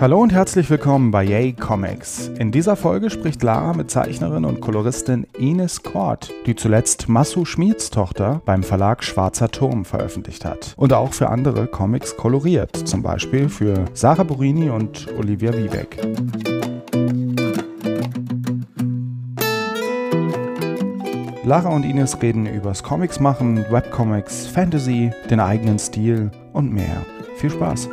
Hallo und herzlich willkommen bei Yay Comics. In dieser Folge spricht Lara mit Zeichnerin und Koloristin Ines Kort, die zuletzt Massu Schmieds Tochter beim Verlag Schwarzer Turm veröffentlicht hat und auch für andere Comics koloriert, zum Beispiel für Sarah Burini und Olivia Wiebeck. Lara und Ines reden übers Comics machen, Webcomics, Fantasy, den eigenen Stil und mehr. Viel Spaß!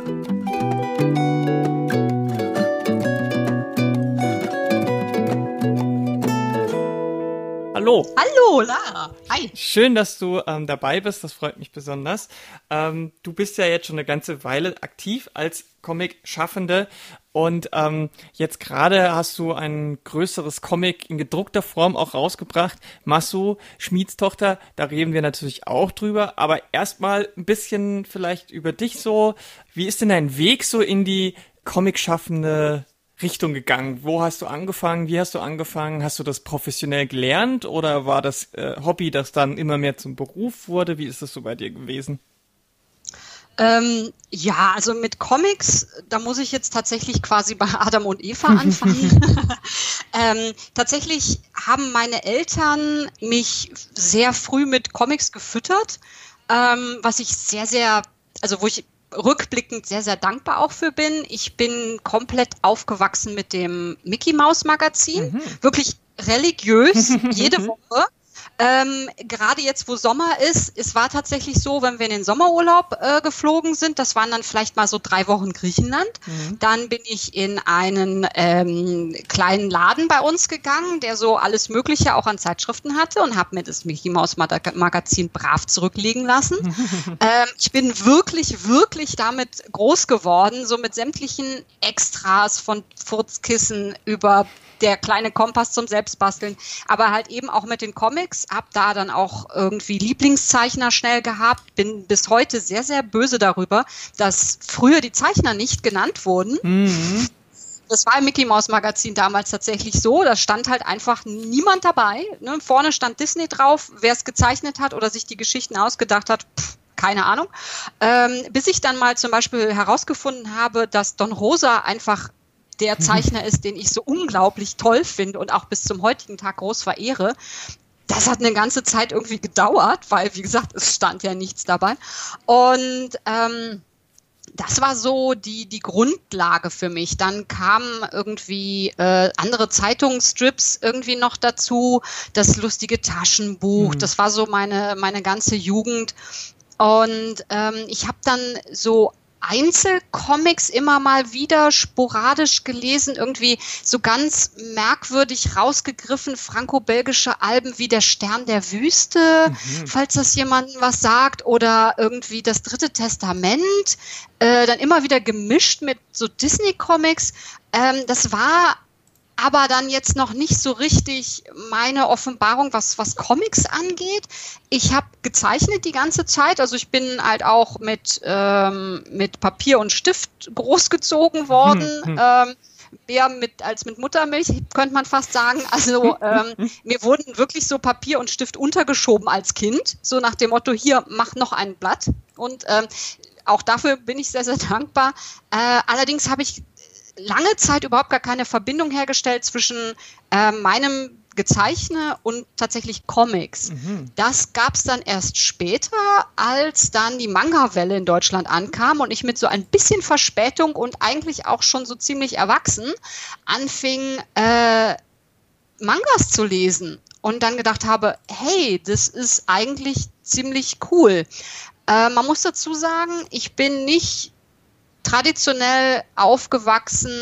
Hallo. Lara. Hi. Schön, dass du ähm, dabei bist. Das freut mich besonders. Ähm, du bist ja jetzt schon eine ganze Weile aktiv als Comic-Schaffende und ähm, jetzt gerade hast du ein größeres Comic in gedruckter Form auch rausgebracht. Masu, Schmiedstochter, da reden wir natürlich auch drüber. Aber erstmal ein bisschen vielleicht über dich so. Wie ist denn dein Weg so in die Comic-schaffende Richtung gegangen? Wo hast du angefangen? Wie hast du angefangen? Hast du das professionell gelernt oder war das äh, Hobby, das dann immer mehr zum Beruf wurde? Wie ist das so bei dir gewesen? Ähm, ja, also mit Comics, da muss ich jetzt tatsächlich quasi bei Adam und Eva anfangen. ähm, tatsächlich haben meine Eltern mich sehr früh mit Comics gefüttert, ähm, was ich sehr, sehr, also wo ich rückblickend sehr, sehr dankbar auch für bin. Ich bin komplett aufgewachsen mit dem Mickey Mouse Magazin. Mhm. Wirklich religiös, jede Woche. Ähm, Gerade jetzt, wo Sommer ist, es war tatsächlich so, wenn wir in den Sommerurlaub äh, geflogen sind, das waren dann vielleicht mal so drei Wochen Griechenland, mhm. dann bin ich in einen ähm, kleinen Laden bei uns gegangen, der so alles Mögliche auch an Zeitschriften hatte und habe mir das Mickey Mouse Magazin brav zurücklegen lassen. ähm, ich bin wirklich, wirklich damit groß geworden, so mit sämtlichen Extras von Furzkissen über der kleine Kompass zum Selbstbasteln, aber halt eben auch mit den Comics, hab da dann auch irgendwie Lieblingszeichner schnell gehabt, bin bis heute sehr, sehr böse darüber, dass früher die Zeichner nicht genannt wurden. Mhm. Das war im Mickey Mouse Magazin damals tatsächlich so. Da stand halt einfach niemand dabei. Ne? Vorne stand Disney drauf. Wer es gezeichnet hat oder sich die Geschichten ausgedacht hat, pff, keine Ahnung. Ähm, bis ich dann mal zum Beispiel herausgefunden habe, dass Don Rosa einfach der Zeichner ist, den ich so unglaublich toll finde und auch bis zum heutigen Tag groß verehre. Das hat eine ganze Zeit irgendwie gedauert, weil, wie gesagt, es stand ja nichts dabei. Und ähm, das war so die, die Grundlage für mich. Dann kamen irgendwie äh, andere Zeitungsstrips irgendwie noch dazu, das lustige Taschenbuch, mhm. das war so meine, meine ganze Jugend. Und ähm, ich habe dann so Einzelcomics immer mal wieder sporadisch gelesen, irgendwie so ganz merkwürdig rausgegriffen, franco-belgische Alben wie Der Stern der Wüste, mhm. falls das jemandem was sagt, oder irgendwie das Dritte Testament, äh, dann immer wieder gemischt mit so Disney-Comics. Ähm, das war aber dann jetzt noch nicht so richtig meine Offenbarung, was, was Comics angeht. Ich habe gezeichnet die ganze Zeit, also ich bin halt auch mit, ähm, mit Papier und Stift großgezogen worden. Hm, hm. Ähm, mehr mit als mit Muttermilch, könnte man fast sagen. Also ähm, mir wurden wirklich so Papier und Stift untergeschoben als Kind, so nach dem Motto, hier, mach noch ein Blatt. Und ähm, auch dafür bin ich sehr, sehr dankbar. Äh, allerdings habe ich lange Zeit überhaupt gar keine Verbindung hergestellt zwischen äh, meinem Gezeichne und tatsächlich Comics. Mhm. Das gab es dann erst später, als dann die Manga-Welle in Deutschland ankam und ich mit so ein bisschen Verspätung und eigentlich auch schon so ziemlich erwachsen anfing, äh, Mangas zu lesen und dann gedacht habe, hey, das ist eigentlich ziemlich cool. Äh, man muss dazu sagen, ich bin nicht traditionell aufgewachsen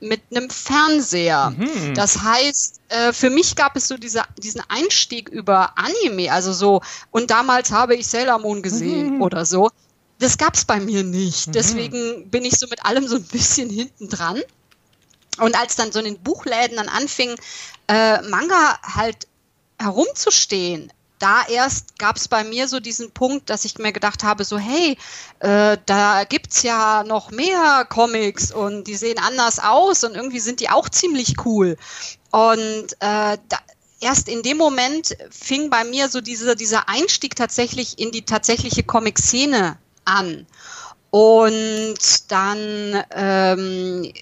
mit einem Fernseher. Mhm. Das heißt, äh, für mich gab es so diese, diesen Einstieg über Anime, also so, und damals habe ich Sailor Moon gesehen mhm. oder so. Das gab es bei mir nicht. Mhm. Deswegen bin ich so mit allem so ein bisschen hinten dran. Und als dann so in den Buchläden dann anfing, äh, Manga halt herumzustehen, da erst gab es bei mir so diesen Punkt, dass ich mir gedacht habe, so hey, äh, da es ja noch mehr Comics und die sehen anders aus und irgendwie sind die auch ziemlich cool. Und äh, da, erst in dem Moment fing bei mir so diese, dieser Einstieg tatsächlich in die tatsächliche Comic-Szene an. Und dann ähm,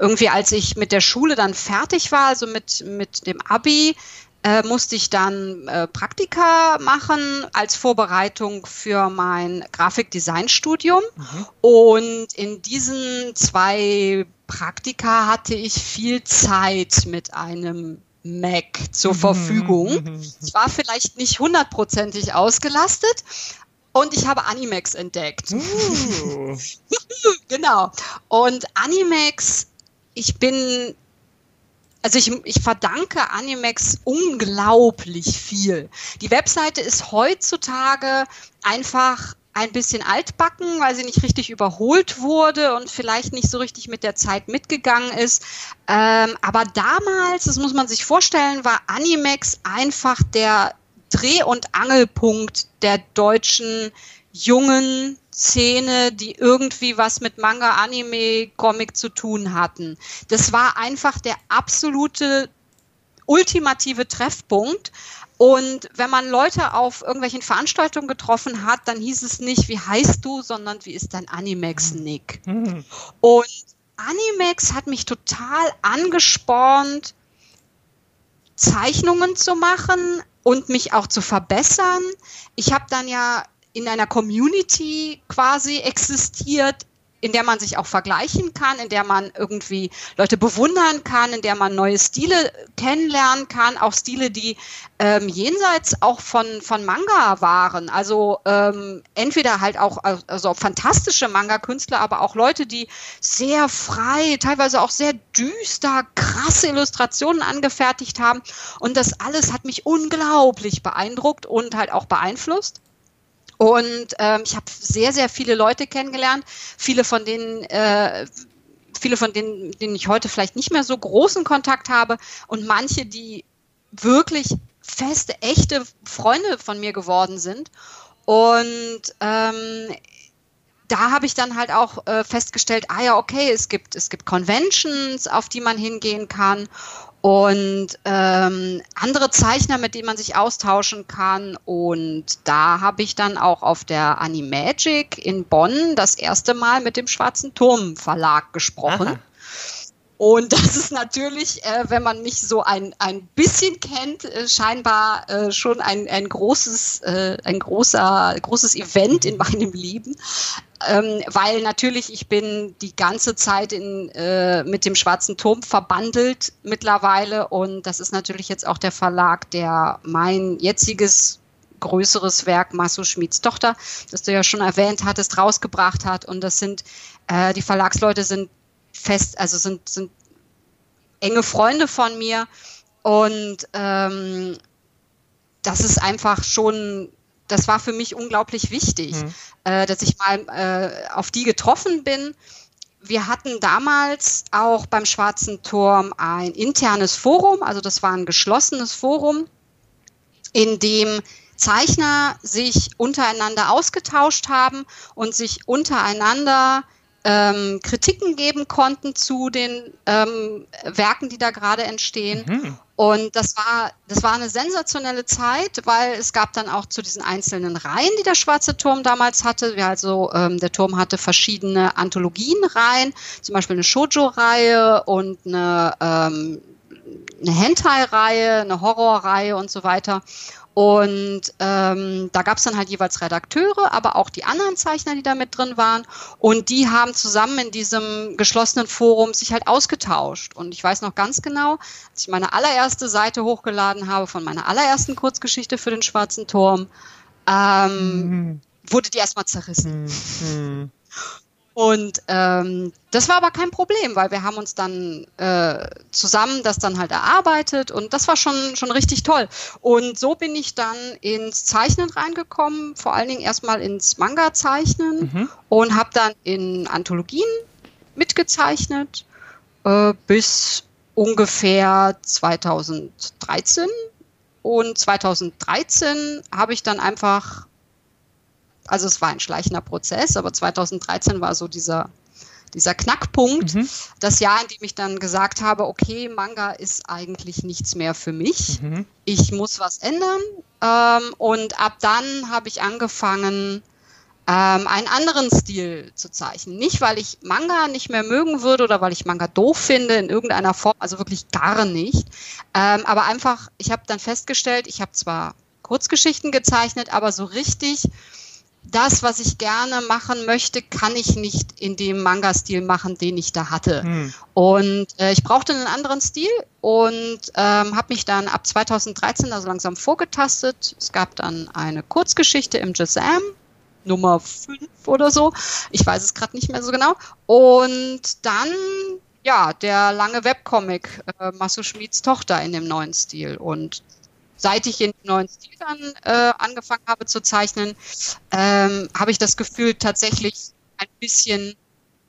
irgendwie, als ich mit der Schule dann fertig war, also mit, mit dem Abi, äh, musste ich dann äh, Praktika machen als Vorbereitung für mein Grafikdesignstudium. Mhm. Und in diesen zwei Praktika hatte ich viel Zeit mit einem Mac zur mhm. Verfügung. Ich war vielleicht nicht hundertprozentig ausgelastet, und ich habe Animax entdeckt. Uh. genau. Und Animax, ich bin also ich, ich verdanke Animex unglaublich viel. Die Webseite ist heutzutage einfach ein bisschen altbacken, weil sie nicht richtig überholt wurde und vielleicht nicht so richtig mit der Zeit mitgegangen ist. Ähm, aber damals, das muss man sich vorstellen, war Animex einfach der Dreh- und Angelpunkt der deutschen jungen Szene, die irgendwie was mit Manga, Anime, Comic zu tun hatten. Das war einfach der absolute ultimative Treffpunkt. Und wenn man Leute auf irgendwelchen Veranstaltungen getroffen hat, dann hieß es nicht, wie heißt du, sondern wie ist dein Animex-Nick? Mhm. Und Animex hat mich total angespornt, Zeichnungen zu machen und mich auch zu verbessern. Ich habe dann ja in einer Community quasi existiert, in der man sich auch vergleichen kann, in der man irgendwie Leute bewundern kann, in der man neue Stile kennenlernen kann, auch Stile, die ähm, jenseits auch von, von Manga waren. Also ähm, entweder halt auch also fantastische Manga-Künstler, aber auch Leute, die sehr frei, teilweise auch sehr düster, krasse Illustrationen angefertigt haben. Und das alles hat mich unglaublich beeindruckt und halt auch beeinflusst. Und ähm, ich habe sehr, sehr viele Leute kennengelernt, viele von denen, äh, viele von denen, denen ich heute vielleicht nicht mehr so großen Kontakt habe. Und manche, die wirklich feste, echte Freunde von mir geworden sind. Und ähm, da habe ich dann halt auch äh, festgestellt, ah ja, okay, es gibt, es gibt Conventions, auf die man hingehen kann und ähm, andere Zeichner, mit denen man sich austauschen kann. Und da habe ich dann auch auf der Animagic in Bonn das erste Mal mit dem Schwarzen Turm Verlag gesprochen. Aha. Und das ist natürlich, äh, wenn man mich so ein, ein bisschen kennt, äh, scheinbar äh, schon ein, ein großes, äh, ein großer, großes Event in meinem Leben. Ähm, weil natürlich ich bin die ganze Zeit in, äh, mit dem Schwarzen Turm verbandelt mittlerweile und das ist natürlich jetzt auch der Verlag, der mein jetziges größeres Werk Masso Schmieds Tochter, das du ja schon erwähnt hattest, rausgebracht hat und das sind äh, die Verlagsleute sind fest, also sind, sind enge Freunde von mir und ähm, das ist einfach schon, das war für mich unglaublich wichtig, mhm. äh, dass ich mal äh, auf die getroffen bin. Wir hatten damals auch beim Schwarzen Turm ein internes Forum, also das war ein geschlossenes Forum, in dem Zeichner sich untereinander ausgetauscht haben und sich untereinander ähm, Kritiken geben konnten zu den ähm, Werken, die da gerade entstehen. Mhm. Und das war, das war eine sensationelle Zeit, weil es gab dann auch zu diesen einzelnen Reihen, die der Schwarze Turm damals hatte. Wir also, ähm, der Turm hatte verschiedene Anthologienreihen, zum Beispiel eine Shoujo-Reihe und eine, ähm, eine Hentai-Reihe, eine Horror-Reihe und so weiter. Und ähm, da gab es dann halt jeweils Redakteure, aber auch die anderen Zeichner, die da mit drin waren. Und die haben zusammen in diesem geschlossenen Forum sich halt ausgetauscht. Und ich weiß noch ganz genau, als ich meine allererste Seite hochgeladen habe von meiner allerersten Kurzgeschichte für den Schwarzen Turm, ähm, mhm. wurde die erstmal zerrissen. Mhm. Und ähm, das war aber kein Problem, weil wir haben uns dann äh, zusammen das dann halt erarbeitet und das war schon, schon richtig toll. Und so bin ich dann ins Zeichnen reingekommen, vor allen Dingen erstmal ins Manga-Zeichnen mhm. und habe dann in Anthologien mitgezeichnet äh, bis ungefähr 2013. Und 2013 habe ich dann einfach also es war ein schleichender Prozess, aber 2013 war so dieser, dieser Knackpunkt, mhm. das Jahr, in dem ich dann gesagt habe, okay, Manga ist eigentlich nichts mehr für mich. Mhm. Ich muss was ändern. Ähm, und ab dann habe ich angefangen, ähm, einen anderen Stil zu zeichnen. Nicht, weil ich Manga nicht mehr mögen würde oder weil ich Manga doof finde in irgendeiner Form, also wirklich gar nicht. Ähm, aber einfach, ich habe dann festgestellt, ich habe zwar Kurzgeschichten gezeichnet, aber so richtig das, was ich gerne machen möchte, kann ich nicht in dem Manga-Stil machen, den ich da hatte. Hm. Und äh, ich brauchte einen anderen Stil und ähm, habe mich dann ab 2013 also langsam vorgetastet. Es gab dann eine Kurzgeschichte im Jazam, Nummer 5 oder so. Ich weiß es gerade nicht mehr so genau. Und dann ja, der lange Webcomic äh, Masu Schmieds Tochter in dem neuen Stil. Und seit ich in den neuen Stil dann äh, angefangen habe zu zeichnen, ähm, habe ich das Gefühl, tatsächlich ein bisschen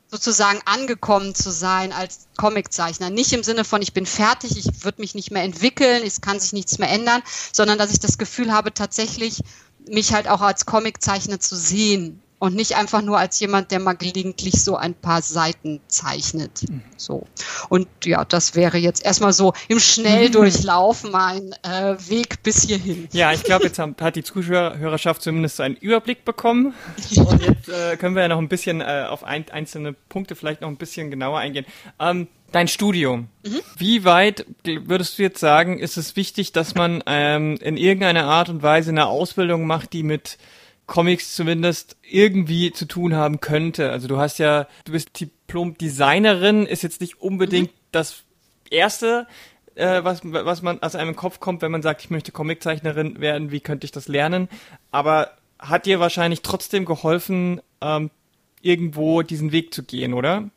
sozusagen angekommen zu sein als Comiczeichner. Nicht im Sinne von, ich bin fertig, ich würde mich nicht mehr entwickeln, es kann sich nichts mehr ändern, sondern dass ich das Gefühl habe, tatsächlich mich halt auch als Comiczeichner zu sehen und nicht einfach nur als jemand, der mal gelegentlich so ein paar Seiten zeichnet. Mhm. So. Und ja, das wäre jetzt erstmal so im Schnelldurchlauf mein äh, Weg bis hierhin. Ja, ich glaube, jetzt hat die Zuhörerschaft zumindest einen Überblick bekommen. Und jetzt äh, können wir ja noch ein bisschen äh, auf ein, einzelne Punkte vielleicht noch ein bisschen genauer eingehen. Ähm, Dein Studium. Mhm. Wie weit würdest du jetzt sagen, ist es wichtig, dass man ähm, in irgendeiner Art und Weise eine Ausbildung macht, die mit Comics zumindest irgendwie zu tun haben könnte. Also du hast ja, du bist Diplom-Designerin, ist jetzt nicht unbedingt mhm. das erste, äh, was, was man aus einem Kopf kommt, wenn man sagt, ich möchte Comiczeichnerin werden, wie könnte ich das lernen? Aber hat dir wahrscheinlich trotzdem geholfen, ähm, irgendwo diesen Weg zu gehen, oder?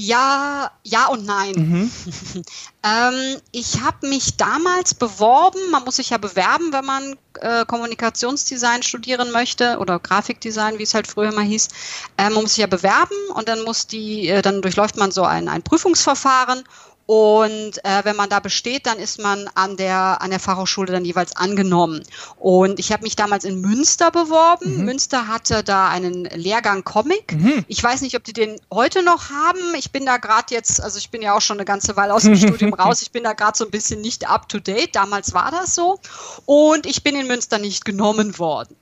Ja, ja und nein. Mhm. ähm, ich habe mich damals beworben. Man muss sich ja bewerben, wenn man äh, Kommunikationsdesign studieren möchte oder Grafikdesign, wie es halt früher mal hieß. Äh, man muss sich ja bewerben und dann muss die, äh, dann durchläuft man so ein, ein Prüfungsverfahren und äh, wenn man da besteht, dann ist man an der, an der Fachhochschule dann jeweils angenommen. Und ich habe mich damals in Münster beworben. Mhm. Münster hatte da einen Lehrgang Comic. Mhm. Ich weiß nicht, ob die den heute noch haben. Ich bin da gerade jetzt, also ich bin ja auch schon eine ganze Weile aus dem Studium raus. Ich bin da gerade so ein bisschen nicht up to date. Damals war das so. Und ich bin in Münster nicht genommen worden.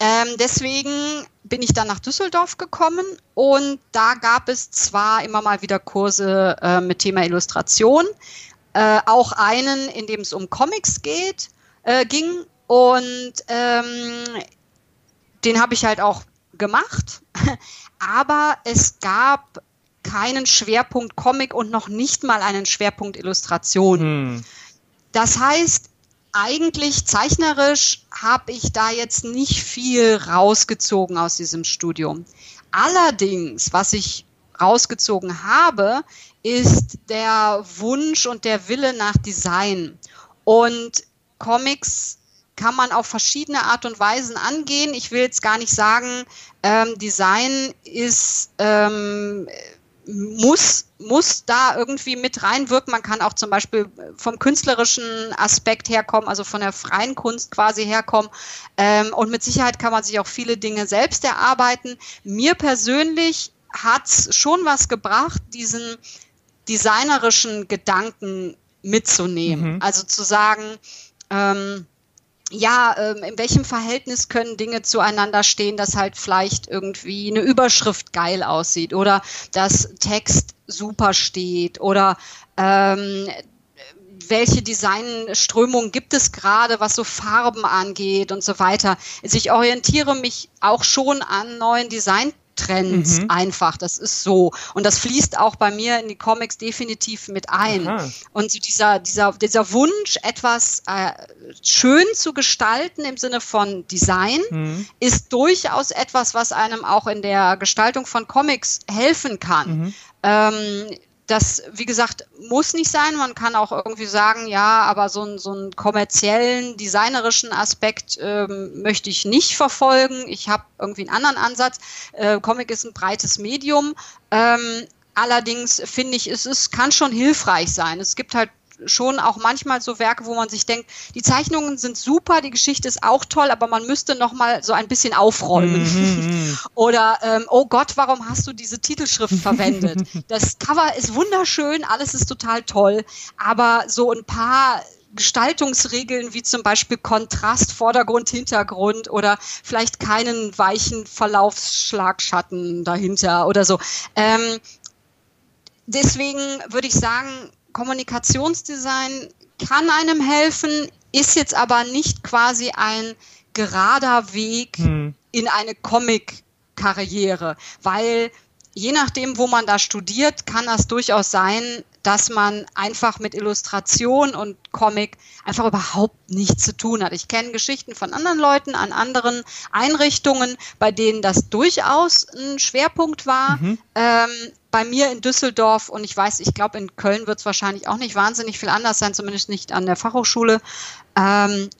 Ähm, deswegen bin ich dann nach Düsseldorf gekommen und da gab es zwar immer mal wieder Kurse äh, mit Thema Illustration, äh, auch einen, in dem es um Comics geht, äh, ging und ähm, den habe ich halt auch gemacht, aber es gab keinen Schwerpunkt Comic und noch nicht mal einen Schwerpunkt Illustration. Hm. Das heißt, eigentlich zeichnerisch habe ich da jetzt nicht viel rausgezogen aus diesem Studium. Allerdings, was ich rausgezogen habe, ist der Wunsch und der Wille nach Design. Und Comics kann man auf verschiedene Art und Weisen angehen. Ich will jetzt gar nicht sagen, ähm, Design ist ähm, muss, muss da irgendwie mit reinwirken. Man kann auch zum Beispiel vom künstlerischen Aspekt herkommen, also von der freien Kunst quasi herkommen. Ähm, und mit Sicherheit kann man sich auch viele Dinge selbst erarbeiten. Mir persönlich hat's schon was gebracht, diesen designerischen Gedanken mitzunehmen. Mhm. Also zu sagen, ähm, ja, ähm, in welchem Verhältnis können Dinge zueinander stehen, dass halt vielleicht irgendwie eine Überschrift geil aussieht oder dass Text super steht oder ähm, welche Designströmungen gibt es gerade, was so Farben angeht und so weiter. Also ich orientiere mich auch schon an neuen Design Trends mhm. einfach. Das ist so. Und das fließt auch bei mir in die Comics definitiv mit ein. Aha. Und so dieser, dieser, dieser Wunsch, etwas äh, schön zu gestalten im Sinne von Design, mhm. ist durchaus etwas, was einem auch in der Gestaltung von Comics helfen kann. Mhm. Ähm, das, wie gesagt, muss nicht sein. Man kann auch irgendwie sagen, ja, aber so, ein, so einen kommerziellen, designerischen Aspekt ähm, möchte ich nicht verfolgen. Ich habe irgendwie einen anderen Ansatz. Äh, Comic ist ein breites Medium. Ähm, allerdings finde ich, es ist, kann schon hilfreich sein. Es gibt halt schon auch manchmal so Werke, wo man sich denkt, die Zeichnungen sind super, die Geschichte ist auch toll, aber man müsste noch mal so ein bisschen aufräumen. Mhm. Oder ähm, oh Gott, warum hast du diese Titelschrift verwendet? Das Cover ist wunderschön, alles ist total toll, aber so ein paar Gestaltungsregeln wie zum Beispiel Kontrast, Vordergrund, Hintergrund oder vielleicht keinen weichen Verlaufsschlagschatten dahinter oder so. Ähm, deswegen würde ich sagen, Kommunikationsdesign kann einem helfen, ist jetzt aber nicht quasi ein gerader Weg hm. in eine Comic-Karriere, weil je nachdem, wo man da studiert, kann das durchaus sein, dass man einfach mit Illustration und Comic einfach überhaupt nichts zu tun hat. Ich kenne Geschichten von anderen Leuten an anderen Einrichtungen, bei denen das durchaus ein Schwerpunkt war. Mhm. Ähm, bei mir in Düsseldorf und ich weiß, ich glaube, in Köln wird es wahrscheinlich auch nicht wahnsinnig viel anders sein, zumindest nicht an der Fachhochschule. Ähm,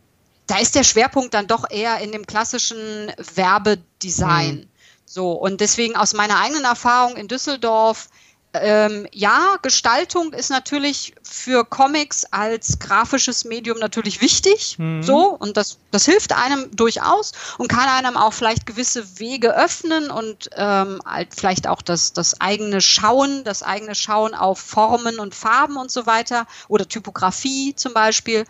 da ist der Schwerpunkt dann doch eher in dem klassischen Werbedesign. Mhm. So, und deswegen aus meiner eigenen Erfahrung in Düsseldorf, ähm, ja, Gestaltung ist natürlich für Comics als grafisches Medium natürlich wichtig, mhm. so, und das, das hilft einem durchaus und kann einem auch vielleicht gewisse Wege öffnen und ähm, halt vielleicht auch das, das eigene Schauen, das eigene Schauen auf Formen und Farben und so weiter oder Typografie zum Beispiel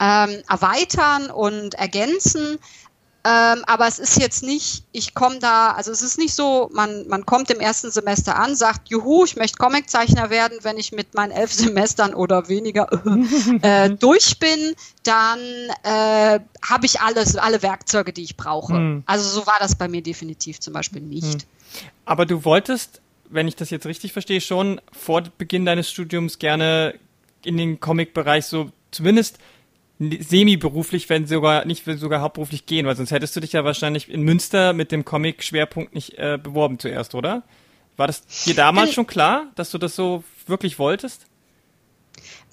ähm, erweitern und ergänzen. Ähm, aber es ist jetzt nicht, ich komme da, also es ist nicht so, man, man kommt im ersten Semester an, sagt, juhu, ich möchte Comiczeichner werden, wenn ich mit meinen elf Semestern oder weniger äh, durch bin, dann äh, habe ich alles, alle Werkzeuge, die ich brauche. Mhm. Also so war das bei mir definitiv zum Beispiel nicht. Mhm. Aber du wolltest, wenn ich das jetzt richtig verstehe, schon vor Beginn deines Studiums gerne in den Comic-Bereich so zumindest semi-beruflich, wenn sogar nicht sogar hauptberuflich gehen, weil sonst hättest du dich ja wahrscheinlich in Münster mit dem Comic-Schwerpunkt nicht äh, beworben zuerst, oder? War das dir damals schon klar, dass du das so wirklich wolltest?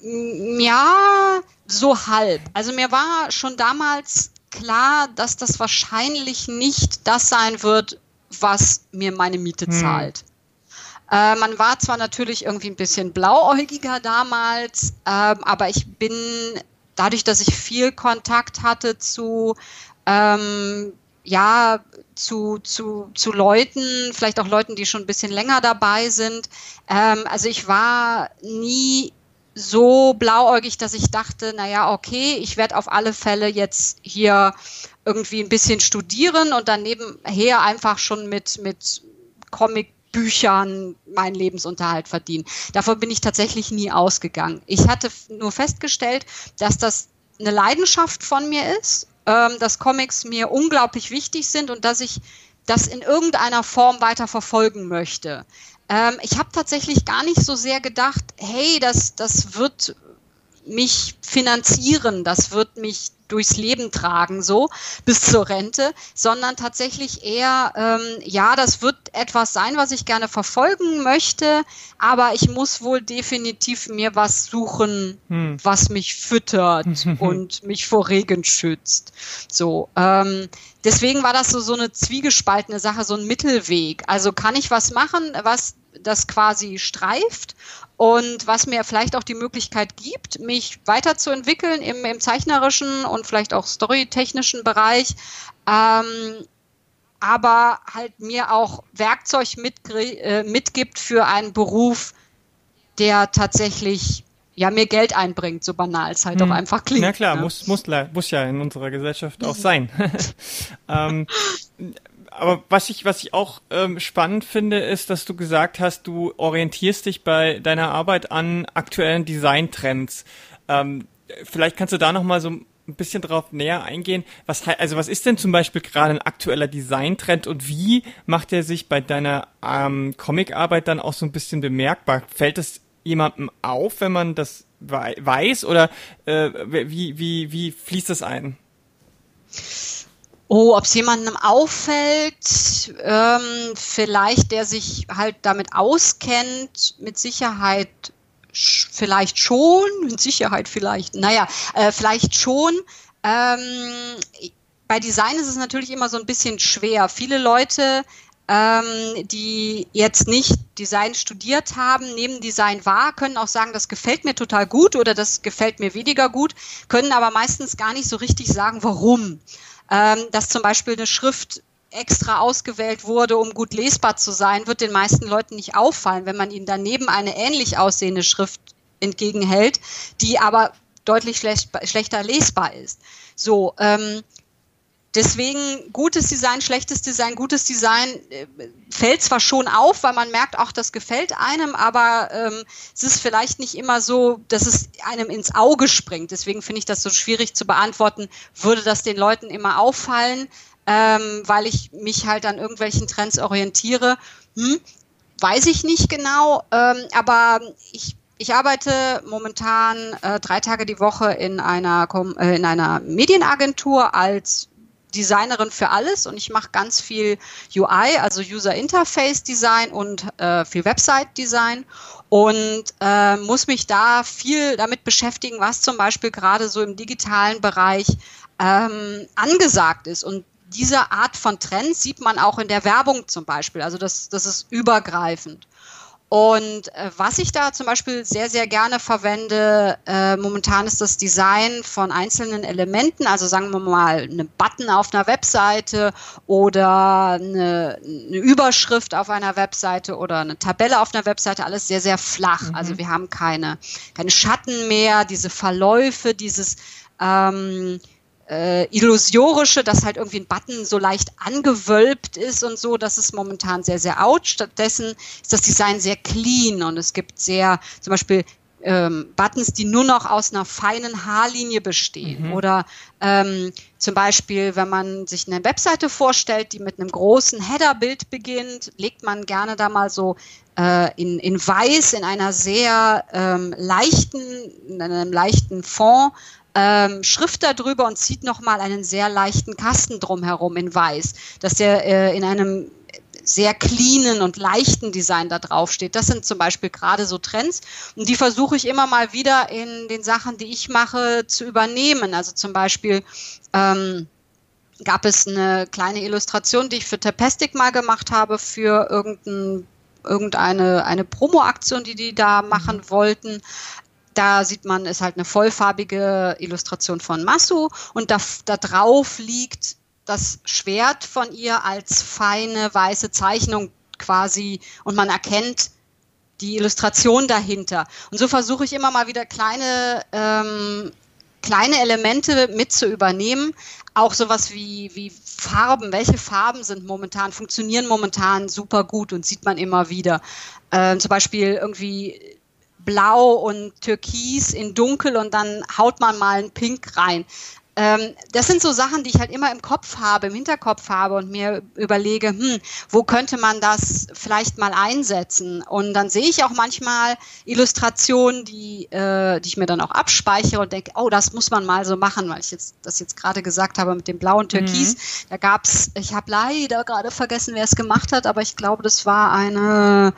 Ja, so halb. Also mir war schon damals klar, dass das wahrscheinlich nicht das sein wird, was mir meine Miete hm. zahlt. Äh, man war zwar natürlich irgendwie ein bisschen blauäugiger damals, äh, aber ich bin dadurch, dass ich viel Kontakt hatte zu ähm, ja, zu, zu, zu Leuten, vielleicht auch Leuten, die schon ein bisschen länger dabei sind. Ähm, also ich war nie so blauäugig, dass ich dachte, naja, okay, ich werde auf alle Fälle jetzt hier irgendwie ein bisschen studieren und dann nebenher einfach schon mit, mit Comic Büchern meinen Lebensunterhalt verdienen. Davon bin ich tatsächlich nie ausgegangen. Ich hatte nur festgestellt, dass das eine Leidenschaft von mir ist, ähm, dass Comics mir unglaublich wichtig sind und dass ich das in irgendeiner Form weiter verfolgen möchte. Ähm, ich habe tatsächlich gar nicht so sehr gedacht, hey, das, das wird mich finanzieren, das wird mich durchs Leben tragen, so bis zur Rente, sondern tatsächlich eher, ähm, ja, das wird etwas sein, was ich gerne verfolgen möchte, aber ich muss wohl definitiv mir was suchen, hm. was mich füttert und mich vor Regen schützt. So, ähm, deswegen war das so, so eine zwiegespaltene Sache, so ein Mittelweg. Also kann ich was machen, was das quasi streift und was mir vielleicht auch die Möglichkeit gibt, mich weiterzuentwickeln im, im zeichnerischen und vielleicht auch storytechnischen Bereich, ähm, aber halt mir auch Werkzeug mit, äh, mitgibt für einen Beruf, der tatsächlich ja mir Geld einbringt, so banal es halt hm. auch einfach klingt. Na klar, ne? muss, muss, muss ja in unserer Gesellschaft auch sein. ähm, aber was ich, was ich auch ähm, spannend finde, ist, dass du gesagt hast, du orientierst dich bei deiner Arbeit an aktuellen Designtrends. Ähm, vielleicht kannst du da noch mal so ein bisschen drauf näher eingehen. Was also was ist denn zum Beispiel gerade ein aktueller Designtrend und wie macht er sich bei deiner ähm, Comicarbeit dann auch so ein bisschen bemerkbar? Fällt es jemandem auf, wenn man das weiß oder äh, wie wie wie fließt das ein? Oh, ob es jemandem auffällt, ähm, vielleicht der sich halt damit auskennt, mit Sicherheit vielleicht schon, mit Sicherheit vielleicht, naja, äh, vielleicht schon. Ähm, bei Design ist es natürlich immer so ein bisschen schwer. Viele Leute, ähm, die jetzt nicht Design studiert haben, nehmen Design wahr, können auch sagen, das gefällt mir total gut oder das gefällt mir weniger gut, können aber meistens gar nicht so richtig sagen, warum ähm, dass zum Beispiel eine Schrift extra ausgewählt wurde, um gut lesbar zu sein, wird den meisten Leuten nicht auffallen, wenn man ihnen daneben eine ähnlich aussehende Schrift entgegenhält, die aber deutlich schlecht, schlechter lesbar ist. So, ähm, Deswegen gutes Design, schlechtes Design, gutes Design äh, fällt zwar schon auf, weil man merkt, auch das gefällt einem, aber ähm, es ist vielleicht nicht immer so, dass es einem ins Auge springt. Deswegen finde ich das so schwierig zu beantworten. Würde das den Leuten immer auffallen, ähm, weil ich mich halt an irgendwelchen Trends orientiere? Hm, weiß ich nicht genau, ähm, aber ich ich arbeite momentan äh, drei Tage die Woche in einer, äh, in einer Medienagentur als Designerin für alles und ich mache ganz viel UI, also User Interface Design und äh, viel Website Design und äh, muss mich da viel damit beschäftigen, was zum Beispiel gerade so im digitalen Bereich ähm, angesagt ist. Und diese Art von Trends sieht man auch in der Werbung zum Beispiel. Also das, das ist übergreifend. Und äh, was ich da zum Beispiel sehr, sehr gerne verwende, äh, momentan ist das Design von einzelnen Elementen, also sagen wir mal eine Button auf einer Webseite oder eine, eine Überschrift auf einer Webseite oder eine Tabelle auf einer Webseite, alles sehr, sehr flach. Mhm. Also wir haben keine, keine Schatten mehr, diese Verläufe, dieses ähm, äh, illusorische, dass halt irgendwie ein Button so leicht angewölbt ist und so, das ist momentan sehr, sehr out. Stattdessen ist das Design sehr clean und es gibt sehr, zum Beispiel ähm, Buttons, die nur noch aus einer feinen Haarlinie bestehen. Mhm. Oder ähm, zum Beispiel, wenn man sich eine Webseite vorstellt, die mit einem großen Header-Bild beginnt, legt man gerne da mal so äh, in, in weiß, in einer sehr ähm, leichten, in einem leichten Fond ähm, Schrift darüber und zieht nochmal einen sehr leichten Kasten drumherum in weiß, dass der äh, in einem sehr cleanen und leichten Design da drauf steht. Das sind zum Beispiel gerade so Trends und die versuche ich immer mal wieder in den Sachen, die ich mache, zu übernehmen. Also zum Beispiel ähm, gab es eine kleine Illustration, die ich für Tapestic mal gemacht habe für irgendein irgendeine eine Promo-Aktion, die die da machen wollten. Da sieht man, ist halt eine vollfarbige Illustration von Masu und da, da drauf liegt das Schwert von ihr als feine weiße Zeichnung quasi und man erkennt die Illustration dahinter. Und so versuche ich immer mal wieder kleine, ähm, kleine Elemente mit zu übernehmen. Auch sowas wie, wie Farben. Welche Farben sind momentan, funktionieren momentan super gut und sieht man immer wieder. Ähm, zum Beispiel irgendwie Blau und Türkis in Dunkel und dann haut man mal ein Pink rein. Ähm, das sind so Sachen, die ich halt immer im Kopf habe, im Hinterkopf habe und mir überlege, hm, wo könnte man das vielleicht mal einsetzen? Und dann sehe ich auch manchmal Illustrationen, die, äh, die ich mir dann auch abspeichere und denke, oh, das muss man mal so machen, weil ich jetzt das jetzt gerade gesagt habe mit dem blauen Türkis. Mhm. Da gab's, ich habe leider gerade vergessen, wer es gemacht hat, aber ich glaube, das war eine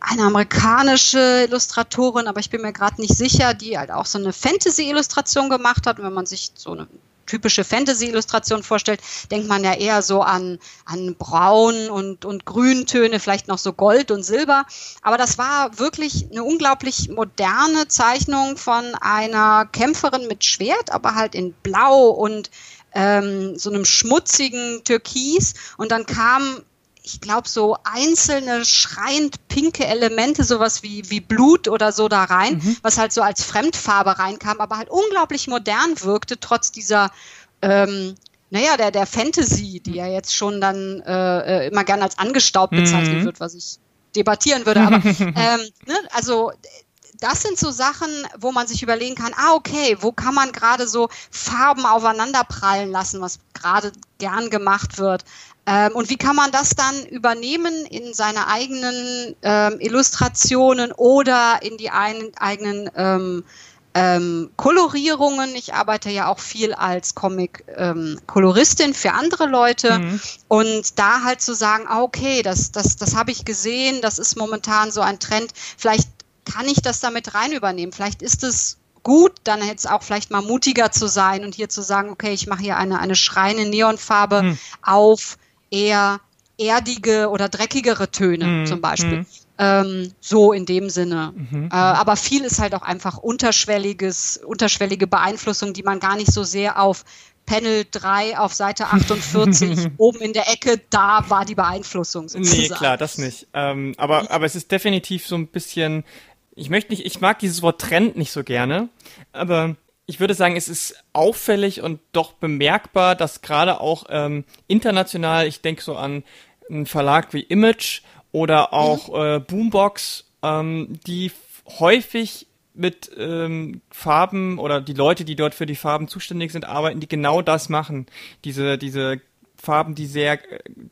eine amerikanische Illustratorin, aber ich bin mir gerade nicht sicher, die halt auch so eine Fantasy-Illustration gemacht hat. Und wenn man sich so eine typische Fantasy-Illustration vorstellt, denkt man ja eher so an, an Braun und, und Grüntöne, vielleicht noch so Gold und Silber. Aber das war wirklich eine unglaublich moderne Zeichnung von einer Kämpferin mit Schwert, aber halt in Blau und ähm, so einem schmutzigen Türkis. Und dann kam ich glaube, so einzelne schreiend pinke Elemente, sowas wie, wie Blut oder so da rein, mhm. was halt so als Fremdfarbe reinkam, aber halt unglaublich modern wirkte, trotz dieser ähm, naja, der, der Fantasy, die ja jetzt schon dann äh, äh immer gern als angestaubt bezeichnet mhm. wird, was ich debattieren würde. Aber ähm, ne, also das sind so Sachen, wo man sich überlegen kann, ah, okay, wo kann man gerade so Farben aufeinander prallen lassen, was gerade gern gemacht wird. Ähm, und wie kann man das dann übernehmen in seine eigenen ähm, Illustrationen oder in die ein, eigenen ähm, ähm, Kolorierungen. Ich arbeite ja auch viel als Comic-Koloristin ähm, für andere Leute mhm. und da halt zu sagen, ah, okay, das, das, das habe ich gesehen, das ist momentan so ein Trend. Vielleicht kann ich das damit rein übernehmen. Vielleicht ist es gut, dann jetzt auch vielleicht mal mutiger zu sein und hier zu sagen, okay, ich mache hier eine, eine schreine Neonfarbe mhm. auf eher erdige oder dreckigere Töne mhm. zum Beispiel. Mhm. Ähm, so in dem Sinne. Mhm. Äh, aber viel ist halt auch einfach unterschwelliges, unterschwellige Beeinflussung, die man gar nicht so sehr auf Panel 3 auf Seite 48 oben in der Ecke, da war die Beeinflussung sozusagen. Nee, klar, das nicht. Ähm, aber, aber es ist definitiv so ein bisschen, ich möchte nicht, ich mag dieses Wort Trend nicht so gerne, aber ich würde sagen, es ist auffällig und doch bemerkbar, dass gerade auch ähm, international, ich denke so an einen Verlag wie Image oder auch mhm. äh, Boombox, ähm, die häufig mit ähm, Farben oder die Leute, die dort für die Farben zuständig sind, arbeiten, die genau das machen. Diese, diese Farben, die sehr,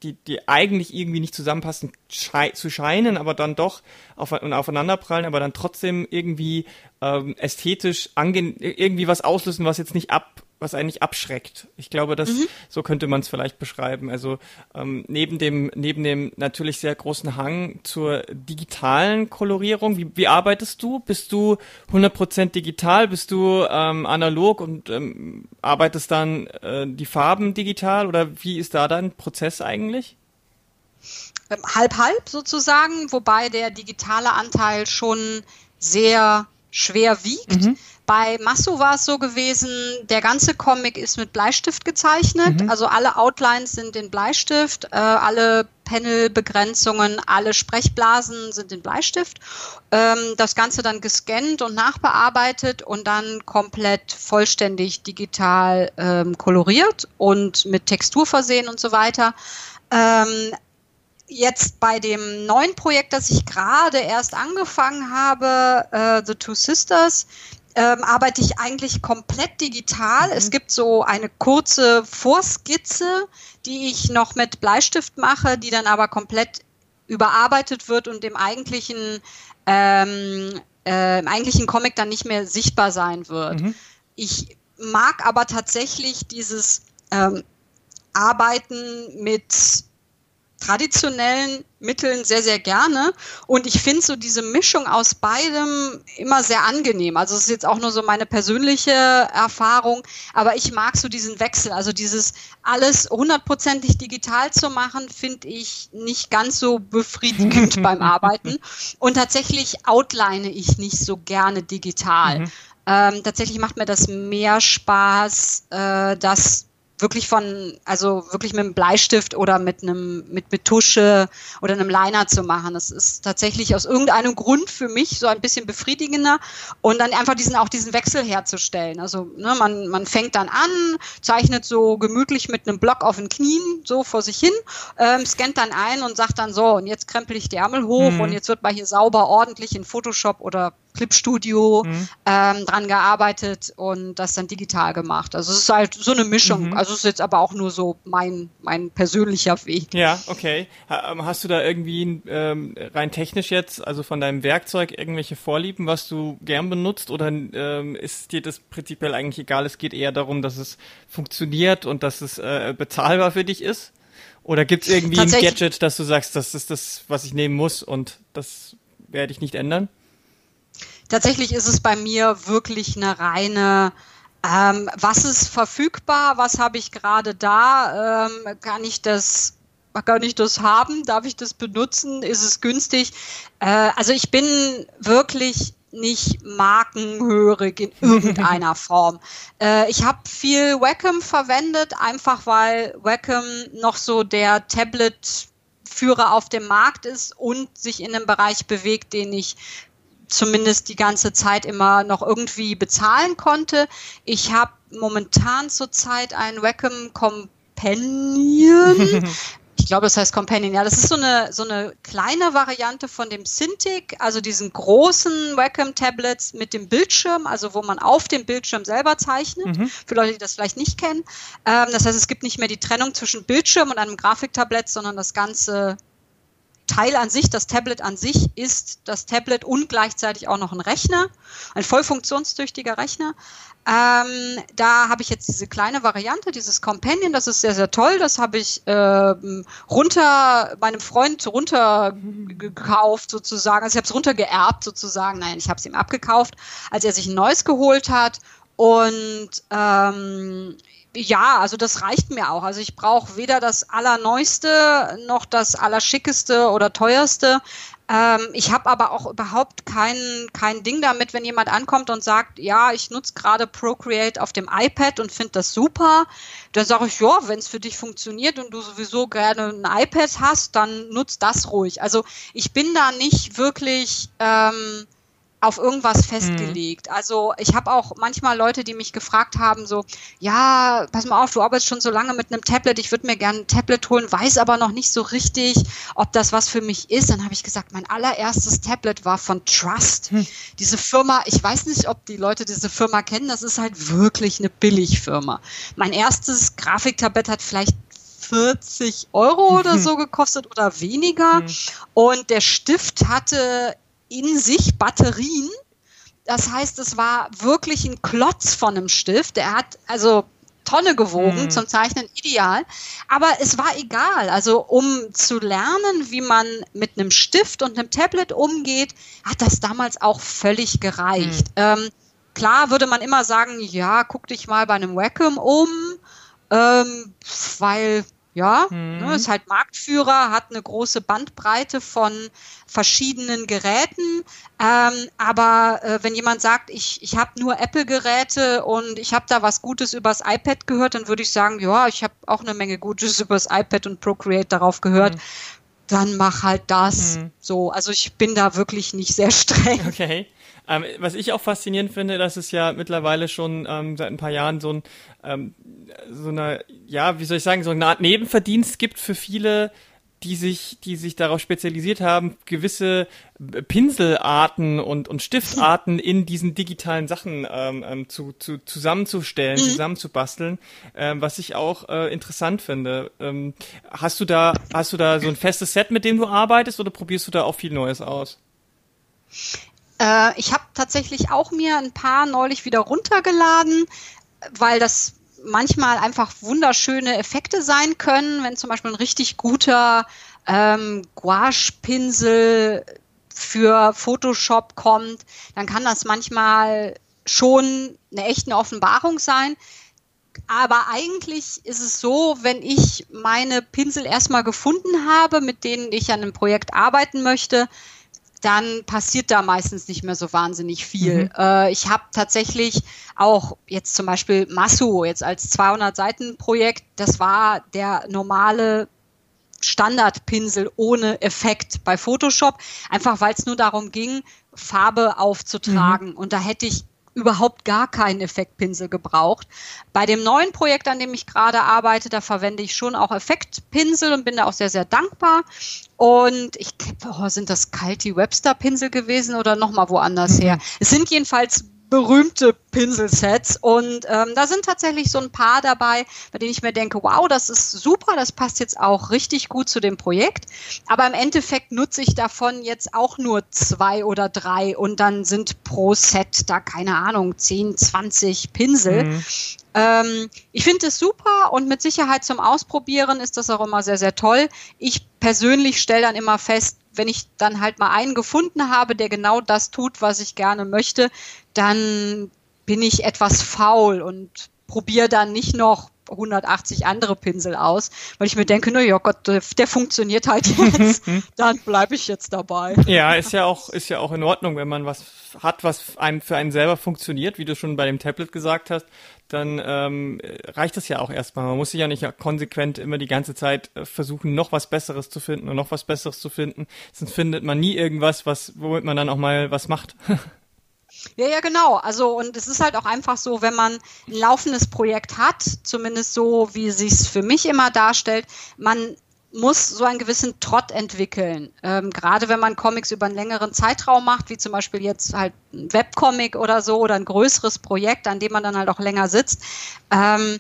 die, die eigentlich irgendwie nicht zusammenpassen, schei zu scheinen, aber dann doch auf, und aufeinanderprallen, aber dann trotzdem irgendwie ähm, ästhetisch irgendwie was auslösen, was jetzt nicht ab was eigentlich abschreckt. Ich glaube, das mhm. so könnte man es vielleicht beschreiben. Also ähm, neben dem neben dem natürlich sehr großen Hang zur digitalen Kolorierung, wie, wie arbeitest du? Bist du 100% digital? Bist du ähm, analog und ähm, arbeitest dann äh, die Farben digital oder wie ist da dein Prozess eigentlich? Ähm, halb halb sozusagen, wobei der digitale Anteil schon sehr schwer wiegt. Mhm. Bei Masso war es so gewesen, der ganze Comic ist mit Bleistift gezeichnet. Mhm. Also alle Outlines sind in Bleistift, äh, alle Panelbegrenzungen, alle Sprechblasen sind in Bleistift. Ähm, das Ganze dann gescannt und nachbearbeitet und dann komplett vollständig digital ähm, koloriert und mit Textur versehen und so weiter. Ähm, jetzt bei dem neuen Projekt, das ich gerade erst angefangen habe, äh, The Two Sisters, ähm, arbeite ich eigentlich komplett digital. Mhm. Es gibt so eine kurze Vorskizze, die ich noch mit Bleistift mache, die dann aber komplett überarbeitet wird und dem eigentlichen, ähm, äh, im eigentlichen Comic dann nicht mehr sichtbar sein wird. Mhm. Ich mag aber tatsächlich dieses ähm, Arbeiten mit traditionellen Mitteln sehr, sehr gerne. Und ich finde so diese Mischung aus beidem immer sehr angenehm. Also es ist jetzt auch nur so meine persönliche Erfahrung, aber ich mag so diesen Wechsel. Also dieses alles hundertprozentig digital zu machen, finde ich nicht ganz so befriedigend beim Arbeiten. Und tatsächlich outline ich nicht so gerne digital. Mhm. Ähm, tatsächlich macht mir das mehr Spaß, äh, das wirklich von, also wirklich mit einem Bleistift oder mit einem, mit, mit Tusche oder einem Liner zu machen. Das ist tatsächlich aus irgendeinem Grund für mich so ein bisschen befriedigender und dann einfach diesen, auch diesen Wechsel herzustellen. Also, ne, man, man fängt dann an, zeichnet so gemütlich mit einem Block auf den Knien so vor sich hin, ähm, scannt dann ein und sagt dann so, und jetzt krempel ich die Ärmel hoch mhm. und jetzt wird mal hier sauber ordentlich in Photoshop oder Clipstudio mhm. ähm, dran gearbeitet und das dann digital gemacht. Also es ist halt so eine Mischung. Mhm. Also es ist jetzt aber auch nur so mein, mein persönlicher Weg. Ja, okay. Ähm, hast du da irgendwie ähm, rein technisch jetzt, also von deinem Werkzeug, irgendwelche Vorlieben, was du gern benutzt oder ähm, ist dir das prinzipiell eigentlich egal? Es geht eher darum, dass es funktioniert und dass es äh, bezahlbar für dich ist? Oder gibt es irgendwie ein Gadget, dass du sagst, das ist das, was ich nehmen muss und das werde ich nicht ändern? Tatsächlich ist es bei mir wirklich eine reine ähm, was ist verfügbar? Was habe ich gerade da? Ähm, kann ich das kann ich das haben? Darf ich das benutzen? Ist es günstig? Äh, also ich bin wirklich nicht markenhörig in irgendeiner Form. Äh, ich habe viel Wacom verwendet, einfach weil Wacom noch so der Tablet Führer auf dem Markt ist und sich in einem Bereich bewegt, den ich zumindest die ganze Zeit immer noch irgendwie bezahlen konnte. Ich habe momentan zurzeit ein Wacom Companion. ich glaube, das heißt Companion. Ja, das ist so eine, so eine kleine Variante von dem Cintiq, also diesen großen Wacom-Tablets mit dem Bildschirm, also wo man auf dem Bildschirm selber zeichnet. Mhm. Für Leute, die das vielleicht nicht kennen. Ähm, das heißt, es gibt nicht mehr die Trennung zwischen Bildschirm und einem Grafiktablett, sondern das Ganze Teil an sich, das Tablet an sich ist das Tablet und gleichzeitig auch noch ein Rechner, ein voll funktionstüchtiger Rechner. Ähm, da habe ich jetzt diese kleine Variante, dieses Companion, das ist sehr, sehr toll. Das habe ich ähm, runter, meinem Freund runtergekauft sozusagen. Also ich habe es runtergeerbt sozusagen. Nein, ich habe es ihm abgekauft, als er sich ein neues geholt hat. Und ähm, ja, also das reicht mir auch. Also ich brauche weder das Allerneueste noch das Allerschickeste oder teuerste. Ähm, ich habe aber auch überhaupt kein, kein Ding damit, wenn jemand ankommt und sagt, ja, ich nutze gerade Procreate auf dem iPad und finde das super. Dann sage ich, ja, wenn es für dich funktioniert und du sowieso gerne ein iPad hast, dann nutz das ruhig. Also ich bin da nicht wirklich... Ähm, auf irgendwas festgelegt. Mhm. Also ich habe auch manchmal Leute, die mich gefragt haben, so, ja, pass mal auf, du arbeitest schon so lange mit einem Tablet, ich würde mir gerne ein Tablet holen, weiß aber noch nicht so richtig, ob das was für mich ist. Dann habe ich gesagt, mein allererstes Tablet war von Trust. Mhm. Diese Firma, ich weiß nicht, ob die Leute diese Firma kennen, das ist halt wirklich eine Billigfirma. Mein erstes Grafiktablett hat vielleicht 40 Euro oder so gekostet oder weniger. Mhm. Und der Stift hatte in sich Batterien. Das heißt, es war wirklich ein Klotz von einem Stift. Der hat also Tonne gewogen, mhm. zum Zeichnen ideal. Aber es war egal. Also um zu lernen, wie man mit einem Stift und einem Tablet umgeht, hat das damals auch völlig gereicht. Mhm. Ähm, klar würde man immer sagen, ja, guck dich mal bei einem Wacom um, ähm, weil ja, mhm. ne, ist halt Marktführer, hat eine große Bandbreite von verschiedenen Geräten. Ähm, aber äh, wenn jemand sagt, ich, ich habe nur Apple-Geräte und ich habe da was Gutes übers iPad gehört, dann würde ich sagen, ja, ich habe auch eine Menge Gutes übers iPad und Procreate darauf gehört. Mhm. Dann mach halt das. Mhm. So, also ich bin da wirklich nicht sehr streng. Okay. Ähm, was ich auch faszinierend finde, dass es ja mittlerweile schon ähm, seit ein paar Jahren so ein ähm, so eine, ja, wie soll ich sagen, so eine Art Nebenverdienst gibt für viele, die sich, die sich darauf spezialisiert haben, gewisse Pinselarten und, und Stiftarten in diesen digitalen Sachen ähm, ähm, zu, zu, zusammenzustellen, mhm. zusammenzubasteln, ähm, was ich auch äh, interessant finde. Ähm, hast du da, hast du da so ein festes Set, mit dem du arbeitest, oder probierst du da auch viel Neues aus? Äh, ich habe tatsächlich auch mir ein paar neulich wieder runtergeladen, weil das manchmal einfach wunderschöne Effekte sein können, wenn zum Beispiel ein richtig guter ähm, Gouache-Pinsel für Photoshop kommt, dann kann das manchmal schon eine echte Offenbarung sein. Aber eigentlich ist es so, wenn ich meine Pinsel erstmal gefunden habe, mit denen ich an einem Projekt arbeiten möchte, dann passiert da meistens nicht mehr so wahnsinnig viel. Mhm. Äh, ich habe tatsächlich auch jetzt zum Beispiel Masso jetzt als 200 Seiten Projekt, das war der normale Standardpinsel ohne Effekt bei Photoshop, einfach weil es nur darum ging, Farbe aufzutragen. Mhm. Und da hätte ich überhaupt gar keinen Effektpinsel gebraucht. Bei dem neuen Projekt, an dem ich gerade arbeite, da verwende ich schon auch Effektpinsel und bin da auch sehr, sehr dankbar. Und ich oh, sind das Kalti Webster Pinsel gewesen oder nochmal woanders mhm. her? Es sind jedenfalls berühmte Pinselsets und ähm, da sind tatsächlich so ein paar dabei, bei denen ich mir denke, wow, das ist super, das passt jetzt auch richtig gut zu dem Projekt, aber im Endeffekt nutze ich davon jetzt auch nur zwei oder drei und dann sind pro Set da keine Ahnung 10, 20 Pinsel. Mhm. Ähm, ich finde es super und mit Sicherheit zum Ausprobieren ist das auch immer sehr, sehr toll. Ich persönlich stelle dann immer fest, wenn ich dann halt mal einen gefunden habe, der genau das tut, was ich gerne möchte, dann bin ich etwas faul und probiere dann nicht noch 180 andere Pinsel aus, weil ich mir denke, na ja Gott, der funktioniert halt jetzt, dann bleibe ich jetzt dabei. Ja, ist ja auch ist ja auch in Ordnung, wenn man was hat, was einem für einen selber funktioniert, wie du schon bei dem Tablet gesagt hast, dann ähm, reicht das ja auch erstmal. Man muss sich ja nicht konsequent immer die ganze Zeit äh, versuchen, noch was Besseres zu finden und noch was Besseres zu finden. Sonst findet man nie irgendwas, was, womit man dann auch mal was macht. Ja, ja, genau. Also, und es ist halt auch einfach so, wenn man ein laufendes Projekt hat, zumindest so, wie es sich für mich immer darstellt, man muss so einen gewissen Trott entwickeln. Ähm, gerade wenn man Comics über einen längeren Zeitraum macht, wie zum Beispiel jetzt halt ein Webcomic oder so oder ein größeres Projekt, an dem man dann halt auch länger sitzt. Ähm,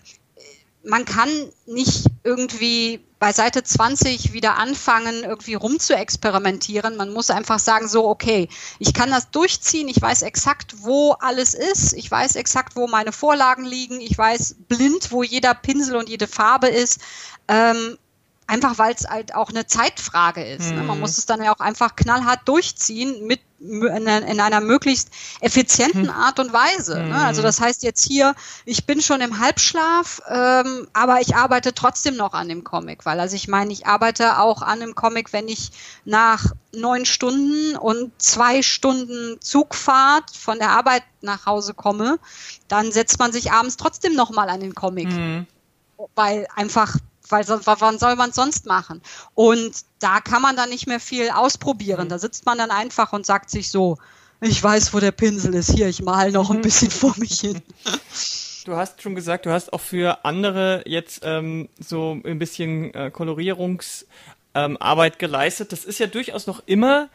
man kann nicht irgendwie bei Seite 20 wieder anfangen, irgendwie rum zu experimentieren. Man muss einfach sagen, so, okay, ich kann das durchziehen, ich weiß exakt, wo alles ist, ich weiß exakt, wo meine Vorlagen liegen, ich weiß blind, wo jeder Pinsel und jede Farbe ist. Ähm, einfach weil es halt auch eine Zeitfrage ist. Mhm. Ne? Man mhm. muss es dann ja auch einfach knallhart durchziehen mit in einer möglichst effizienten mhm. Art und Weise. Ne? Also mhm. das heißt jetzt hier, ich bin schon im Halbschlaf, ähm, aber ich arbeite trotzdem noch an dem Comic, weil also ich meine, ich arbeite auch an dem Comic, wenn ich nach neun Stunden und zwei Stunden Zugfahrt von der Arbeit nach Hause komme, dann setzt man sich abends trotzdem noch mal an den Comic, mhm. weil einfach weil wann soll man es sonst machen? Und da kann man dann nicht mehr viel ausprobieren. Mhm. Da sitzt man dann einfach und sagt sich so, ich weiß, wo der Pinsel ist. Hier, ich mal noch ein bisschen vor mich hin. Du hast schon gesagt, du hast auch für andere jetzt ähm, so ein bisschen äh, Kolorierungsarbeit ähm, geleistet. Das ist ja durchaus noch immer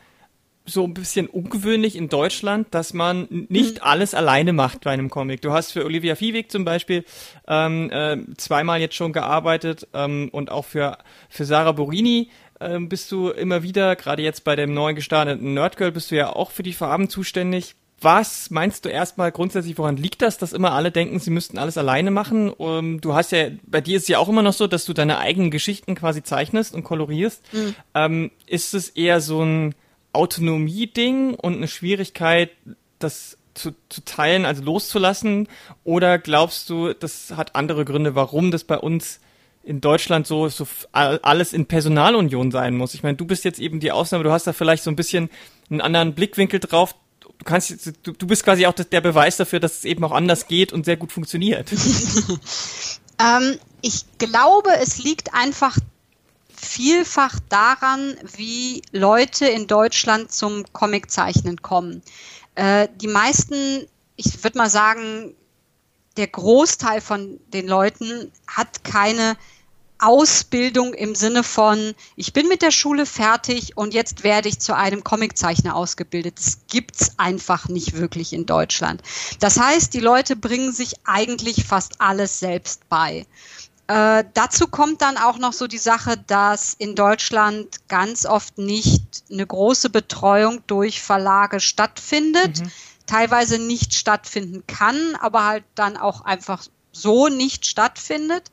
so ein bisschen ungewöhnlich in Deutschland, dass man nicht mhm. alles alleine macht bei einem Comic. Du hast für Olivia Viehweg zum Beispiel ähm, äh, zweimal jetzt schon gearbeitet ähm, und auch für, für Sarah Borini ähm, bist du immer wieder, gerade jetzt bei dem neu gestarteten Nerdgirl, bist du ja auch für die Farben zuständig. Was meinst du erstmal grundsätzlich, woran liegt das, dass immer alle denken, sie müssten alles alleine machen? Um, ähm, du hast ja, bei dir ist es ja auch immer noch so, dass du deine eigenen Geschichten quasi zeichnest und kolorierst. Mhm. Ähm, ist es eher so ein Autonomie-Ding und eine Schwierigkeit, das zu, zu teilen, also loszulassen? Oder glaubst du, das hat andere Gründe, warum das bei uns in Deutschland so, so alles in Personalunion sein muss? Ich meine, du bist jetzt eben die Ausnahme, du hast da vielleicht so ein bisschen einen anderen Blickwinkel drauf. Du kannst, du, du bist quasi auch der Beweis dafür, dass es eben auch anders geht und sehr gut funktioniert. ähm, ich glaube, es liegt einfach vielfach daran, wie Leute in Deutschland zum Comiczeichnen kommen. Äh, die meisten, ich würde mal sagen, der Großteil von den Leuten hat keine Ausbildung im Sinne von, ich bin mit der Schule fertig und jetzt werde ich zu einem Comiczeichner ausgebildet. Das gibt's einfach nicht wirklich in Deutschland. Das heißt, die Leute bringen sich eigentlich fast alles selbst bei. Äh, dazu kommt dann auch noch so die Sache, dass in Deutschland ganz oft nicht eine große Betreuung durch Verlage stattfindet, mhm. teilweise nicht stattfinden kann, aber halt dann auch einfach so nicht stattfindet.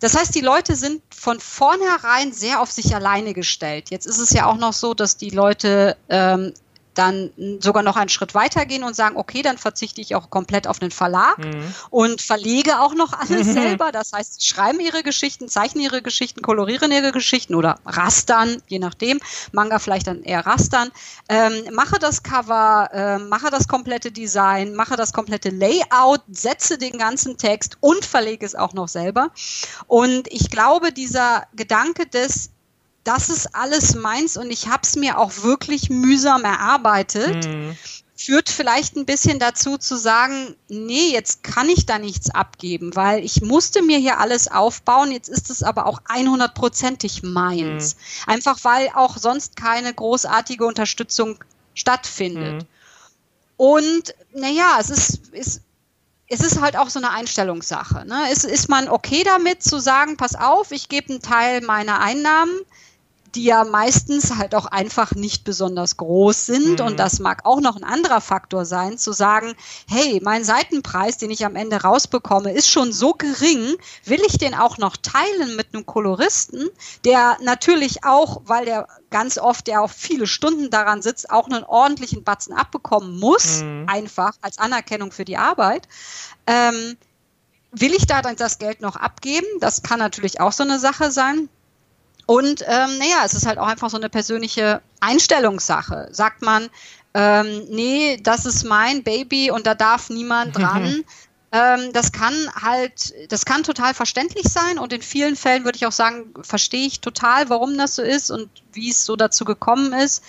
Das heißt, die Leute sind von vornherein sehr auf sich alleine gestellt. Jetzt ist es ja auch noch so, dass die Leute ähm, dann sogar noch einen Schritt weitergehen und sagen, okay, dann verzichte ich auch komplett auf den Verlag mhm. und verlege auch noch alles mhm. selber. Das heißt, sie schreiben ihre Geschichten, zeichnen ihre Geschichten, kolorieren ihre Geschichten oder rastern, je nachdem. Manga vielleicht dann eher rastern. Ähm, mache das Cover, äh, mache das komplette Design, mache das komplette Layout, setze den ganzen Text und verlege es auch noch selber. Und ich glaube, dieser Gedanke des das ist alles meins und ich habe es mir auch wirklich mühsam erarbeitet. Mhm. Führt vielleicht ein bisschen dazu zu sagen, nee, jetzt kann ich da nichts abgeben, weil ich musste mir hier alles aufbauen, jetzt ist es aber auch 100%ig meins. Mhm. Einfach weil auch sonst keine großartige Unterstützung stattfindet. Mhm. Und naja, es ist, ist es ist halt auch so eine Einstellungssache. Ne? Ist, ist man okay damit zu sagen, pass auf, ich gebe einen Teil meiner Einnahmen die ja meistens halt auch einfach nicht besonders groß sind. Mhm. Und das mag auch noch ein anderer Faktor sein, zu sagen, hey, mein Seitenpreis, den ich am Ende rausbekomme, ist schon so gering, will ich den auch noch teilen mit einem Koloristen, der natürlich auch, weil der ganz oft, der auch viele Stunden daran sitzt, auch einen ordentlichen Batzen abbekommen muss, mhm. einfach als Anerkennung für die Arbeit. Ähm, will ich da dann das Geld noch abgeben? Das kann natürlich auch so eine Sache sein. Und ähm, naja, es ist halt auch einfach so eine persönliche Einstellungssache. Sagt man, ähm, nee, das ist mein Baby und da darf niemand dran. ähm, das kann halt, das kann total verständlich sein und in vielen Fällen würde ich auch sagen, verstehe ich total, warum das so ist und wie es so dazu gekommen ist.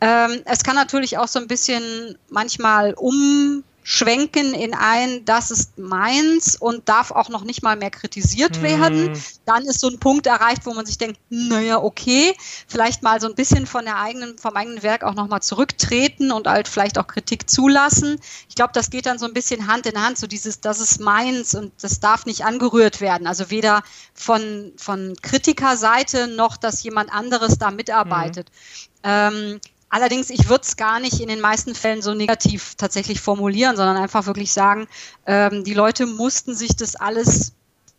Ähm, es kann natürlich auch so ein bisschen manchmal um schwenken in ein, das ist meins und darf auch noch nicht mal mehr kritisiert werden. Mm. Dann ist so ein Punkt erreicht, wo man sich denkt, naja, okay, vielleicht mal so ein bisschen von der eigenen, vom eigenen Werk auch nochmal zurücktreten und halt vielleicht auch Kritik zulassen. Ich glaube, das geht dann so ein bisschen Hand in Hand, so dieses, das ist meins und das darf nicht angerührt werden. Also weder von, von Kritikerseite noch, dass jemand anderes da mitarbeitet. Mm. Ähm, Allerdings, ich würde es gar nicht in den meisten Fällen so negativ tatsächlich formulieren, sondern einfach wirklich sagen, ähm, die Leute mussten sich das alles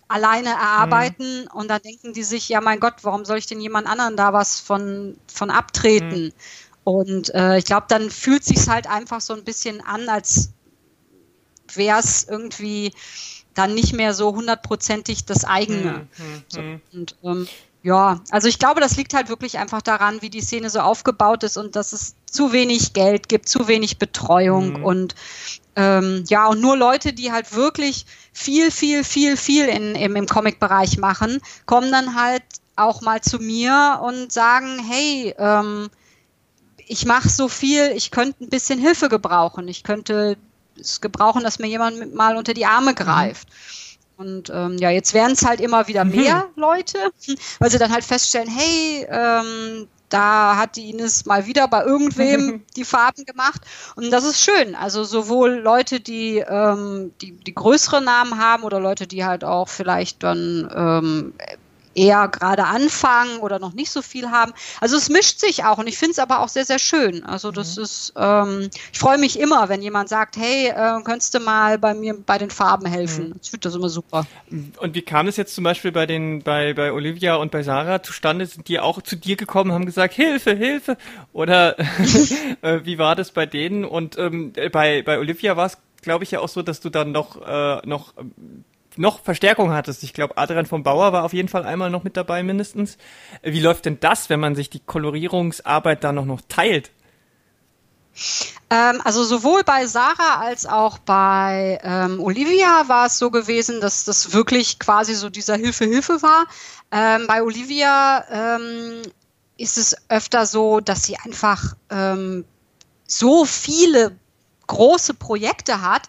alleine erarbeiten mhm. und dann denken die sich, ja mein Gott, warum soll ich denn jemand anderen da was von, von abtreten? Mhm. Und äh, ich glaube, dann fühlt sich halt einfach so ein bisschen an, als wäre es irgendwie dann nicht mehr so hundertprozentig das eigene. Mhm. So, mhm. und ähm, ja, also ich glaube, das liegt halt wirklich einfach daran, wie die Szene so aufgebaut ist und dass es zu wenig Geld gibt, zu wenig Betreuung mhm. und ähm, ja, und nur Leute, die halt wirklich viel, viel, viel, viel in, im, im Comic-Bereich machen, kommen dann halt auch mal zu mir und sagen, hey, ähm, ich mache so viel, ich könnte ein bisschen Hilfe gebrauchen. Ich könnte es gebrauchen, dass mir jemand mal unter die Arme greift. Mhm. Und ähm, ja, jetzt werden es halt immer wieder mhm. mehr mhm. Leute, weil sie dann halt feststellen, hey, ähm, da hat die Ines mal wieder bei irgendwem die Farben gemacht. Und das ist schön. Also sowohl Leute, die, ähm, die, die größere Namen haben oder Leute, die halt auch vielleicht dann ähm, eher gerade anfangen oder noch nicht so viel haben. Also es mischt sich auch und ich finde es aber auch sehr, sehr schön. Also das mhm. ist, ähm, ich freue mich immer, wenn jemand sagt, hey, äh, könntest du mal bei mir bei den Farben helfen? Mhm. Ich finde das immer super. Und wie kam es jetzt zum Beispiel bei den, bei, bei Olivia und bei Sarah zustande? Sind die auch zu dir gekommen, haben gesagt, Hilfe, Hilfe? Oder äh, wie war das bei denen? Und ähm, bei, bei Olivia war es glaube ich ja auch so, dass du dann noch, äh, noch noch Verstärkung hattest. Ich glaube, Adrian vom Bauer war auf jeden Fall einmal noch mit dabei mindestens. Wie läuft denn das, wenn man sich die Kolorierungsarbeit da noch, noch teilt? Ähm, also sowohl bei Sarah als auch bei ähm, Olivia war es so gewesen, dass das wirklich quasi so dieser Hilfe-Hilfe war. Ähm, bei Olivia ähm, ist es öfter so, dass sie einfach ähm, so viele große Projekte hat,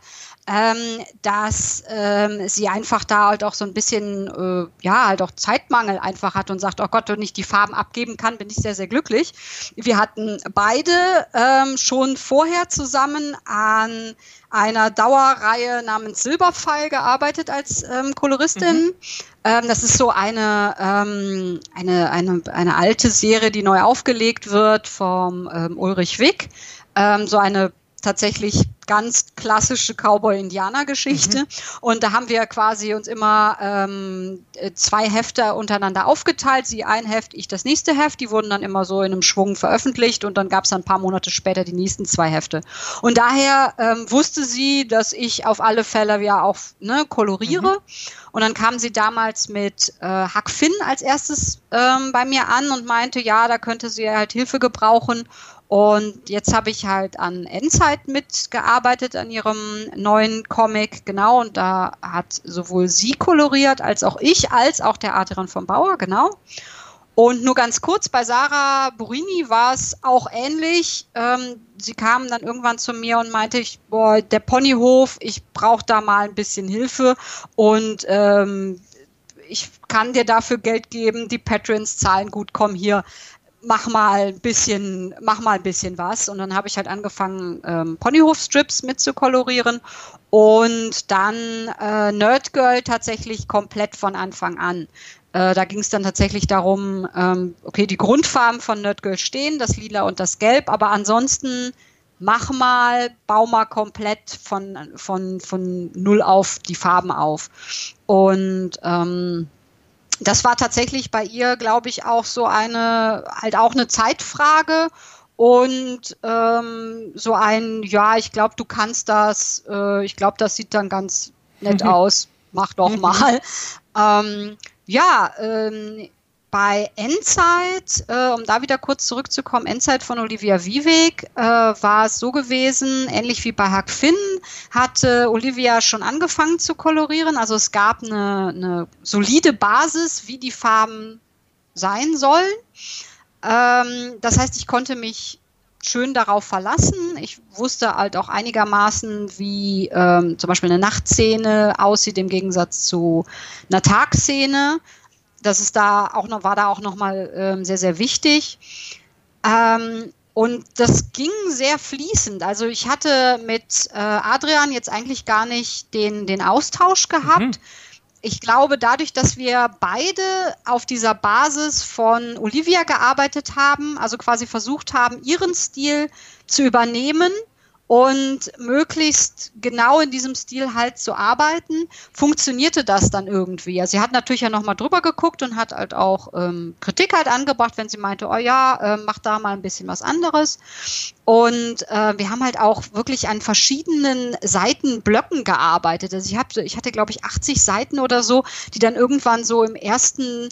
ähm, dass ähm, sie einfach da halt auch so ein bisschen, äh, ja, halt auch Zeitmangel einfach hat und sagt, oh Gott, wenn ich die Farben abgeben kann, bin ich sehr, sehr glücklich. Wir hatten beide ähm, schon vorher zusammen an einer Dauerreihe namens Silberpfeil gearbeitet als ähm, Koloristin. Mhm. Ähm, das ist so eine, ähm, eine, eine, eine alte Serie, die neu aufgelegt wird vom ähm, Ulrich Wick. Ähm, so eine tatsächlich ganz klassische Cowboy-Indianer-Geschichte. Mhm. Und da haben wir quasi uns immer ähm, zwei Hefte untereinander aufgeteilt. Sie ein Heft, ich das nächste Heft. Die wurden dann immer so in einem Schwung veröffentlicht und dann gab es ein paar Monate später die nächsten zwei Hefte. Und daher ähm, wusste sie, dass ich auf alle Fälle ja auch ne, koloriere. Mhm. Und dann kam sie damals mit äh, Huck Finn als erstes ähm, bei mir an und meinte, ja, da könnte sie halt Hilfe gebrauchen. Und jetzt habe ich halt an Endzeit mitgearbeitet, an ihrem neuen Comic, genau. Und da hat sowohl sie koloriert, als auch ich, als auch der Adrian vom Bauer, genau. Und nur ganz kurz, bei Sarah Burini war es auch ähnlich. Ähm, sie kam dann irgendwann zu mir und meinte, ich, boah, der Ponyhof, ich brauche da mal ein bisschen Hilfe. Und ähm, ich kann dir dafür Geld geben, die Patrons zahlen gut, komm hier, mach mal ein bisschen, mach mal ein bisschen was. Und dann habe ich halt angefangen, ähm, Ponyhof-Strips mitzukolorieren und dann äh, Nerdgirl tatsächlich komplett von Anfang an. Äh, da ging es dann tatsächlich darum, ähm, okay, die Grundfarben von Nerdgirl stehen, das Lila und das Gelb, aber ansonsten mach mal, bau mal komplett von, von, von null auf die Farben auf. Und ähm, das war tatsächlich bei ihr, glaube ich, auch so eine, halt auch eine Zeitfrage und ähm, so ein, ja, ich glaube, du kannst das, äh, ich glaube, das sieht dann ganz nett mhm. aus, mach doch mhm. mal. Ähm, ja, ähm, bei Endzeit, äh, um da wieder kurz zurückzukommen, Endzeit von Olivia Vivek äh, war es so gewesen, ähnlich wie bei Huck Finn, hatte Olivia schon angefangen zu kolorieren. Also es gab eine, eine solide Basis, wie die Farben sein sollen. Ähm, das heißt, ich konnte mich schön darauf verlassen. Ich wusste halt auch einigermaßen, wie ähm, zum Beispiel eine Nachtszene aussieht im Gegensatz zu einer Tagszene das ist da auch noch, war da auch nochmal ähm, sehr, sehr wichtig. Ähm, und das ging sehr fließend. Also ich hatte mit äh, Adrian jetzt eigentlich gar nicht den, den Austausch gehabt. Mhm. Ich glaube, dadurch, dass wir beide auf dieser Basis von Olivia gearbeitet haben, also quasi versucht haben, ihren Stil zu übernehmen, und möglichst genau in diesem Stil halt zu arbeiten, funktionierte das dann irgendwie. Also sie hat natürlich ja nochmal drüber geguckt und hat halt auch ähm, Kritik halt angebracht, wenn sie meinte, oh ja, äh, mach da mal ein bisschen was anderes. Und äh, wir haben halt auch wirklich an verschiedenen Seitenblöcken gearbeitet. Also ich, hab, ich hatte, glaube ich, 80 Seiten oder so, die dann irgendwann so im ersten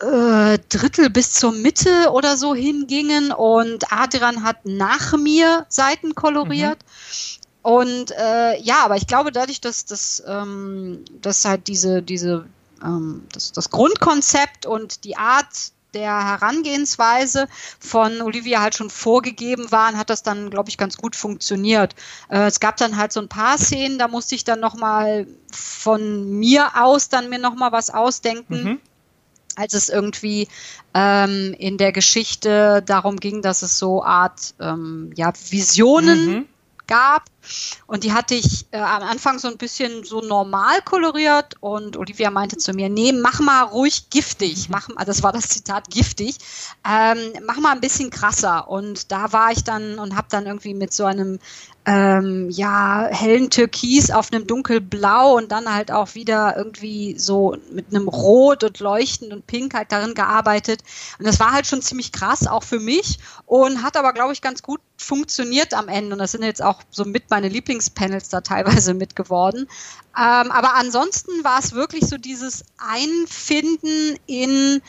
äh, Drittel bis zur Mitte oder so hingingen und Adrian hat nach mir Seiten koloriert. Mhm. Und äh, ja, aber ich glaube dadurch, dass, dass, ähm, dass halt diese, diese ähm, das, das Grundkonzept und die Art der Herangehensweise von Olivia halt schon vorgegeben waren, hat das dann, glaube ich, ganz gut funktioniert. Äh, es gab dann halt so ein paar Szenen, da musste ich dann nochmal von mir aus dann mir nochmal was ausdenken. Mhm als es irgendwie ähm, in der Geschichte darum ging, dass es so Art ähm, ja, Visionen mhm gab. Und die hatte ich äh, am Anfang so ein bisschen so normal koloriert und Olivia meinte zu mir, nee, mach mal ruhig giftig. Mach mal, das war das Zitat giftig. Ähm, mach mal ein bisschen krasser. Und da war ich dann und habe dann irgendwie mit so einem ähm, ja, hellen Türkis auf einem dunkelblau und dann halt auch wieder irgendwie so mit einem Rot und Leuchtend und Pink halt darin gearbeitet. Und das war halt schon ziemlich krass, auch für mich und hat aber, glaube ich, ganz gut funktioniert am Ende. Und das sind jetzt auch so mit meine Lieblingspanels da teilweise mit geworden. Ähm, aber ansonsten war es wirklich so dieses Einfinden in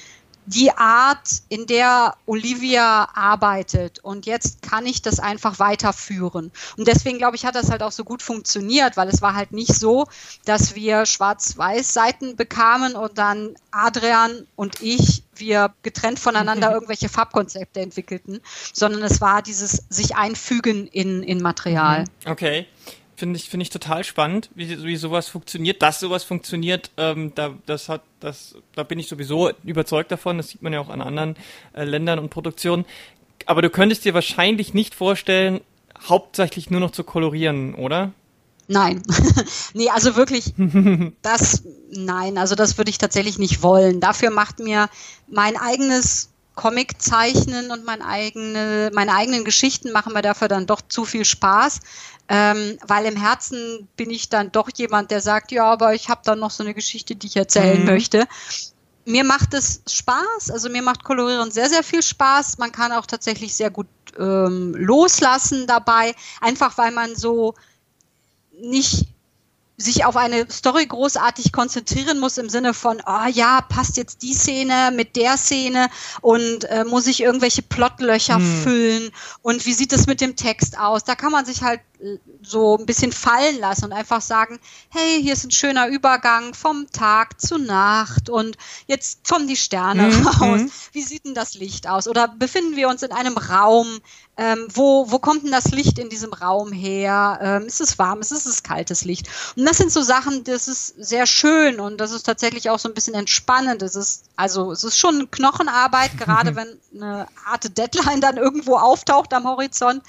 die Art, in der Olivia arbeitet. Und jetzt kann ich das einfach weiterführen. Und deswegen glaube ich, hat das halt auch so gut funktioniert, weil es war halt nicht so, dass wir Schwarz-Weiß-Seiten bekamen und dann Adrian und ich, wir getrennt voneinander irgendwelche Farbkonzepte entwickelten, sondern es war dieses sich einfügen in, in Material. Okay. Finde ich, finde ich total spannend, wie, wie sowas funktioniert. Dass sowas funktioniert, ähm, da, das hat, das, da bin ich sowieso überzeugt davon. Das sieht man ja auch an anderen äh, Ländern und Produktionen. Aber du könntest dir wahrscheinlich nicht vorstellen, hauptsächlich nur noch zu kolorieren, oder? Nein. nee, also wirklich, das, nein, also das würde ich tatsächlich nicht wollen. Dafür macht mir mein eigenes Comic zeichnen und mein eigene, meine eigenen Geschichten machen mir dafür dann doch zu viel Spaß, ähm, weil im Herzen bin ich dann doch jemand, der sagt, ja, aber ich habe dann noch so eine Geschichte, die ich erzählen mhm. möchte. Mir macht es Spaß, also mir macht Kolorieren sehr, sehr viel Spaß. Man kann auch tatsächlich sehr gut ähm, loslassen dabei, einfach weil man so nicht sich auf eine Story großartig konzentrieren muss im Sinne von, oh ja, passt jetzt die Szene mit der Szene und äh, muss ich irgendwelche Plotlöcher hm. füllen und wie sieht es mit dem Text aus? Da kann man sich halt so ein bisschen fallen lassen und einfach sagen, hey, hier ist ein schöner Übergang vom Tag zu Nacht und jetzt kommen die Sterne mhm. raus. Mhm. Wie sieht denn das Licht aus? Oder befinden wir uns in einem Raum? Ähm, wo, wo kommt denn das Licht in diesem Raum her? Ähm, ist es warm? Ist es kaltes Licht? Und das sind so Sachen, das ist sehr schön und das ist tatsächlich auch so ein bisschen entspannend. Es ist, also, es ist schon Knochenarbeit, gerade wenn eine Art Deadline dann irgendwo auftaucht am Horizont.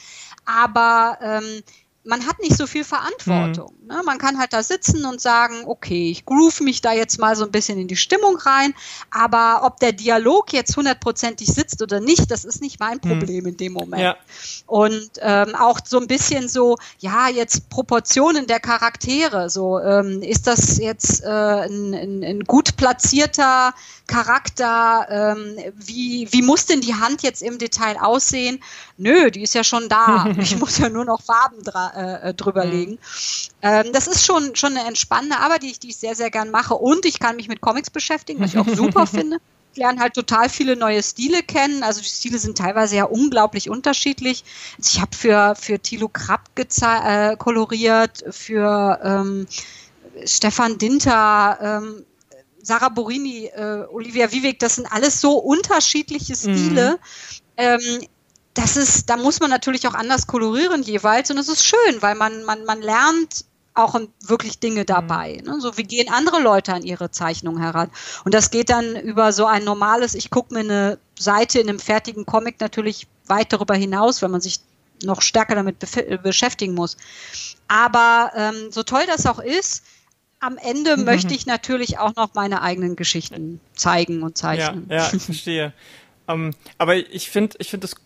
Aber ähm, man hat nicht so viel Verantwortung. Mhm. Ne? Man kann halt da sitzen und sagen, okay, ich groove mich da jetzt mal so ein bisschen in die Stimmung rein, aber ob der Dialog jetzt hundertprozentig sitzt oder nicht, das ist nicht mein mhm. Problem mhm. in dem Moment. Ja. Und ähm, auch so ein bisschen so, ja, jetzt Proportionen der Charaktere, so ähm, ist das jetzt äh, ein, ein, ein gut platzierter Charakter, ähm, wie, wie muss denn die Hand jetzt im Detail aussehen? Nö, die ist ja schon da. ich muss ja nur noch Farben äh, drüber mhm. legen. Ähm, das ist schon, schon eine entspannende Arbeit, die ich, die ich sehr, sehr gern mache. Und ich kann mich mit Comics beschäftigen, was ich auch super finde. Ich lerne halt total viele neue Stile kennen. Also die Stile sind teilweise ja unglaublich unterschiedlich. Also ich habe für, für Thilo Krapp äh, koloriert, für ähm, Stefan Dinter, ähm, Sarah Borini, äh, Olivia Vivek, das sind alles so unterschiedliche Stile. Mhm. Ähm, das ist, da muss man natürlich auch anders kolorieren jeweils und es ist schön, weil man, man, man lernt auch wirklich Dinge mhm. dabei. Ne? So wie gehen andere Leute an ihre Zeichnung heran. Und das geht dann über so ein normales, ich gucke mir eine Seite in einem fertigen Comic natürlich weit darüber hinaus, wenn man sich noch stärker damit beschäftigen muss. Aber ähm, so toll das auch ist, am Ende mhm. möchte ich natürlich auch noch meine eigenen Geschichten zeigen und zeichnen. Ja, ja ich verstehe. um, ähm, aber ich finde ich finde das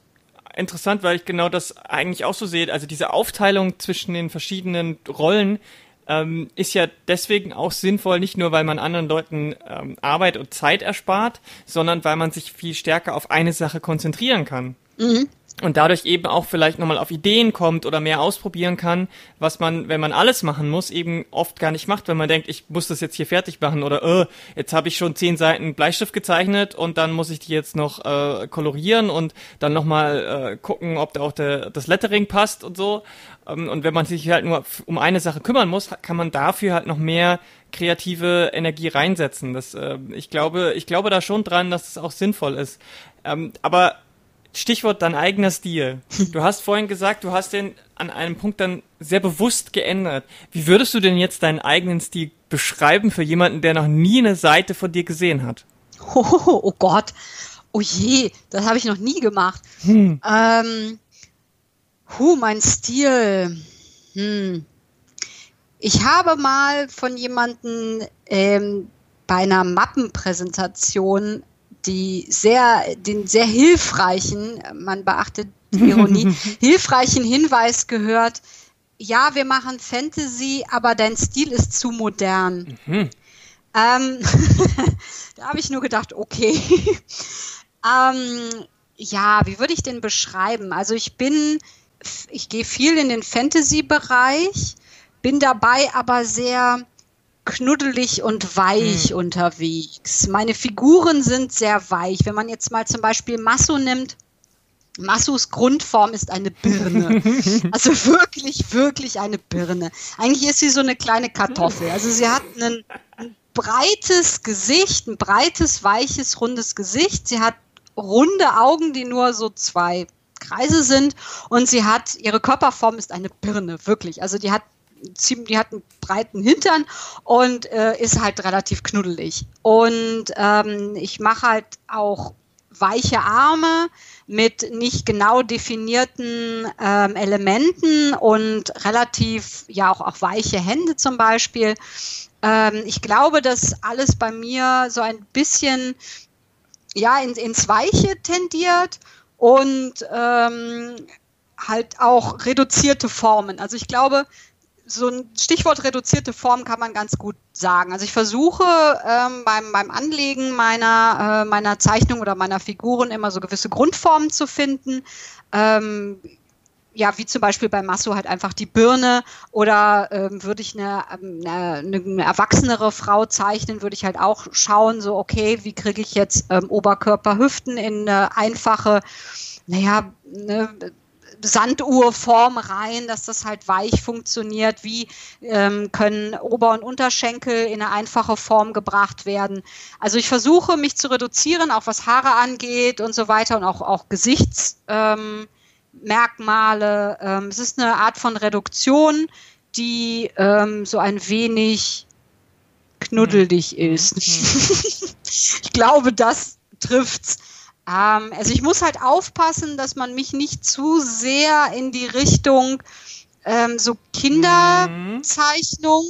interessant, weil ich genau das eigentlich auch so sehe. Also diese Aufteilung zwischen den verschiedenen Rollen ähm, ist ja deswegen auch sinnvoll, nicht nur weil man anderen Leuten ähm, Arbeit und Zeit erspart, sondern weil man sich viel stärker auf eine Sache konzentrieren kann. Mhm. Und dadurch eben auch vielleicht nochmal auf Ideen kommt oder mehr ausprobieren kann, was man, wenn man alles machen muss, eben oft gar nicht macht, wenn man denkt, ich muss das jetzt hier fertig machen oder äh, jetzt habe ich schon zehn Seiten Bleistift gezeichnet und dann muss ich die jetzt noch äh, kolorieren und dann nochmal äh, gucken, ob da auch der, das Lettering passt und so. Ähm, und wenn man sich halt nur um eine Sache kümmern muss, kann man dafür halt noch mehr kreative Energie reinsetzen. Das, äh, ich glaube, ich glaube da schon dran, dass es das auch sinnvoll ist. Ähm, aber Stichwort dein eigener Stil. Du hast vorhin gesagt, du hast den an einem Punkt dann sehr bewusst geändert. Wie würdest du denn jetzt deinen eigenen Stil beschreiben für jemanden, der noch nie eine Seite von dir gesehen hat? Oh, oh Gott. Oh je, das habe ich noch nie gemacht. Hm. Ähm, hu, mein Stil. Hm. Ich habe mal von jemandem ähm, bei einer Mappenpräsentation die sehr, den sehr hilfreichen, man beachtet die Ironie, hilfreichen Hinweis gehört, ja, wir machen Fantasy, aber dein Stil ist zu modern. Mhm. Ähm, da habe ich nur gedacht, okay. ähm, ja, wie würde ich den beschreiben? Also ich bin, ich gehe viel in den Fantasy-Bereich, bin dabei aber sehr knuddelig und weich hm. unterwegs. Meine Figuren sind sehr weich. Wenn man jetzt mal zum Beispiel Masso nimmt, Massos Grundform ist eine Birne. Also wirklich, wirklich eine Birne. Eigentlich ist sie so eine kleine Kartoffel. Also sie hat ein, ein breites Gesicht, ein breites, weiches, rundes Gesicht. Sie hat runde Augen, die nur so zwei Kreise sind und sie hat, ihre Körperform ist eine Birne, wirklich. Also die hat die hat einen breiten Hintern und äh, ist halt relativ knuddelig. Und ähm, ich mache halt auch weiche Arme mit nicht genau definierten ähm, Elementen und relativ, ja auch, auch weiche Hände zum Beispiel. Ähm, ich glaube, dass alles bei mir so ein bisschen ja, in, ins Weiche tendiert und ähm, halt auch reduzierte Formen. Also ich glaube, so ein Stichwort reduzierte Form kann man ganz gut sagen. Also ich versuche ähm, beim, beim Anlegen meiner, äh, meiner Zeichnung oder meiner Figuren immer so gewisse Grundformen zu finden. Ähm, ja, wie zum Beispiel bei Masso halt einfach die Birne oder ähm, würde ich eine, eine, eine erwachsenere Frau zeichnen, würde ich halt auch schauen, so okay, wie kriege ich jetzt ähm, Oberkörper, Hüften in eine einfache, naja, ne, Sanduhrform rein, dass das halt weich funktioniert. Wie ähm, können Ober- und Unterschenkel in eine einfache Form gebracht werden? Also ich versuche mich zu reduzieren, auch was Haare angeht und so weiter und auch, auch Gesichtsmerkmale. Ähm, es ist eine Art von Reduktion, die ähm, so ein wenig knuddelig mhm. ist. Mhm. ich glaube, das trifft's. Ähm, also ich muss halt aufpassen, dass man mich nicht zu sehr in die Richtung ähm, so Kinderzeichnung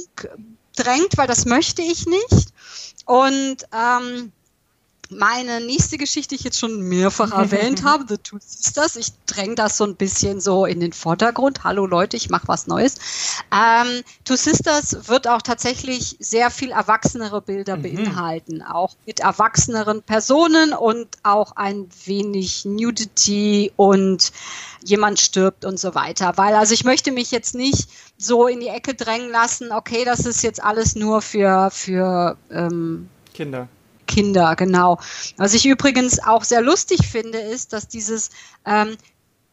drängt, weil das möchte ich nicht. Und ähm, meine nächste Geschichte, die ich jetzt schon mehrfach erwähnt habe, The Two Sisters. Ich dränge das so ein bisschen so in den Vordergrund. Hallo Leute, ich mache was Neues. Ähm, Two Sisters wird auch tatsächlich sehr viel erwachsenere Bilder mhm. beinhalten, auch mit erwachseneren Personen und auch ein wenig Nudity und jemand stirbt und so weiter. Weil also ich möchte mich jetzt nicht so in die Ecke drängen lassen, okay, das ist jetzt alles nur für, für ähm, Kinder. Kinder, genau. Was ich übrigens auch sehr lustig finde, ist, dass dieses ähm,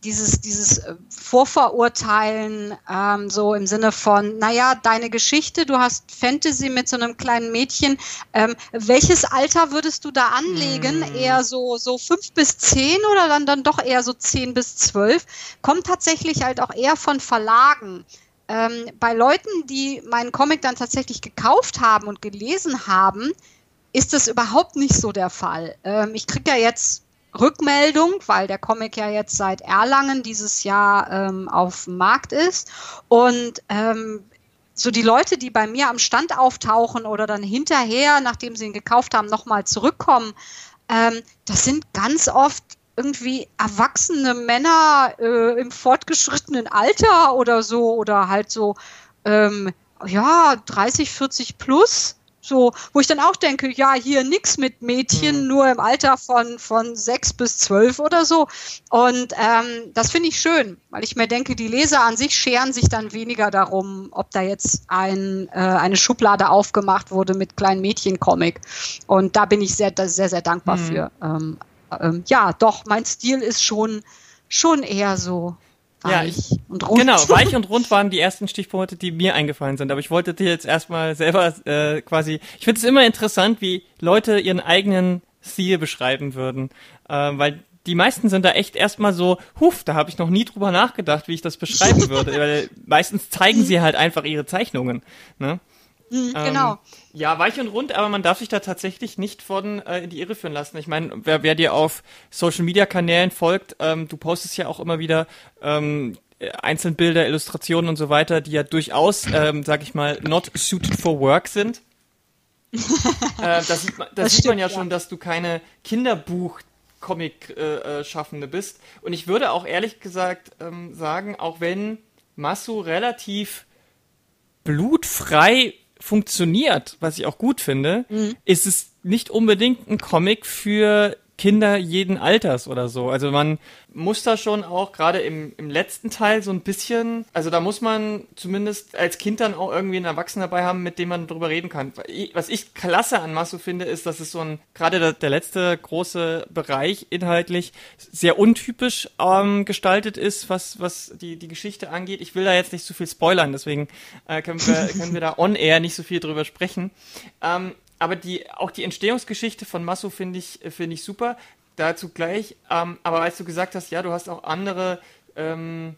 dieses, dieses äh, Vorverurteilen ähm, so im Sinne von, naja, deine Geschichte, du hast Fantasy mit so einem kleinen Mädchen. Ähm, welches Alter würdest du da anlegen? Hm. Eher so, so fünf bis zehn oder dann, dann doch eher so zehn bis zwölf? Kommt tatsächlich halt auch eher von Verlagen. Ähm, bei Leuten, die meinen Comic dann tatsächlich gekauft haben und gelesen haben, ist das überhaupt nicht so der Fall. Ähm, ich kriege ja jetzt Rückmeldung, weil der Comic ja jetzt seit Erlangen dieses Jahr ähm, auf dem Markt ist. Und ähm, so die Leute, die bei mir am Stand auftauchen oder dann hinterher, nachdem sie ihn gekauft haben, nochmal zurückkommen, ähm, das sind ganz oft irgendwie erwachsene Männer äh, im fortgeschrittenen Alter oder so oder halt so, ähm, ja, 30, 40 plus so, wo ich dann auch denke, ja, hier nix mit Mädchen, mhm. nur im Alter von, von sechs bis zwölf oder so. Und ähm, das finde ich schön, weil ich mir denke, die Leser an sich scheren sich dann weniger darum, ob da jetzt ein, äh, eine Schublade aufgemacht wurde mit kleinen Mädchen-Comic. Und da bin ich sehr, sehr, sehr dankbar mhm. für. Ähm, ähm, ja, doch, mein Stil ist schon, schon eher so Weich ja, ich, und rund. Genau, weich und rund waren die ersten Stichpunkte, die mir eingefallen sind. Aber ich wollte dir jetzt erstmal selber äh, quasi. Ich finde es immer interessant, wie Leute ihren eigenen Stil beschreiben würden. Äh, weil die meisten sind da echt erstmal so, huf, da habe ich noch nie drüber nachgedacht, wie ich das beschreiben würde. weil meistens zeigen sie halt einfach ihre Zeichnungen. Ne? Mhm, ähm, genau. Ja, weich und rund, aber man darf sich da tatsächlich nicht von äh, in die Irre führen lassen. Ich meine, wer, wer dir auf Social Media Kanälen folgt, ähm, du postest ja auch immer wieder ähm, Einzelbilder, Illustrationen und so weiter, die ja durchaus, ähm, sag ich mal, not suited for work sind. äh, da sieht man, da das sieht stimmt, man ja, ja, schon, dass du keine Kinderbuch Comic-Schaffende äh, äh bist. Und ich würde auch ehrlich gesagt ähm, sagen, auch wenn Masu relativ blutfrei funktioniert, was ich auch gut finde, mhm. ist es nicht unbedingt ein Comic für Kinder jeden Alters oder so. Also man muss da schon auch gerade im, im letzten Teil so ein bisschen, also da muss man zumindest als Kind dann auch irgendwie einen Erwachsenen dabei haben, mit dem man drüber reden kann. Was ich klasse an Masso finde, ist, dass es so ein, gerade der, der letzte große Bereich inhaltlich sehr untypisch ähm, gestaltet ist, was, was die, die Geschichte angeht. Ich will da jetzt nicht so viel spoilern, deswegen äh, können, wir, können wir da on air nicht so viel drüber sprechen. Ähm, aber die, auch die Entstehungsgeschichte von Masso finde ich, finde ich super. Dazu gleich. Ähm, aber als du gesagt hast, ja, du hast auch andere, ähm,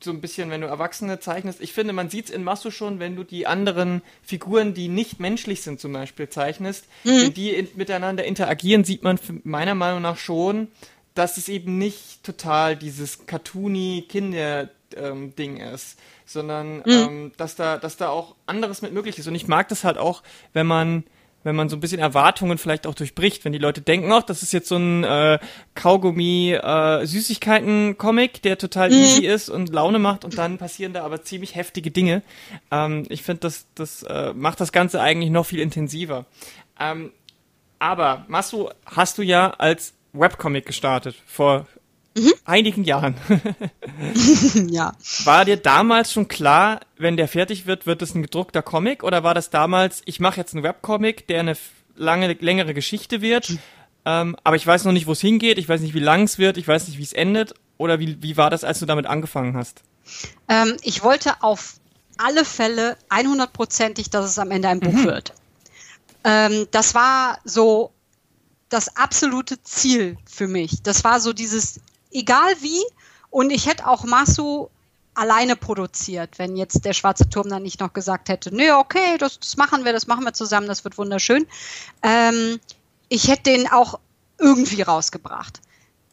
so ein bisschen, wenn du Erwachsene zeichnest. Ich finde, man sieht es in Masso schon, wenn du die anderen Figuren, die nicht menschlich sind, zum Beispiel zeichnest, mhm. wenn die in, miteinander interagieren, sieht man meiner Meinung nach schon, dass es eben nicht total dieses cartoony Kinder-Ding ähm, ist, sondern mhm. ähm, dass da, dass da auch anderes mit möglich ist. Und ich mag das halt auch, wenn man wenn man so ein bisschen Erwartungen vielleicht auch durchbricht, wenn die Leute denken, ach, das ist jetzt so ein äh, Kaugummi äh, der total mhm. easy ist und Laune macht und dann passieren da aber ziemlich heftige Dinge. Ähm, ich finde, das das äh, macht das Ganze eigentlich noch viel intensiver. Ähm, aber Masu, hast du ja als Webcomic gestartet vor mhm. einigen Jahren. ja. War dir damals schon klar, wenn der fertig wird, wird es ein gedruckter Comic? Oder war das damals, ich mache jetzt einen Webcomic, der eine lange, längere Geschichte wird, ähm, aber ich weiß noch nicht, wo es hingeht, ich weiß nicht, wie lang es wird, ich weiß nicht, wie es endet? Oder wie, wie war das, als du damit angefangen hast? Ähm, ich wollte auf alle Fälle 100%ig, dass es am Ende ein Buch mhm. wird. Ähm, das war so das absolute Ziel für mich. Das war so dieses, egal wie. Und ich hätte auch Masu alleine produziert, wenn jetzt der Schwarze Turm dann nicht noch gesagt hätte, nee, okay, das, das machen wir, das machen wir zusammen, das wird wunderschön. Ähm, ich hätte den auch irgendwie rausgebracht.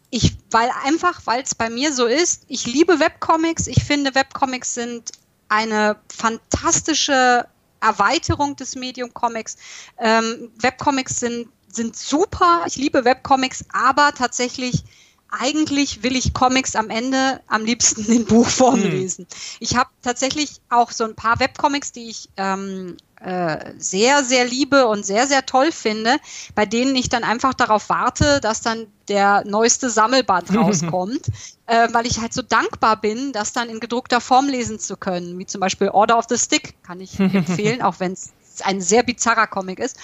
Ich, weil einfach, weil es bei mir so ist, ich liebe Webcomics, ich finde Webcomics sind eine fantastische Erweiterung des Medium Comics. Ähm, Webcomics sind, sind super, ich liebe Webcomics, aber tatsächlich eigentlich will ich Comics am Ende am liebsten in Buchform hm. lesen. Ich habe tatsächlich auch so ein paar Webcomics, die ich ähm, äh, sehr, sehr liebe und sehr, sehr toll finde, bei denen ich dann einfach darauf warte, dass dann der neueste Sammelband rauskommt, äh, weil ich halt so dankbar bin, das dann in gedruckter Form lesen zu können, wie zum Beispiel Order of the Stick, kann ich empfehlen, auch wenn es ein sehr bizarrer Comic ist.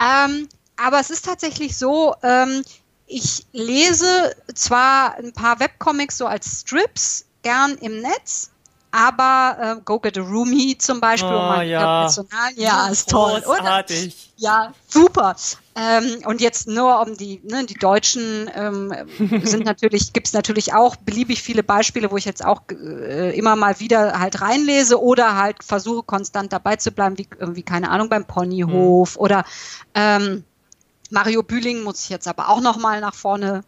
Ähm, aber es ist tatsächlich so, ähm, ich lese zwar ein paar Webcomics so als Strips gern im Netz, aber äh, Go Get a Roomie zum Beispiel, oh, um ja. Personal, ja, ist toll, Großartig. oder? Ja, super. Ähm, und jetzt nur um die, ne, die Deutschen ähm, sind natürlich, gibt es natürlich auch beliebig viele Beispiele, wo ich jetzt auch äh, immer mal wieder halt reinlese oder halt versuche konstant dabei zu bleiben, wie irgendwie, keine Ahnung, beim Ponyhof mhm. oder ähm, Mario Bühling muss ich jetzt aber auch noch mal nach vorne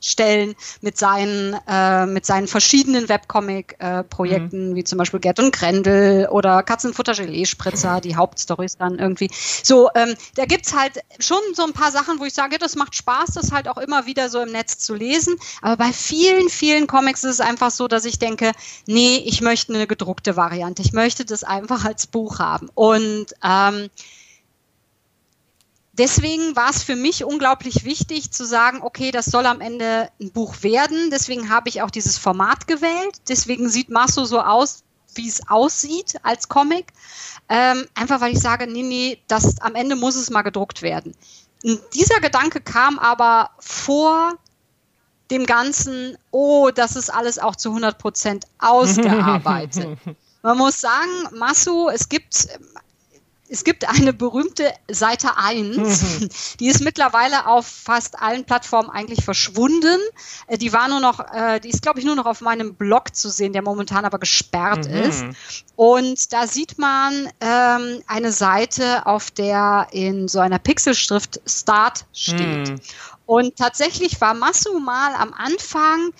stellen mit seinen äh, mit seinen verschiedenen Webcomic-Projekten, äh, mhm. wie zum Beispiel Gerd und Grendel oder Katzenfutter Gelee-Spritzer, die Hauptstories dann irgendwie. So, ähm, da gibt's halt schon so ein paar Sachen, wo ich sage, das macht Spaß, das halt auch immer wieder so im Netz zu lesen. Aber bei vielen, vielen Comics ist es einfach so, dass ich denke, nee, ich möchte eine gedruckte Variante. Ich möchte das einfach als Buch haben. Und ähm, deswegen war es für mich unglaublich wichtig zu sagen, okay, das soll am Ende ein Buch werden. Deswegen habe ich auch dieses Format gewählt. Deswegen sieht Masso so aus, wie es aussieht als Comic. Ähm, einfach weil ich sage, nee, nee, das, am Ende muss es mal gedruckt werden. Und dieser Gedanke kam aber vor dem Ganzen, oh, das ist alles auch zu 100 Prozent ausgearbeitet. Man muss sagen, Masu, es gibt es gibt eine berühmte Seite 1, die ist mittlerweile auf fast allen Plattformen eigentlich verschwunden. Äh, die war nur noch, äh, die ist glaube ich nur noch auf meinem Blog zu sehen, der momentan aber gesperrt mhm. ist. Und da sieht man ähm, eine Seite, auf der in so einer Pixelschrift Start steht. Mhm. Und tatsächlich war Masu mal am Anfang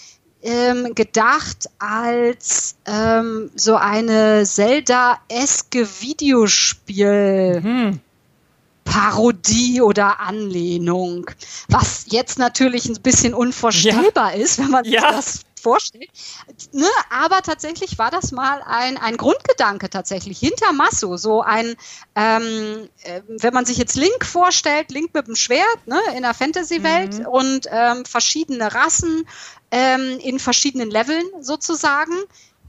ähm, gedacht als ähm, so eine Zelda-eske Videospiel. Mhm. Parodie oder Anlehnung, was jetzt natürlich ein bisschen unvorstellbar ja. ist, wenn man ja. das vorstellt. Ne? Aber tatsächlich war das mal ein, ein Grundgedanke tatsächlich hinter Masso. So ein, ähm, äh, wenn man sich jetzt Link vorstellt, Link mit dem Schwert ne? in der Fantasy-Welt mhm. und ähm, verschiedene Rassen ähm, in verschiedenen Leveln sozusagen.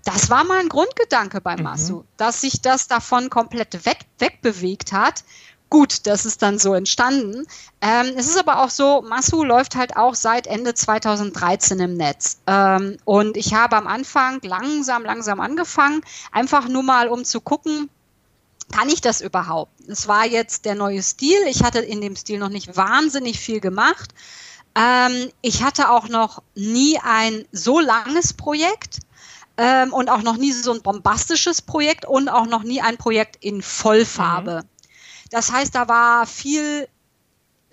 Das war mal ein Grundgedanke bei Masu, mhm. dass sich das davon komplett weg, wegbewegt hat gut, das ist dann so entstanden. Ähm, es ist aber auch so, Masu läuft halt auch seit Ende 2013 im Netz. Ähm, und ich habe am Anfang langsam, langsam angefangen, einfach nur mal um zu gucken, kann ich das überhaupt? Es war jetzt der neue Stil. Ich hatte in dem Stil noch nicht wahnsinnig viel gemacht. Ähm, ich hatte auch noch nie ein so langes Projekt ähm, und auch noch nie so ein bombastisches Projekt und auch noch nie ein Projekt in Vollfarbe. Mhm. Das heißt, da war viel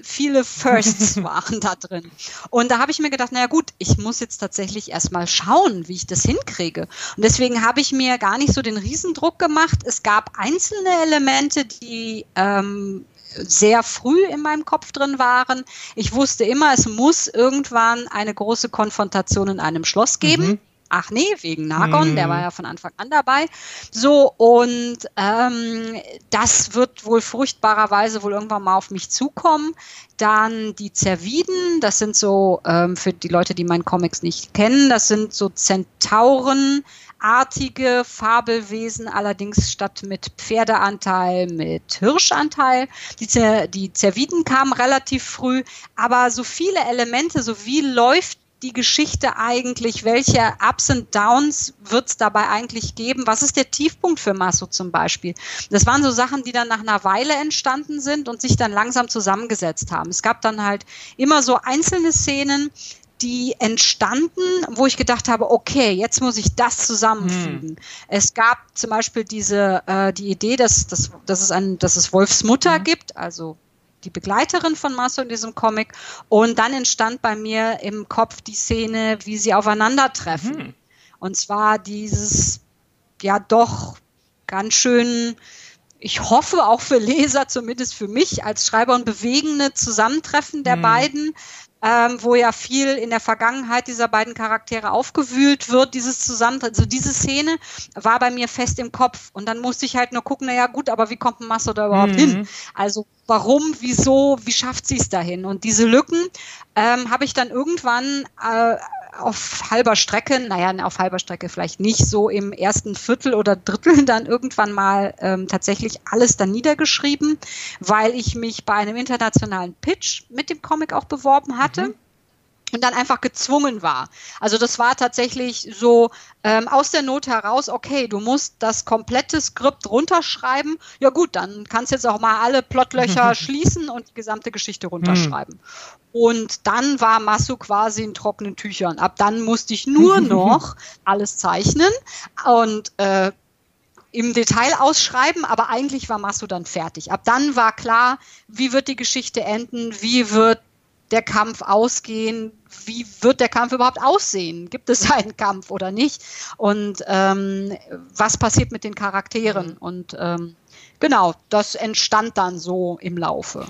viele Firsts waren da drin. Und da habe ich mir gedacht, naja gut, ich muss jetzt tatsächlich erstmal schauen, wie ich das hinkriege. Und deswegen habe ich mir gar nicht so den Riesendruck gemacht. Es gab einzelne Elemente, die ähm, sehr früh in meinem Kopf drin waren. Ich wusste immer, es muss irgendwann eine große Konfrontation in einem Schloss geben. Mhm ach nee, wegen Nagon, mm. der war mhm. ja von Anfang an dabei. So, und ähm, das wird wohl furchtbarerweise wohl irgendwann mal auf mich zukommen. Dann die Zerviden, das sind so, ähm, für die Leute, die meinen Comics nicht kennen, das sind so Zentauren, artige Fabelwesen, allerdings statt mit Pferdeanteil mit Hirschanteil. Die, Zer die Zerviden kamen relativ früh, aber so viele Elemente, so wie läuft die Geschichte eigentlich? Welche Ups und Downs wird es dabei eigentlich geben? Was ist der Tiefpunkt für Masso zum Beispiel? Das waren so Sachen, die dann nach einer Weile entstanden sind und sich dann langsam zusammengesetzt haben. Es gab dann halt immer so einzelne Szenen, die entstanden, wo ich gedacht habe, okay, jetzt muss ich das zusammenfügen. Hm. Es gab zum Beispiel diese äh, die Idee, dass, dass, dass, es ein, dass es Wolfs Mutter hm. gibt, also die Begleiterin von Marcel in diesem Comic. Und dann entstand bei mir im Kopf die Szene, wie sie aufeinandertreffen. Mhm. Und zwar dieses, ja doch ganz schön, ich hoffe auch für Leser, zumindest für mich als Schreiber und bewegende Zusammentreffen der mhm. beiden, ähm, wo ja viel in der Vergangenheit dieser beiden Charaktere aufgewühlt wird, dieses Zusammentreffen, also diese Szene war bei mir fest im Kopf und dann musste ich halt nur gucken, naja gut, aber wie kommt ein Masso da überhaupt mhm. hin? Also warum, wieso, wie schafft sie es dahin? Und diese Lücken ähm, habe ich dann irgendwann äh, auf halber Strecke, naja, auf halber Strecke vielleicht nicht, so im ersten Viertel oder Drittel dann irgendwann mal ähm, tatsächlich alles dann niedergeschrieben, weil ich mich bei einem internationalen Pitch mit dem Comic auch beworben hatte. Mhm und dann einfach gezwungen war. Also das war tatsächlich so ähm, aus der Not heraus, okay, du musst das komplette Skript runterschreiben. Ja gut, dann kannst du jetzt auch mal alle Plotlöcher schließen und die gesamte Geschichte runterschreiben. Mhm. Und dann war Masu quasi in trockenen Tüchern. Ab dann musste ich nur noch alles zeichnen und äh, im Detail ausschreiben, aber eigentlich war Masu dann fertig. Ab dann war klar, wie wird die Geschichte enden, wie wird der Kampf ausgehen? Wie wird der Kampf überhaupt aussehen? Gibt es einen Kampf oder nicht? Und ähm, was passiert mit den Charakteren? Und ähm, genau, das entstand dann so im Laufe.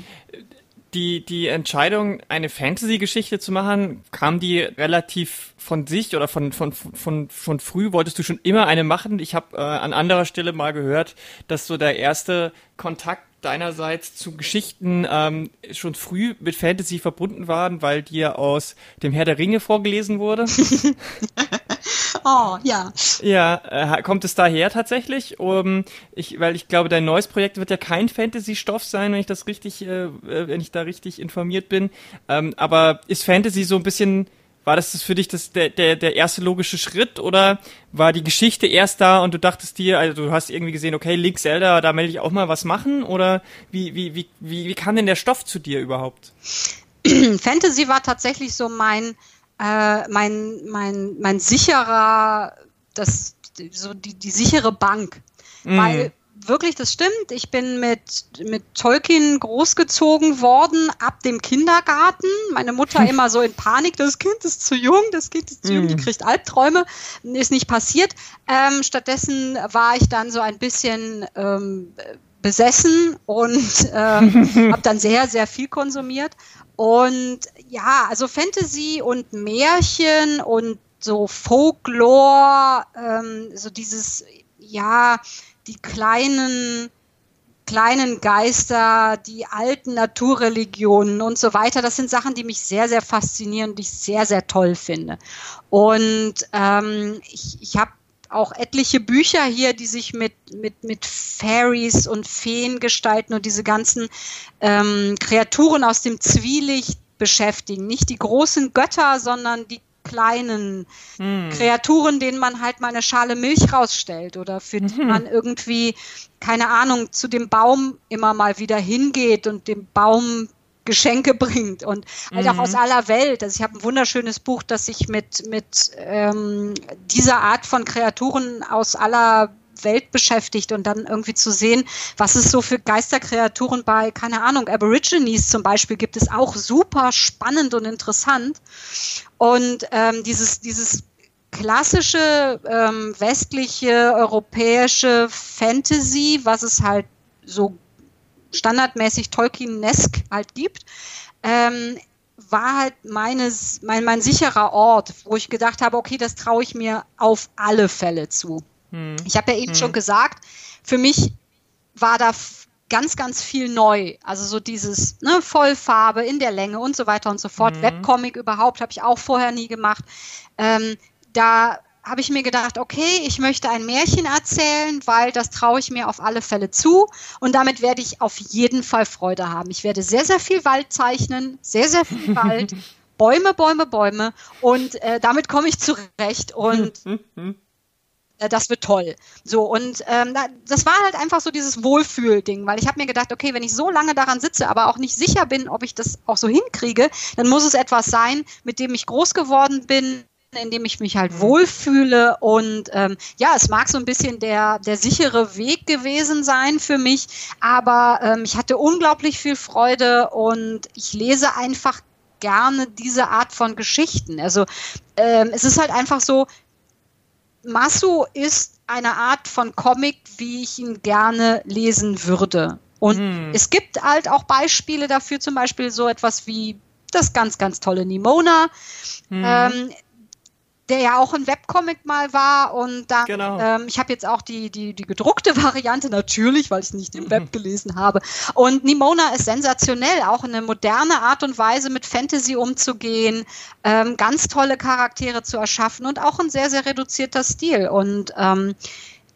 Die, die Entscheidung, eine Fantasy-Geschichte zu machen, kam die relativ von sich oder von, von, von, von früh? Wolltest du schon immer eine machen? Ich habe äh, an anderer Stelle mal gehört, dass so der erste Kontakt deinerseits zu Geschichten ähm, schon früh mit Fantasy verbunden waren, weil dir aus dem Herr der Ringe vorgelesen wurde? oh, ja. Ja, äh, kommt es daher tatsächlich? Um, ich, weil ich glaube, dein neues Projekt wird ja kein Fantasy-Stoff sein, wenn ich das richtig, äh, äh wenn ich da richtig informiert bin. Ähm, aber ist Fantasy so ein bisschen war das für dich das, der, der, der erste logische Schritt oder war die Geschichte erst da und du dachtest dir, also du hast irgendwie gesehen, okay, Link Zelda, da melde ich auch mal was machen oder wie, wie, wie, wie, wie kam denn der Stoff zu dir überhaupt? Fantasy war tatsächlich so mein, äh, mein, mein, mein sicherer, das, so die, die sichere Bank. Mhm. Weil wirklich, das stimmt. Ich bin mit, mit Tolkien großgezogen worden ab dem Kindergarten. Meine Mutter immer so in Panik, das Kind ist zu jung, das Kind ist zu jung, die mm. kriegt Albträume. Ist nicht passiert. Ähm, stattdessen war ich dann so ein bisschen ähm, besessen und äh, habe dann sehr, sehr viel konsumiert. Und ja, also Fantasy und Märchen und so Folklore, ähm, so dieses, ja, die kleinen kleinen Geister, die alten Naturreligionen und so weiter. Das sind Sachen, die mich sehr, sehr faszinieren und ich sehr, sehr toll finde. Und ähm, ich, ich habe auch etliche Bücher hier, die sich mit, mit, mit Fairies und Feen gestalten und diese ganzen ähm, Kreaturen aus dem Zwielicht beschäftigen. Nicht die großen Götter, sondern die kleinen mm. Kreaturen, denen man halt mal eine Schale Milch rausstellt oder für die mhm. man irgendwie, keine Ahnung, zu dem Baum immer mal wieder hingeht und dem Baum Geschenke bringt und halt mhm. auch aus aller Welt. Also ich habe ein wunderschönes Buch, das sich mit, mit ähm, dieser Art von Kreaturen aus aller Welt beschäftigt und dann irgendwie zu sehen, was es so für Geisterkreaturen bei, keine Ahnung, Aborigines zum Beispiel gibt es auch super spannend und interessant. Und ähm, dieses, dieses klassische ähm, westliche europäische Fantasy, was es halt so standardmäßig Tolkien-esk halt gibt, ähm, war halt meines, mein, mein sicherer Ort, wo ich gedacht habe, okay, das traue ich mir auf alle Fälle zu. Hm. Ich habe ja eben hm. schon gesagt, für mich war da ganz, ganz viel neu. Also so dieses ne, Vollfarbe in der Länge und so weiter und so fort. Mhm. Webcomic überhaupt habe ich auch vorher nie gemacht. Ähm, da habe ich mir gedacht, okay, ich möchte ein Märchen erzählen, weil das traue ich mir auf alle Fälle zu und damit werde ich auf jeden Fall Freude haben. Ich werde sehr, sehr viel Wald zeichnen, sehr, sehr viel Wald, Bäume, Bäume, Bäume und äh, damit komme ich zurecht und Äh, das wird toll. So, und ähm, das war halt einfach so dieses Wohlfühl-Ding, weil ich habe mir gedacht, okay, wenn ich so lange daran sitze, aber auch nicht sicher bin, ob ich das auch so hinkriege, dann muss es etwas sein, mit dem ich groß geworden bin, in dem ich mich halt mhm. wohlfühle. Und ähm, ja, es mag so ein bisschen der, der sichere Weg gewesen sein für mich, aber ähm, ich hatte unglaublich viel Freude und ich lese einfach gerne diese Art von Geschichten. Also ähm, es ist halt einfach so, Masso ist eine Art von Comic, wie ich ihn gerne lesen würde. Und hm. es gibt halt auch Beispiele dafür, zum Beispiel so etwas wie das ganz, ganz tolle Nimona. Hm. Ähm, der ja auch ein Webcomic mal war und dann, genau. ähm, ich habe jetzt auch die, die, die gedruckte Variante, natürlich, weil ich es nicht im Web gelesen habe. Und Nimona ist sensationell, auch eine moderne Art und Weise mit Fantasy umzugehen, ähm, ganz tolle Charaktere zu erschaffen und auch ein sehr, sehr reduzierter Stil. Und ähm,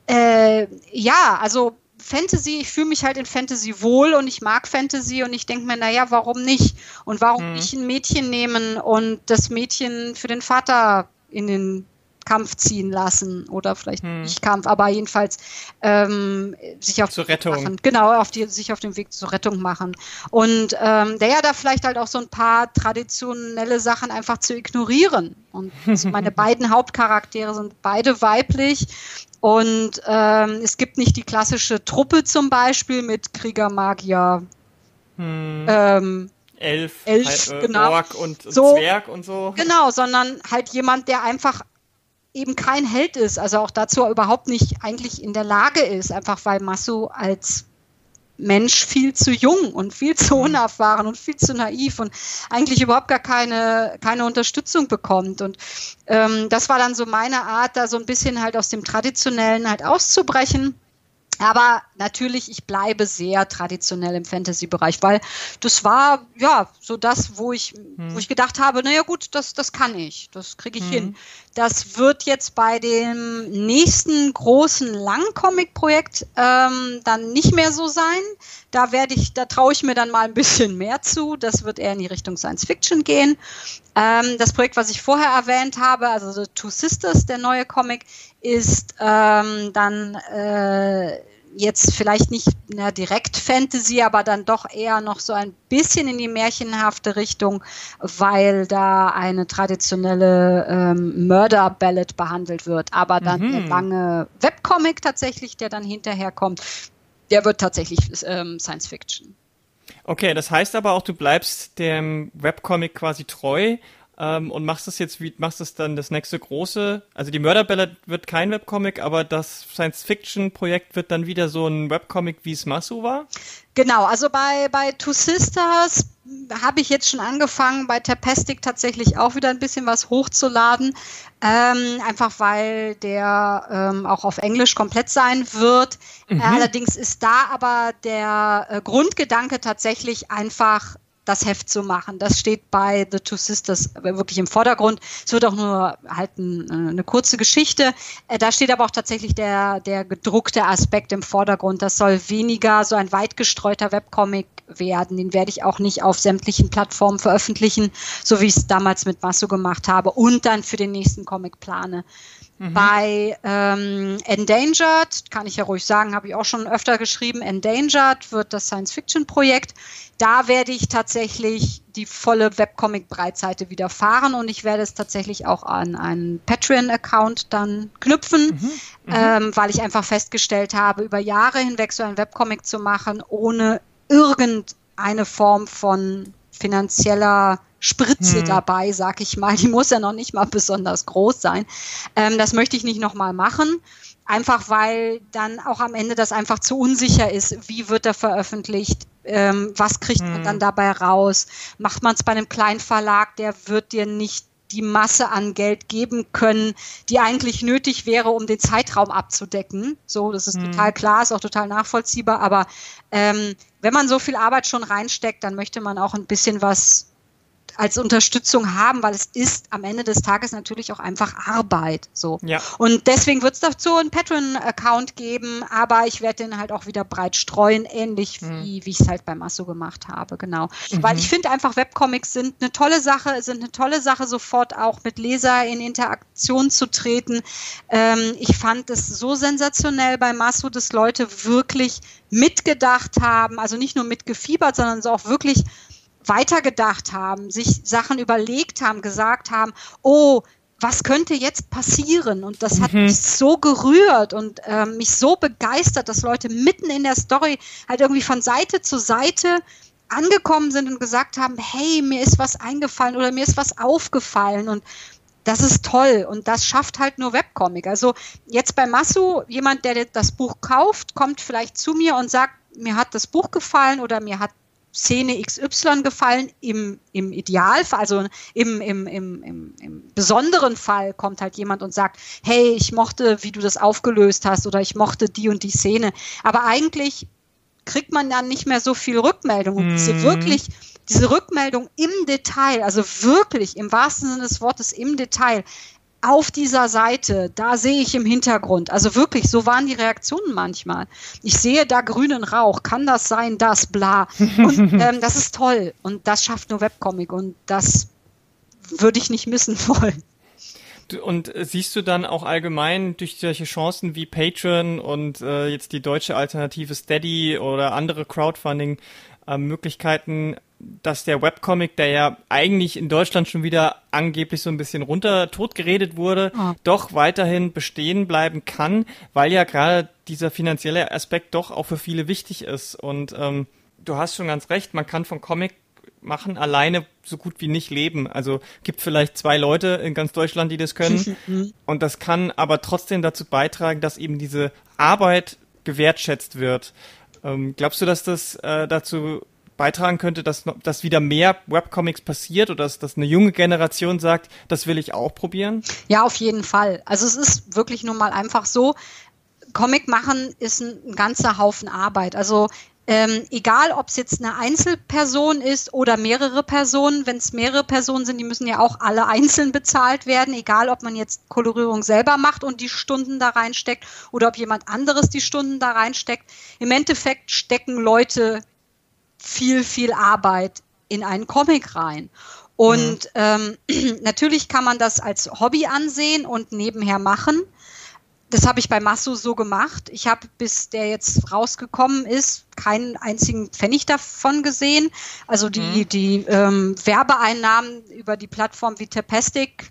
äh, ja, also Fantasy, ich fühle mich halt in Fantasy wohl und ich mag Fantasy und ich denke mir, naja, warum nicht? Und warum mhm. nicht ein Mädchen nehmen und das Mädchen für den Vater in den Kampf ziehen lassen oder vielleicht hm. nicht Kampf, aber jedenfalls ähm, sich auf zur Rettung machen. genau auf die sich auf den Weg zur Rettung machen und ähm, der ja da vielleicht halt auch so ein paar traditionelle Sachen einfach zu ignorieren und also meine beiden Hauptcharaktere sind beide weiblich und ähm, es gibt nicht die klassische Truppe zum Beispiel mit Krieger Magier hm. ähm, Elf, Elf halt, äh, genau. Ork und, und so, Zwerg und so. Genau, sondern halt jemand, der einfach eben kein Held ist, also auch dazu überhaupt nicht eigentlich in der Lage ist, einfach weil Masu als Mensch viel zu jung und viel zu mhm. unerfahren und viel zu naiv und eigentlich überhaupt gar keine, keine Unterstützung bekommt. Und ähm, das war dann so meine Art, da so ein bisschen halt aus dem Traditionellen halt auszubrechen Aber natürlich, ich bleibe sehr traditionell im Fantasy-Bereich, weil das war ja so das, wo ich, hm. wo ich gedacht habe, naja gut, das, das kann ich, das kriege ich hm. hin. Das wird jetzt bei dem nächsten großen Langcomic-Projekt ähm, dann nicht mehr so sein. Da werde ich, da traue ich mir dann mal ein bisschen mehr zu. Das wird eher in die Richtung Science Fiction gehen. Ähm, das Projekt, was ich vorher erwähnt habe, also The Two Sisters, der neue Comic, ist ähm, dann äh, jetzt vielleicht nicht na, direkt Fantasy, aber dann doch eher noch so ein bisschen in die märchenhafte Richtung, weil da eine traditionelle ähm, Murder-Ballad behandelt wird. Aber dann mhm. der lange Webcomic tatsächlich, der dann hinterher kommt, der wird tatsächlich ähm, Science Fiction. Okay, das heißt aber auch, du bleibst dem Webcomic quasi treu, ähm, und machst das jetzt wie machst das dann das nächste große also die Mörderbälle wird kein Webcomic aber das Science Fiction Projekt wird dann wieder so ein Webcomic wie es Masu war? Genau also bei bei Two Sisters habe ich jetzt schon angefangen bei Tapestic tatsächlich auch wieder ein bisschen was hochzuladen. Ähm, einfach weil der ähm, auch auf Englisch komplett sein wird. Mhm. allerdings ist da aber der äh, Grundgedanke tatsächlich einfach das Heft zu machen. Das steht bei The Two Sisters wirklich im Vordergrund. Es wird auch nur halt ein, äh, eine kurze Geschichte. Äh, da steht aber auch tatsächlich der, der gedruckte Aspekt im Vordergrund. Das soll weniger so ein weit gestreuter Webcomic werden. Den werde ich auch nicht auf sämtlichen Plattformen veröffentlichen, so wie ich es damals mit Masso gemacht habe und dann für den nächsten Comic plane. Mhm. Bei ähm, Endangered, kann ich ja ruhig sagen, habe ich auch schon öfter geschrieben, Endangered wird das Science-Fiction-Projekt. Da werde ich tatsächlich die volle Webcomic-Breitseite wieder fahren und ich werde es tatsächlich auch an einen Patreon-Account dann knüpfen, mhm. Mhm. Ähm, weil ich einfach festgestellt habe, über Jahre hinweg so ein Webcomic zu machen, ohne irgendeine Form von finanzieller Spritze hm. dabei, sag ich mal. Die muss ja noch nicht mal besonders groß sein. Ähm, das möchte ich nicht nochmal machen. Einfach weil dann auch am Ende das einfach zu unsicher ist. Wie wird er veröffentlicht? Ähm, was kriegt hm. man dann dabei raus? Macht man es bei einem kleinen Verlag, der wird dir nicht die Masse an Geld geben können, die eigentlich nötig wäre, um den Zeitraum abzudecken. So, das ist hm. total klar, ist auch total nachvollziehbar. Aber ähm, wenn man so viel Arbeit schon reinsteckt, dann möchte man auch ein bisschen was als Unterstützung haben, weil es ist am Ende des Tages natürlich auch einfach Arbeit. So. Ja. Und deswegen wird es dazu einen Patreon-Account geben, aber ich werde den halt auch wieder breit streuen, ähnlich mhm. wie, wie ich es halt bei Masso gemacht habe, genau. Mhm. Weil ich finde einfach, Webcomics sind eine tolle Sache, sind eine tolle Sache, sofort auch mit Leser in Interaktion zu treten. Ähm, ich fand es so sensationell bei Masso, dass Leute wirklich mitgedacht haben, also nicht nur mitgefiebert, sondern so auch wirklich weitergedacht haben, sich Sachen überlegt haben, gesagt haben, oh, was könnte jetzt passieren? Und das hat mhm. mich so gerührt und äh, mich so begeistert, dass Leute mitten in der Story halt irgendwie von Seite zu Seite angekommen sind und gesagt haben, hey, mir ist was eingefallen oder mir ist was aufgefallen und das ist toll und das schafft halt nur Webcomic. Also jetzt bei Massu, jemand, der das Buch kauft, kommt vielleicht zu mir und sagt, mir hat das Buch gefallen oder mir hat Szene XY gefallen. Im, im Idealfall, also im, im, im, im, im besonderen Fall kommt halt jemand und sagt, hey, ich mochte, wie du das aufgelöst hast oder ich mochte die und die Szene. Aber eigentlich kriegt man dann nicht mehr so viel Rückmeldung. Und diese mhm. wirklich, diese Rückmeldung im Detail, also wirklich im wahrsten Sinne des Wortes im Detail, auf dieser Seite, da sehe ich im Hintergrund, also wirklich, so waren die Reaktionen manchmal. Ich sehe da grünen Rauch, kann das sein, das, bla. Und ähm, das ist toll und das schafft nur Webcomic und das würde ich nicht missen wollen. Und äh, siehst du dann auch allgemein durch solche Chancen wie Patreon und äh, jetzt die deutsche Alternative Steady oder andere Crowdfunding-Möglichkeiten, äh, dass der Webcomic, der ja eigentlich in Deutschland schon wieder angeblich so ein bisschen runter totgeredet wurde, oh. doch weiterhin bestehen bleiben kann, weil ja gerade dieser finanzielle Aspekt doch auch für viele wichtig ist. Und ähm, du hast schon ganz recht, man kann von Comic machen alleine so gut wie nicht leben. Also gibt vielleicht zwei Leute in ganz Deutschland, die das können. und das kann aber trotzdem dazu beitragen, dass eben diese Arbeit gewertschätzt wird. Ähm, glaubst du, dass das äh, dazu beitragen könnte, dass, dass wieder mehr Webcomics passiert oder dass, dass eine junge Generation sagt, das will ich auch probieren? Ja, auf jeden Fall. Also es ist wirklich nun mal einfach so, Comic machen ist ein, ein ganzer Haufen Arbeit. Also ähm, egal, ob es jetzt eine Einzelperson ist oder mehrere Personen, wenn es mehrere Personen sind, die müssen ja auch alle einzeln bezahlt werden, egal ob man jetzt Kolorierung selber macht und die Stunden da reinsteckt oder ob jemand anderes die Stunden da reinsteckt. Im Endeffekt stecken Leute viel, viel Arbeit in einen Comic rein. Und mhm. ähm, natürlich kann man das als Hobby ansehen und nebenher machen das habe ich bei Masso so gemacht. Ich habe, bis der jetzt rausgekommen ist, keinen einzigen Pfennig davon gesehen. Also die, mhm. die ähm, Werbeeinnahmen über die Plattform wie Tepestic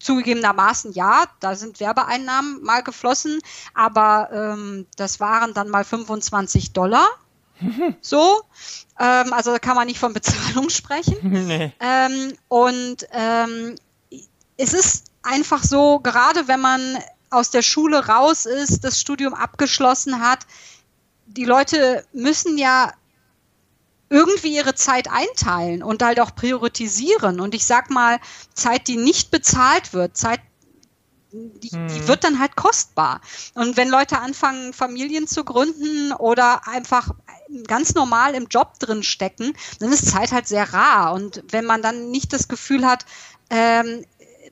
zugegebenermaßen ja, da sind Werbeeinnahmen mal geflossen, aber ähm, das waren dann mal 25 Dollar. Mhm. So, ähm, also da kann man nicht von Bezahlung sprechen. Nee. Ähm, und ähm, es ist einfach so, gerade wenn man aus der Schule raus ist, das Studium abgeschlossen hat, die Leute müssen ja irgendwie ihre Zeit einteilen und halt auch priorisieren. Und ich sag mal, Zeit, die nicht bezahlt wird, Zeit, die, hm. die wird dann halt kostbar. Und wenn Leute anfangen, Familien zu gründen oder einfach ganz normal im Job drin stecken, dann ist Zeit halt sehr rar. Und wenn man dann nicht das Gefühl hat, ähm,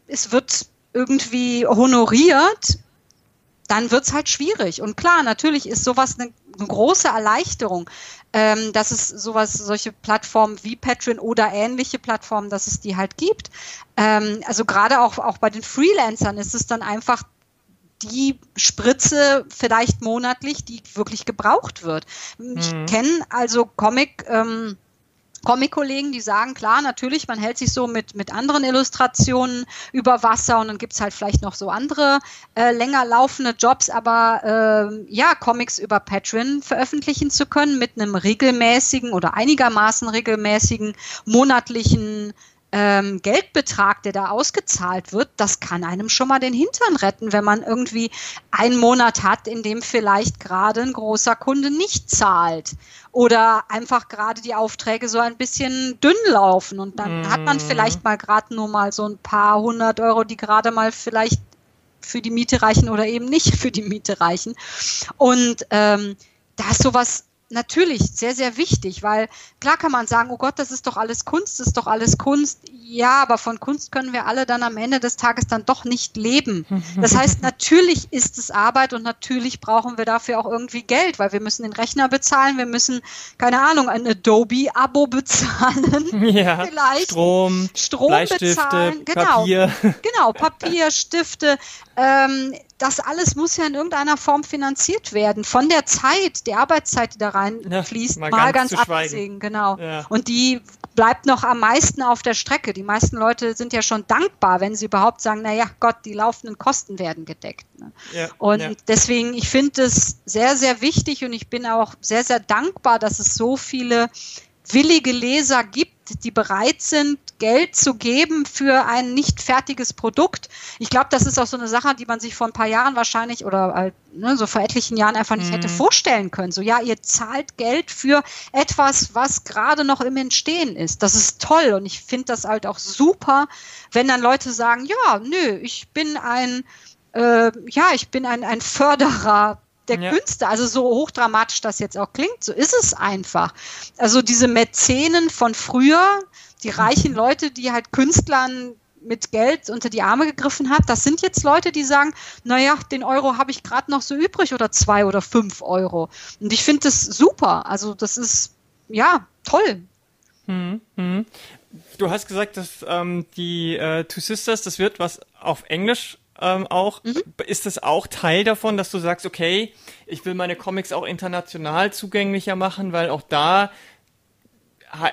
es wird irgendwie honoriert, dann wird's halt schwierig. Und klar, natürlich ist sowas eine, eine große Erleichterung, ähm, dass es sowas, solche Plattformen wie Patreon oder ähnliche Plattformen, dass es die halt gibt. Ähm, also gerade auch, auch bei den Freelancern ist es dann einfach die Spritze vielleicht monatlich, die wirklich gebraucht wird. Ich mhm. kenne also Comic. Ähm, Comic-Kollegen, die sagen, klar, natürlich, man hält sich so mit, mit anderen Illustrationen über Wasser und dann gibt's halt vielleicht noch so andere äh, länger laufende Jobs, aber äh, ja, Comics über Patreon veröffentlichen zu können mit einem regelmäßigen oder einigermaßen regelmäßigen monatlichen ähm, Geldbetrag, der da ausgezahlt wird, das kann einem schon mal den Hintern retten, wenn man irgendwie einen Monat hat, in dem vielleicht gerade ein großer Kunde nicht zahlt oder einfach gerade die Aufträge so ein bisschen dünn laufen und dann mm. hat man mhm. vielleicht mal gerade nur mal so ein paar hundert Euro, die gerade mal vielleicht für die Miete reichen oder eben nicht für die Miete reichen. Und ähm, da ist sowas natürlich sehr, sehr wichtig, weil klar kann man sagen, oh Gott, das ist doch alles Kunst, das ist doch alles Kunst. Ja, aber von Kunst können wir alle dann am Ende des Tages dann doch nicht leben. Das heißt, natürlich ist es Arbeit und natürlich brauchen wir dafür auch irgendwie Geld, weil wir müssen den Rechner bezahlen, wir müssen, keine Ahnung, ein Adobe-Abo bezahlen. Ja, vielleicht. Strom, Strom bezahlen. Genau, Papier. Genau, Papier, Stifte. Ähm, das alles muss ja in irgendeiner Form finanziert werden. Von der Zeit, der Arbeitszeit, die da reinfließt, ja, mal, mal, ganz, ganz abgesehen, genau. Ja. Und die bleibt noch am meisten auf der Strecke. Die meisten Leute sind ja schon dankbar, wenn sie überhaupt sagen, naja, Gott, die laufenden Kosten werden gedeckt. Ne? Ja, und deswegen, ich finde es sehr, sehr wichtig und ich bin auch sehr, sehr dankbar, dass es so viele willige Leser gibt, die bereit sind, Geld zu geben für ein nicht fertiges Produkt. Ich glaube, das ist auch so eine Sache, die man sich vor ein paar Jahren wahrscheinlich oder halt, ne, so vor etlichen Jahren einfach nicht mhm. hätte vorstellen können. So, ja, ihr zahlt Geld für etwas, was gerade noch im Entstehen ist. Das ist toll und ich finde das halt auch super, wenn dann Leute sagen, ja, nö, ich bin ein, äh, ja, ich bin ein, ein Förderer der ja. Künste. Also so hochdramatisch das jetzt auch klingt, so ist es einfach. Also diese Mäzenen von früher, die reichen Leute, die halt Künstlern mit Geld unter die Arme gegriffen hat, das sind jetzt Leute, die sagen, naja, den Euro habe ich gerade noch so übrig oder zwei oder fünf Euro. Und ich finde das super. Also das ist, ja, toll. Hm, hm. Du hast gesagt, dass ähm, die äh, Two Sisters, das wird was auf Englisch ähm, auch. Mhm. Ist das auch Teil davon, dass du sagst, okay, ich will meine Comics auch international zugänglicher machen, weil auch da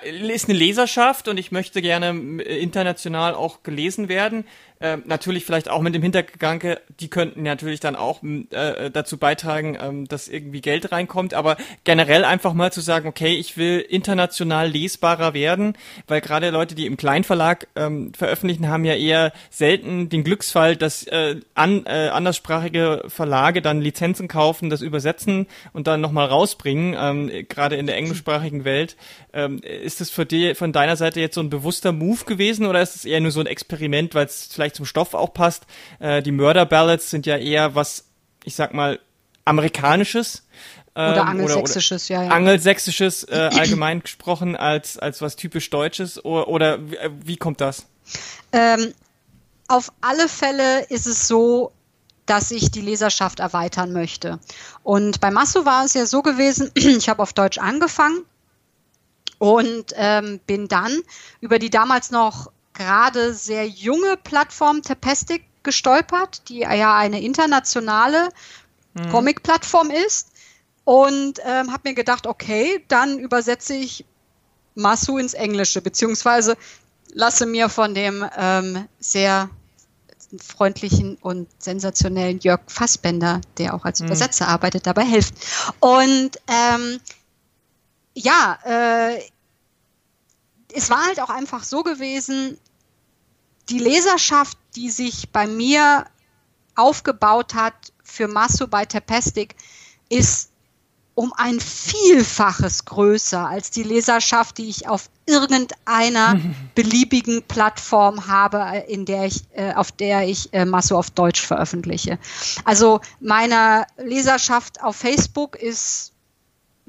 ist eine Leserschaft und ich möchte gerne international auch gelesen werden. Äh, natürlich vielleicht auch mit dem Hintergedanke, die könnten natürlich dann auch äh, dazu beitragen, ähm, dass irgendwie Geld reinkommt, aber generell einfach mal zu sagen, okay, ich will international lesbarer werden, weil gerade Leute, die im Kleinverlag ähm, veröffentlichen, haben ja eher selten den Glücksfall, dass äh, an, äh, anderssprachige Verlage dann Lizenzen kaufen, das übersetzen und dann nochmal rausbringen, ähm, gerade in der englischsprachigen Welt. Ähm, ist das für dir von deiner Seite jetzt so ein bewusster Move gewesen oder ist es eher nur so ein Experiment, weil es vielleicht vielleicht zum Stoff auch passt. Äh, die Murder Ballads sind ja eher was, ich sag mal, amerikanisches oder ähm, angelsächsisches, oder, oder ja, ja. Angelsächsisches äh, allgemein gesprochen als, als was typisch Deutsches oder, oder wie, äh, wie kommt das? Ähm, auf alle Fälle ist es so, dass ich die Leserschaft erweitern möchte. Und bei Masso war es ja so gewesen, ich habe auf Deutsch angefangen und ähm, bin dann über die damals noch gerade sehr junge Plattform Tepestic gestolpert, die ja eine internationale mhm. Comic-Plattform ist. Und ähm, habe mir gedacht, okay, dann übersetze ich Masu ins Englische, beziehungsweise lasse mir von dem ähm, sehr freundlichen und sensationellen Jörg Fassbender, der auch als mhm. Übersetzer arbeitet, dabei helfen. Und ähm, ja, äh, es war halt auch einfach so gewesen, die Leserschaft, die sich bei mir aufgebaut hat für Masso bei Tepestik, ist um ein Vielfaches größer als die Leserschaft, die ich auf irgendeiner beliebigen Plattform habe, in der ich, äh, auf der ich äh, Masso auf Deutsch veröffentliche. Also meine Leserschaft auf Facebook ist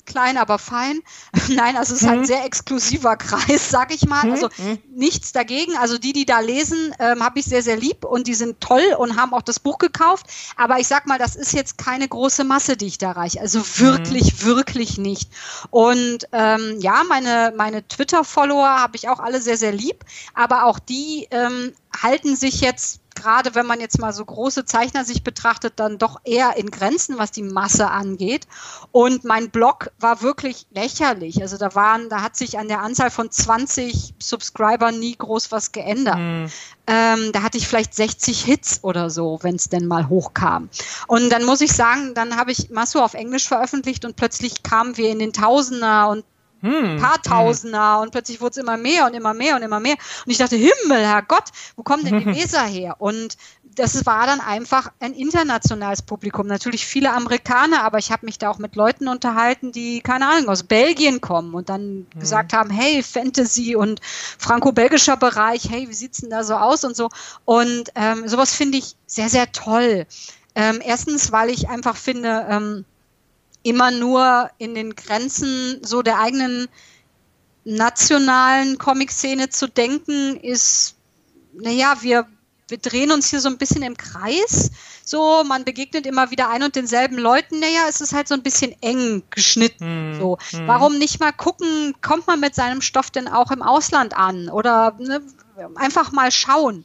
klein, aber fein. Nein, also es ist ein mhm. sehr exklusiver Kreis, sag ich mal. Hm. Also hm. nichts dagegen. Also die, die da lesen, ähm, habe ich sehr, sehr lieb und die sind toll und haben auch das Buch gekauft. Aber ich sag mal, das ist jetzt keine große Masse, die ich da erreiche. Also wirklich, mhm. wirklich nicht. Und ähm, ja, meine, meine Twitter-Follower habe ich auch alle sehr, sehr lieb. Aber auch die ähm, halten sich jetzt gerade wenn man jetzt mal so große Zeichner sich betrachtet, dann doch eher in Grenzen, was die Masse angeht. Und mein Blog war wirklich lächerlich. Also da waren, da hat sich an der Anzahl von 20 Subscribern nie groß was geändert. Mhm. Ähm, da hatte ich vielleicht 60 Hits oder so, wenn es denn mal hochkam. Und dann muss ich sagen, dann habe ich Masso auf Englisch veröffentlicht und plötzlich kamen wir in den Tausender und hm, paar hm. Tausender hm. und plötzlich wurde es immer mehr und immer mehr und immer mehr. Und ich dachte, Himmel, Herrgott, wo kommen denn die Leser her? Und das war dann einfach ein internationales Publikum. Natürlich viele Amerikaner, aber ich habe mich da auch mit Leuten unterhalten, die, keine Ahnung, aus Belgien kommen und dann mhm. gesagt haben, hey, Fantasy und franco-belgischer Bereich, hey, wie sieht's denn da so aus und so. Und ähm, sowas finde ich sehr, sehr toll. Ähm, erstens, weil ich einfach finde, ähm, immer nur in den Grenzen so der eigenen nationalen Comic-Szene zu denken, ist, naja, wir, wir drehen uns hier so ein bisschen im Kreis. So, man begegnet immer wieder ein und denselben Leuten. Naja, es ist halt so ein bisschen eng geschnitten. Hm, so, hm. warum nicht mal gucken, kommt man mit seinem Stoff denn auch im Ausland an? Oder ne, einfach mal schauen.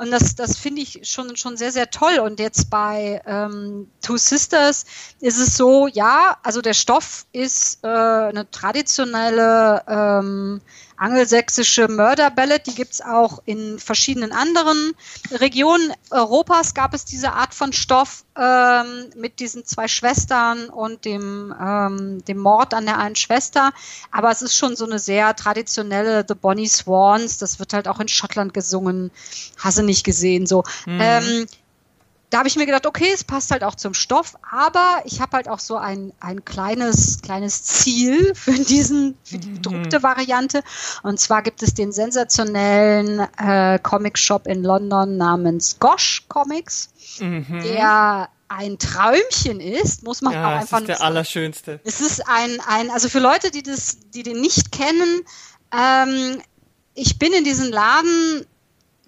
Und das, das finde ich schon, schon sehr, sehr toll. Und jetzt bei ähm, Two Sisters ist es so, ja, also der Stoff ist äh, eine traditionelle ähm, angelsächsische Murder Ballad, die gibt es auch in verschiedenen anderen Regionen Europas gab es diese Art von Stoff ähm, mit diesen zwei Schwestern und dem, ähm, dem Mord an der einen Schwester. Aber es ist schon so eine sehr traditionelle The Bonnie Swans, das wird halt auch in Schottland gesungen, hasse nicht gesehen, so. Mhm. Ähm, da habe ich mir gedacht, okay, es passt halt auch zum Stoff, aber ich habe halt auch so ein, ein kleines, kleines Ziel für diesen, für die gedruckte mhm. Variante. Und zwar gibt es den sensationellen äh, Comic-Shop in London namens Gosh Comics, mhm. der ein Träumchen ist, muss man ja, auch einfach es ist der allerschönste. Es ist ein, ein, also für Leute, die das, die den nicht kennen, ähm, ich bin in diesen Laden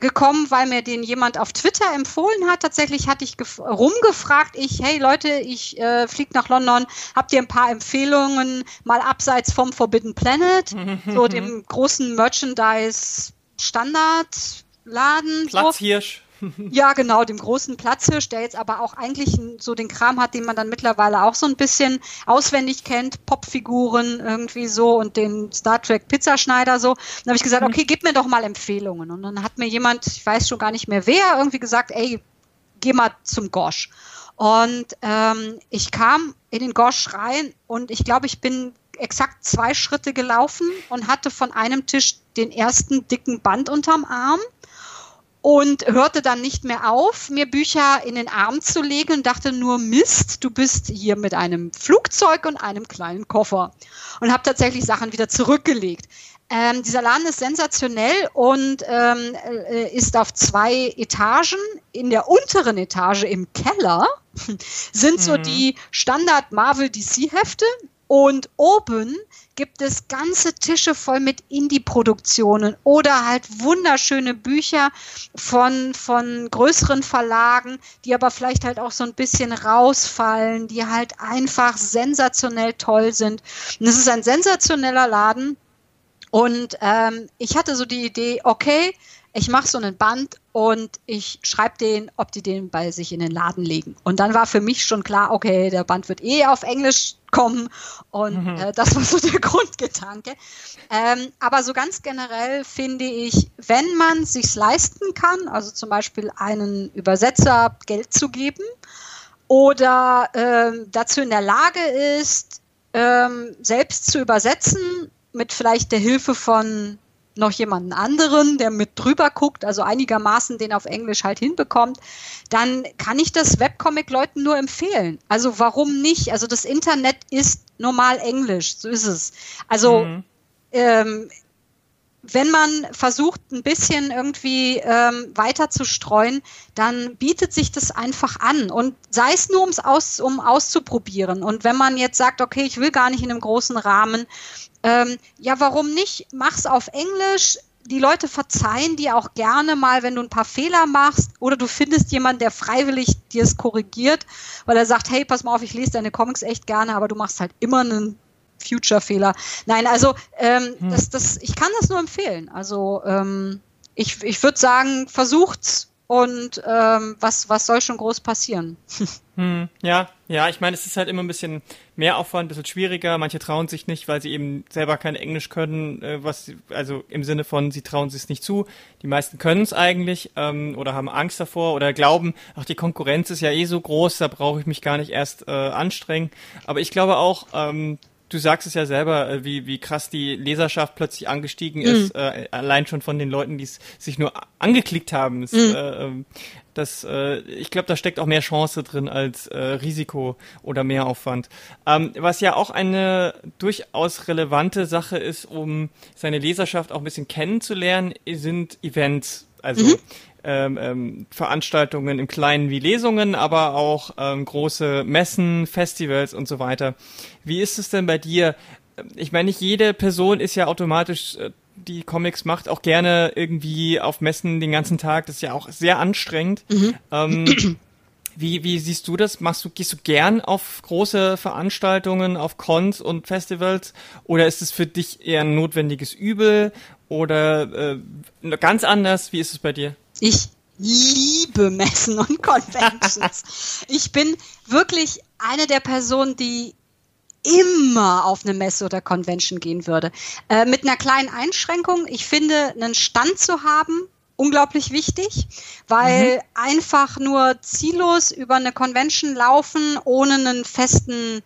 gekommen, weil mir den jemand auf Twitter empfohlen hat. Tatsächlich hatte ich rumgefragt, ich, hey Leute, ich äh, fliege nach London, habt ihr ein paar Empfehlungen mal abseits vom Forbidden Planet, so dem großen Merchandise-Standardladen. Platzhirsch. So. Ja, genau, dem großen Platzhirsch, der jetzt aber auch eigentlich so den Kram hat, den man dann mittlerweile auch so ein bisschen auswendig kennt, Popfiguren irgendwie so und den Star Trek Pizzaschneider so. Dann habe ich gesagt, mhm. okay, gib mir doch mal Empfehlungen. Und dann hat mir jemand, ich weiß schon gar nicht mehr wer, irgendwie gesagt, ey, geh mal zum Gosch. Und ähm, ich kam in den Gosch rein und ich glaube, ich bin exakt zwei Schritte gelaufen und hatte von einem Tisch den ersten dicken Band unterm Arm und hörte dann nicht mehr auf, mir Bücher in den Arm zu legen und dachte nur, Mist, du bist hier mit einem Flugzeug und einem kleinen Koffer. Und habe tatsächlich Sachen wieder zurückgelegt. Ähm, dieser Laden ist sensationell und ähm, äh, ist auf zwei Etagen. In der unteren Etage im Keller sind so mhm. die Standard Marvel DC Hefte und oben gibt es ganze Tische voll mit Indie-Produktionen oder halt wunderschöne Bücher von, von größeren Verlagen, die aber vielleicht halt auch so ein bisschen rausfallen, die halt einfach sensationell toll sind. Und es ist ein sensationeller Laden. Und ähm, ich hatte so die Idee, okay, ich mache so einen Band und ich schreibe den, ob die den bei sich in den Laden legen. Und dann war für mich schon klar, okay, der Band wird eh auf Englisch kommen und mhm. äh, das war so der Grundgedanke. Ähm, aber so ganz generell finde ich, wenn man sich leisten kann, also zum Beispiel einen Übersetzer Geld zu geben oder ähm, dazu in der Lage ist, ähm, selbst zu übersetzen mit vielleicht der Hilfe von noch jemanden anderen, der mit drüber guckt, also einigermaßen den auf Englisch halt hinbekommt, dann kann ich das Webcomic-Leuten nur empfehlen. Also warum nicht? Also das Internet ist normal Englisch, so ist es. Also mhm. ähm, wenn man versucht, ein bisschen irgendwie ähm, weiter zu streuen, dann bietet sich das einfach an. Und sei es nur, um's aus, um auszuprobieren. Und wenn man jetzt sagt, okay, ich will gar nicht in einem großen Rahmen, ähm, ja, warum nicht? Mach's auf Englisch. Die Leute verzeihen dir auch gerne mal, wenn du ein paar Fehler machst oder du findest jemanden, der freiwillig dir es korrigiert, weil er sagt, hey, pass mal auf, ich lese deine Comics echt gerne, aber du machst halt immer einen Future-Fehler. Nein, also ähm, hm. das, das, ich kann das nur empfehlen. Also ähm, ich, ich würde sagen, versucht's und ähm, was, was soll schon groß passieren? Hm, ja, ja, ich meine, es ist halt immer ein bisschen mehr Aufwand, ein bisschen schwieriger. Manche trauen sich nicht, weil sie eben selber kein Englisch können, äh, was also im Sinne von, sie trauen sich es nicht zu. Die meisten können es eigentlich ähm, oder haben Angst davor oder glauben, ach, die Konkurrenz ist ja eh so groß, da brauche ich mich gar nicht erst äh, anstrengen. Aber ich glaube auch, ähm, du sagst es ja selber, äh, wie, wie krass die Leserschaft plötzlich angestiegen mhm. ist, äh, allein schon von den Leuten, die es sich nur angeklickt haben. Es, mhm. äh, ähm, das, äh, ich glaube, da steckt auch mehr Chance drin als äh, Risiko oder Mehraufwand. Ähm, was ja auch eine durchaus relevante Sache ist, um seine Leserschaft auch ein bisschen kennenzulernen, sind Events. Also mhm ähm, ähm, Veranstaltungen im Kleinen wie Lesungen, aber auch ähm, große Messen, Festivals und so weiter. Wie ist es denn bei dir? Ich meine, nicht jede Person ist ja automatisch, äh, die Comics macht, auch gerne irgendwie auf Messen den ganzen Tag. Das ist ja auch sehr anstrengend. Mhm. Ähm, wie, wie siehst du das? Machst du, gehst du gern auf große Veranstaltungen, auf Cons und Festivals? Oder ist es für dich eher ein notwendiges Übel? Oder äh, ganz anders? Wie ist es bei dir? Ich liebe Messen und Conventions. ich bin wirklich eine der Personen, die immer auf eine Messe oder Convention gehen würde. Äh, mit einer kleinen Einschränkung. Ich finde, einen Stand zu haben, unglaublich wichtig, weil mhm. einfach nur ziellos über eine Convention laufen, ohne einen festen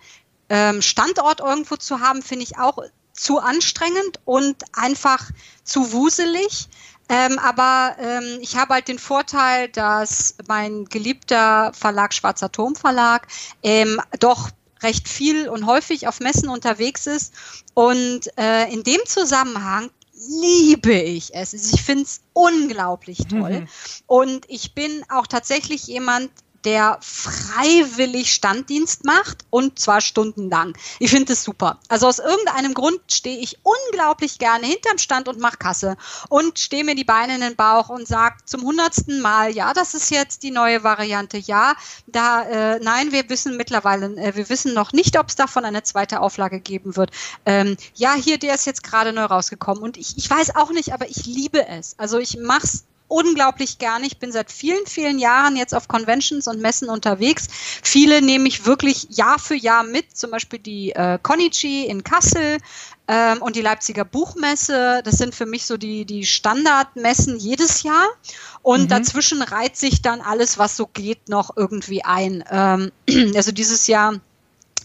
ähm, Standort irgendwo zu haben, finde ich auch zu anstrengend und einfach zu wuselig. Ähm, aber ähm, ich habe halt den Vorteil, dass mein geliebter Verlag Schwarzer Turm Verlag ähm, doch recht viel und häufig auf Messen unterwegs ist. Und äh, in dem Zusammenhang liebe ich es. Ich finde es unglaublich toll. Mhm. Und ich bin auch tatsächlich jemand, der freiwillig Standdienst macht und zwar stundenlang. Ich finde es super. Also aus irgendeinem Grund stehe ich unglaublich gerne hinterm Stand und mache Kasse und stehe mir die Beine in den Bauch und sage zum hundertsten Mal, ja, das ist jetzt die neue Variante. Ja, da, äh, nein, wir wissen mittlerweile, äh, wir wissen noch nicht, ob es davon eine zweite Auflage geben wird. Ähm, ja, hier, der ist jetzt gerade neu rausgekommen und ich, ich weiß auch nicht, aber ich liebe es. Also ich mache es unglaublich gerne. Ich bin seit vielen, vielen Jahren jetzt auf Conventions und Messen unterwegs. Viele nehme ich wirklich Jahr für Jahr mit, zum Beispiel die äh, Konichi in Kassel ähm, und die Leipziger Buchmesse. Das sind für mich so die, die Standardmessen jedes Jahr. Und mhm. dazwischen reiht sich dann alles, was so geht, noch irgendwie ein. Ähm, also dieses Jahr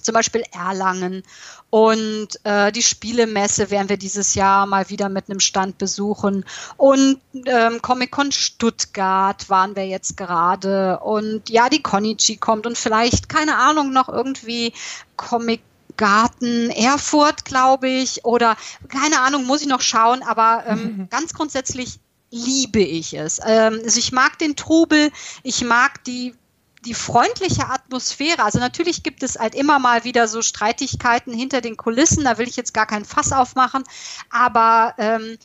zum Beispiel Erlangen und äh, die Spielemesse werden wir dieses Jahr mal wieder mit einem Stand besuchen. Und ähm, Comic-Con Stuttgart waren wir jetzt gerade. Und ja, die Konichi kommt und vielleicht, keine Ahnung, noch irgendwie Comic Garten Erfurt, glaube ich, oder keine Ahnung, muss ich noch schauen, aber ähm, mhm. ganz grundsätzlich liebe ich es. Ähm, also ich mag den Trubel, ich mag die die freundliche Atmosphäre, also natürlich gibt es halt immer mal wieder so Streitigkeiten hinter den Kulissen, da will ich jetzt gar keinen Fass aufmachen, aber ähm,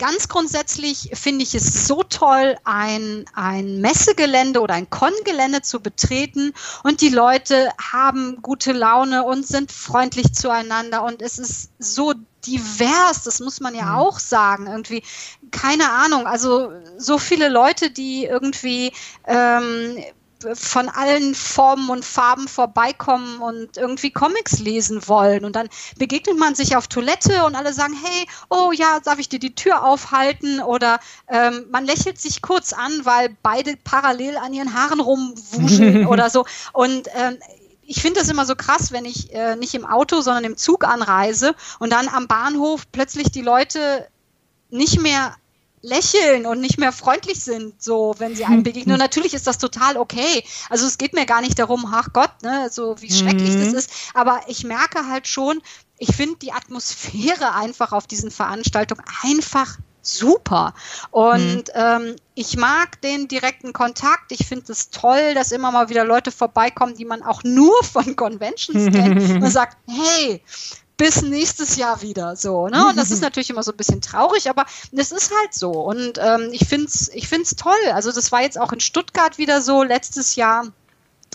ganz grundsätzlich finde ich es so toll, ein, ein Messegelände oder ein Con-Gelände zu betreten. Und die Leute haben gute Laune und sind freundlich zueinander. Und es ist so divers, das muss man ja mhm. auch sagen, irgendwie, keine Ahnung, also so viele Leute, die irgendwie ähm, von allen Formen und Farben vorbeikommen und irgendwie Comics lesen wollen. Und dann begegnet man sich auf Toilette und alle sagen, hey, oh ja, darf ich dir die Tür aufhalten? Oder ähm, man lächelt sich kurz an, weil beide parallel an ihren Haaren rumwuscheln oder so. Und ähm, ich finde das immer so krass, wenn ich äh, nicht im Auto, sondern im Zug anreise und dann am Bahnhof plötzlich die Leute nicht mehr lächeln und nicht mehr freundlich sind, so wenn sie einem begegnen. Und natürlich ist das total okay. Also es geht mir gar nicht darum, ach Gott, ne, so wie schrecklich mhm. das ist. Aber ich merke halt schon, ich finde die Atmosphäre einfach auf diesen Veranstaltungen einfach super. Und mhm. ähm, ich mag den direkten Kontakt. Ich finde es toll, dass immer mal wieder Leute vorbeikommen, die man auch nur von Conventions kennt und sagt, hey, bis nächstes Jahr wieder so. Ne? Und das ist natürlich immer so ein bisschen traurig, aber es ist halt so. Und ähm, ich finde es ich find's toll. Also das war jetzt auch in Stuttgart wieder so. Letztes Jahr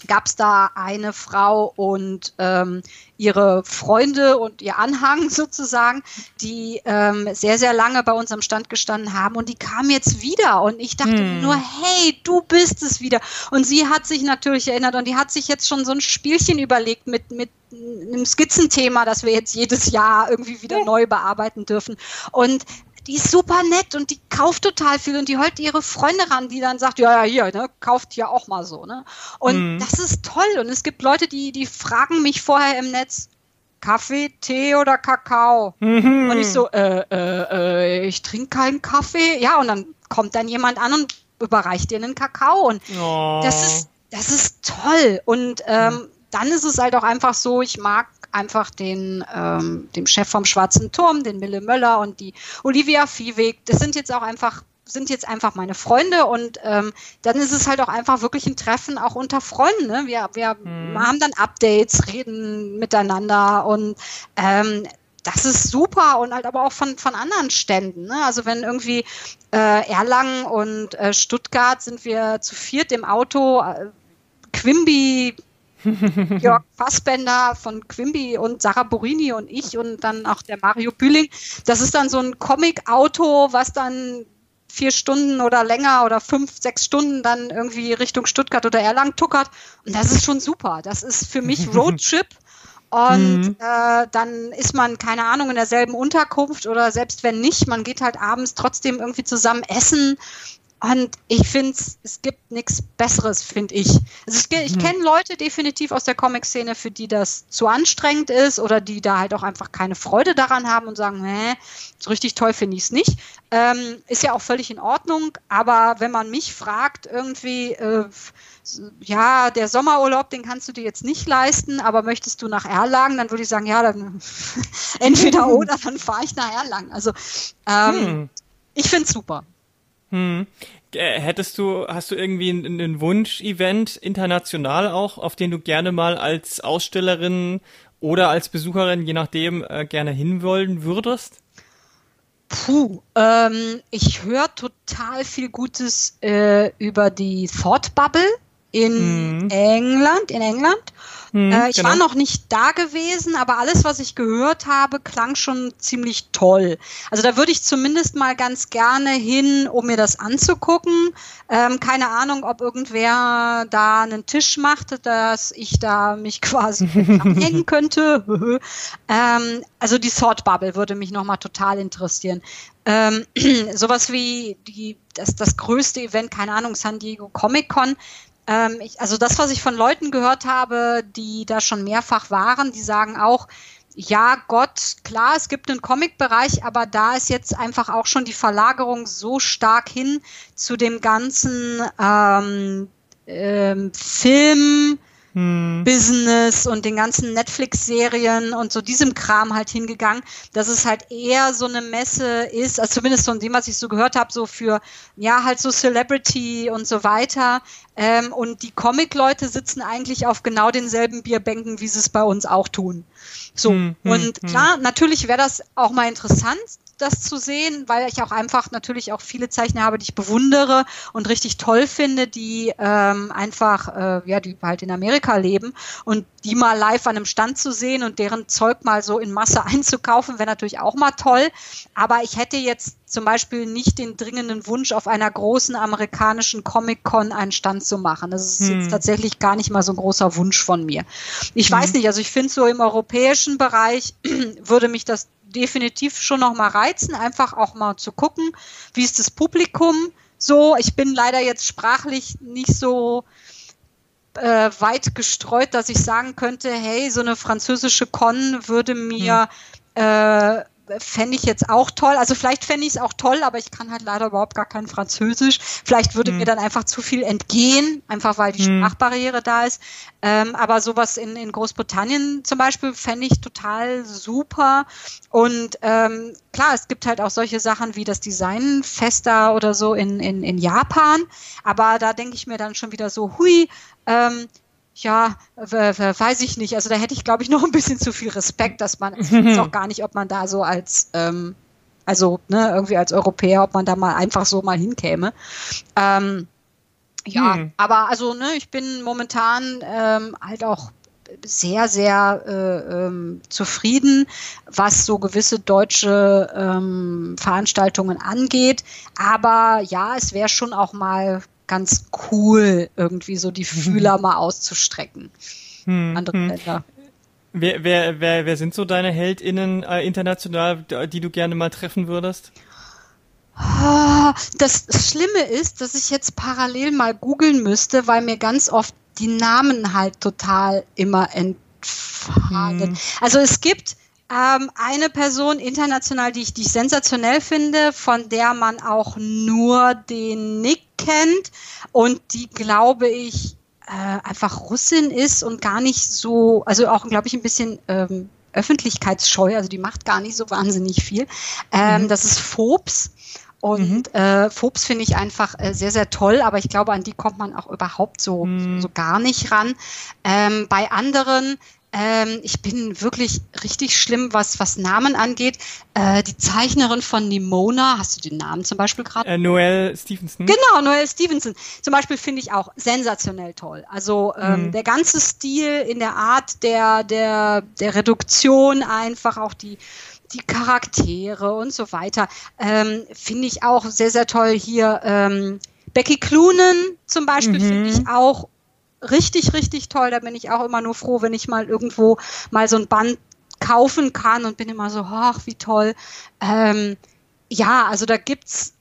gab es da eine Frau und ähm, ihre Freunde und ihr Anhang sozusagen, die ähm, sehr, sehr lange bei uns am Stand gestanden haben und die kam jetzt wieder und ich dachte hm. nur, hey, du bist es wieder. Und sie hat sich natürlich erinnert und die hat sich jetzt schon so ein Spielchen überlegt mit, mit einem Skizzenthema, das wir jetzt jedes Jahr irgendwie wieder neu bearbeiten dürfen. Und die ist super nett und die kauft total viel und die holt ihre Freunde ran, die dann sagt, ja, ja, hier, ne, kauft ja auch mal so, ne? Und mhm. das ist toll. Und es gibt Leute, die, die fragen mich vorher im Netz, Kaffee, Tee oder Kakao? Mhm. Und ich so, äh, äh, äh, ich trinke keinen Kaffee. Ja, und dann kommt dann jemand an und überreicht dir einen Kakao. Und oh. das ist, das ist toll. Und ähm, dann ist es halt auch einfach so, ich mag einfach den ähm, dem Chef vom Schwarzen Turm, den Mille Möller und die Olivia Viehweg. Das sind jetzt auch einfach sind jetzt einfach meine Freunde und ähm, dann ist es halt auch einfach wirklich ein Treffen auch unter Freunden. Ne? Wir, wir hm. haben dann Updates, reden miteinander und ähm, das ist super und halt aber auch von, von anderen Ständen. Ne? Also wenn irgendwie äh, Erlangen und äh, Stuttgart sind wir zu viert im Auto, äh, Quimby Jörg Fassbender von Quimby und Sarah Borini und ich und dann auch der Mario Bühling. Das ist dann so ein Comic-Auto, was dann vier Stunden oder länger oder fünf, sechs Stunden dann irgendwie Richtung Stuttgart oder Erlangen tuckert. Und das ist schon super. Das ist für mich Roadtrip. Und mhm. äh, dann ist man, keine Ahnung, in derselben Unterkunft oder selbst wenn nicht, man geht halt abends trotzdem irgendwie zusammen essen und ich finde, es gibt nichts Besseres, finde ich. Also ich, ich mhm. kenne Leute definitiv aus der Comic-Szene, für die das zu anstrengend ist oder die da halt auch einfach keine Freude daran haben und sagen, hä, so richtig toll finde ich es nicht. Ähm, ist ja auch völlig in Ordnung, aber wenn man mich fragt, irgendwie, äh, ja, der Sommerurlaub, den kannst du dir jetzt nicht leisten, aber möchtest du nach Erlangen, dann würde ich sagen, ja, dann entweder oder, dann fahre ich nach Erlangen. Also ähm, hm. ich finde es super. Hm. Äh, hättest du, hast du irgendwie einen Wunsch-Event international auch, auf den du gerne mal als Ausstellerin oder als Besucherin, je nachdem, äh, gerne hinwollen würdest? Puh, ähm, ich höre total viel Gutes äh, über die Thought Bubble in mhm. England, in England. Mhm, äh, ich genau. war noch nicht da gewesen, aber alles, was ich gehört habe, klang schon ziemlich toll. Also da würde ich zumindest mal ganz gerne hin, um mir das anzugucken. Ähm, keine Ahnung, ob irgendwer da einen Tisch macht, dass ich da mich quasi anhängen könnte. ähm, also die Thought Bubble würde mich nochmal total interessieren. Ähm, sowas wie die, das, das größte Event, keine Ahnung, San Diego Comic Con, ähm, ich, also das, was ich von Leuten gehört habe, die da schon mehrfach waren, die sagen auch, ja, Gott, klar, es gibt einen Comic-Bereich, aber da ist jetzt einfach auch schon die Verlagerung so stark hin zu dem ganzen ähm, ähm, Film, hm. Business und den ganzen Netflix-Serien und so diesem Kram halt hingegangen, dass es halt eher so eine Messe ist, also zumindest von dem, was ich so gehört habe, so für, ja, halt so Celebrity und so weiter. Ähm, und die Comic-Leute sitzen eigentlich auf genau denselben Bierbänken, wie sie es bei uns auch tun. So, hm, hm, und hm. klar, natürlich wäre das auch mal interessant, das zu sehen, weil ich auch einfach natürlich auch viele Zeichner habe, die ich bewundere und richtig toll finde, die ähm, einfach, äh, ja, die halt in Amerika leben und die mal live an einem Stand zu sehen und deren Zeug mal so in Masse einzukaufen, wäre natürlich auch mal toll. Aber ich hätte jetzt zum Beispiel nicht den dringenden Wunsch, auf einer großen amerikanischen Comic-Con einen Stand zu machen. Das ist hm. jetzt tatsächlich gar nicht mal so ein großer Wunsch von mir. Ich hm. weiß nicht, also ich finde so im europäischen Bereich würde mich das definitiv schon noch mal reizen, einfach auch mal zu gucken, wie ist das Publikum so. Ich bin leider jetzt sprachlich nicht so äh, weit gestreut, dass ich sagen könnte, hey, so eine französische Con würde mir hm. äh, fände ich jetzt auch toll. Also vielleicht fände ich es auch toll, aber ich kann halt leider überhaupt gar kein Französisch. Vielleicht würde hm. mir dann einfach zu viel entgehen, einfach weil die hm. Sprachbarriere da ist. Ähm, aber sowas in, in Großbritannien zum Beispiel fände ich total super. Und ähm, klar, es gibt halt auch solche Sachen wie das Designfester oder so in, in, in Japan. Aber da denke ich mir dann schon wieder so, hui, ähm, ja, weiß ich nicht. Also da hätte ich, glaube ich, noch ein bisschen zu viel Respekt, dass man, ich weiß auch gar nicht, ob man da so als, ähm, also ne, irgendwie als Europäer, ob man da mal einfach so mal hinkäme. Ähm, ja, hm. aber also ne, ich bin momentan ähm, halt auch sehr, sehr äh, ähm, zufrieden, was so gewisse deutsche ähm, Veranstaltungen angeht. Aber ja, es wäre schon auch mal ganz cool, irgendwie so die mhm. Fühler mal auszustrecken. Hm, Andere hm. Länder. Wer, wer, wer, wer sind so deine HeldInnen äh, international, die du gerne mal treffen würdest? Ah, das Schlimme ist, dass ich jetzt parallel mal googeln müsste, weil mir ganz oft die Namen halt total immer entfallen. Hm. Also es gibt ähm, eine Person international, die ich, die ich sensationell finde, von der man auch nur den Nick kennt und die, glaube ich, äh, einfach Russin ist und gar nicht so, also auch, glaube ich, ein bisschen ähm, öffentlichkeitsscheu, also die macht gar nicht so wahnsinnig viel. Ähm, mhm. Das ist Phobs. Und mhm. äh, Phobs finde ich einfach äh, sehr, sehr toll, aber ich glaube, an die kommt man auch überhaupt so, mhm. so, so, gar nicht ran. Ähm, bei anderen ähm, ich bin wirklich richtig schlimm, was, was Namen angeht. Äh, die Zeichnerin von Nimona, hast du den Namen zum Beispiel gerade? Äh, Noel Stevenson. Genau, Noel Stevenson. Zum Beispiel finde ich auch sensationell toll. Also ähm, mhm. der ganze Stil in der Art der, der, der Reduktion einfach auch die die Charaktere und so weiter, ähm, finde ich auch sehr, sehr toll hier. Ähm, Becky Clunen zum Beispiel mhm. finde ich auch richtig, richtig toll. Da bin ich auch immer nur froh, wenn ich mal irgendwo mal so ein Band kaufen kann und bin immer so, ach, wie toll. Ähm, ja, also da gibt's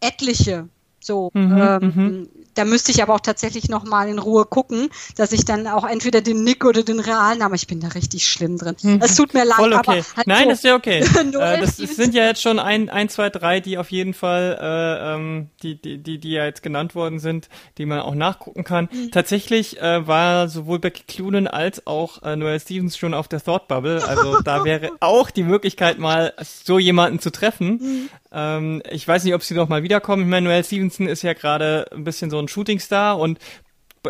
etliche. So, mhm, ähm, mhm da müsste ich aber auch tatsächlich noch mal in Ruhe gucken, dass ich dann auch entweder den Nick oder den realen Namen, ich bin da richtig schlimm drin. Mhm. Es tut mir leid, Voll okay. Halt Nein, so. ist ja okay. äh, das, das sind ja jetzt schon ein, ein, zwei, drei, die auf jeden Fall, äh, ähm, die, die, die, die ja jetzt genannt worden sind, die man auch nachgucken kann. Mhm. Tatsächlich äh, war sowohl Becky Clunen als auch äh, Noel Stevens schon auf der Thought Bubble. Also da wäre auch die Möglichkeit, mal so jemanden zu treffen. Mhm. Ähm, ich weiß nicht, ob sie noch mal wiederkommen. Ich meine, Noel Stevenson ist ja gerade ein bisschen so ein Shootingstar und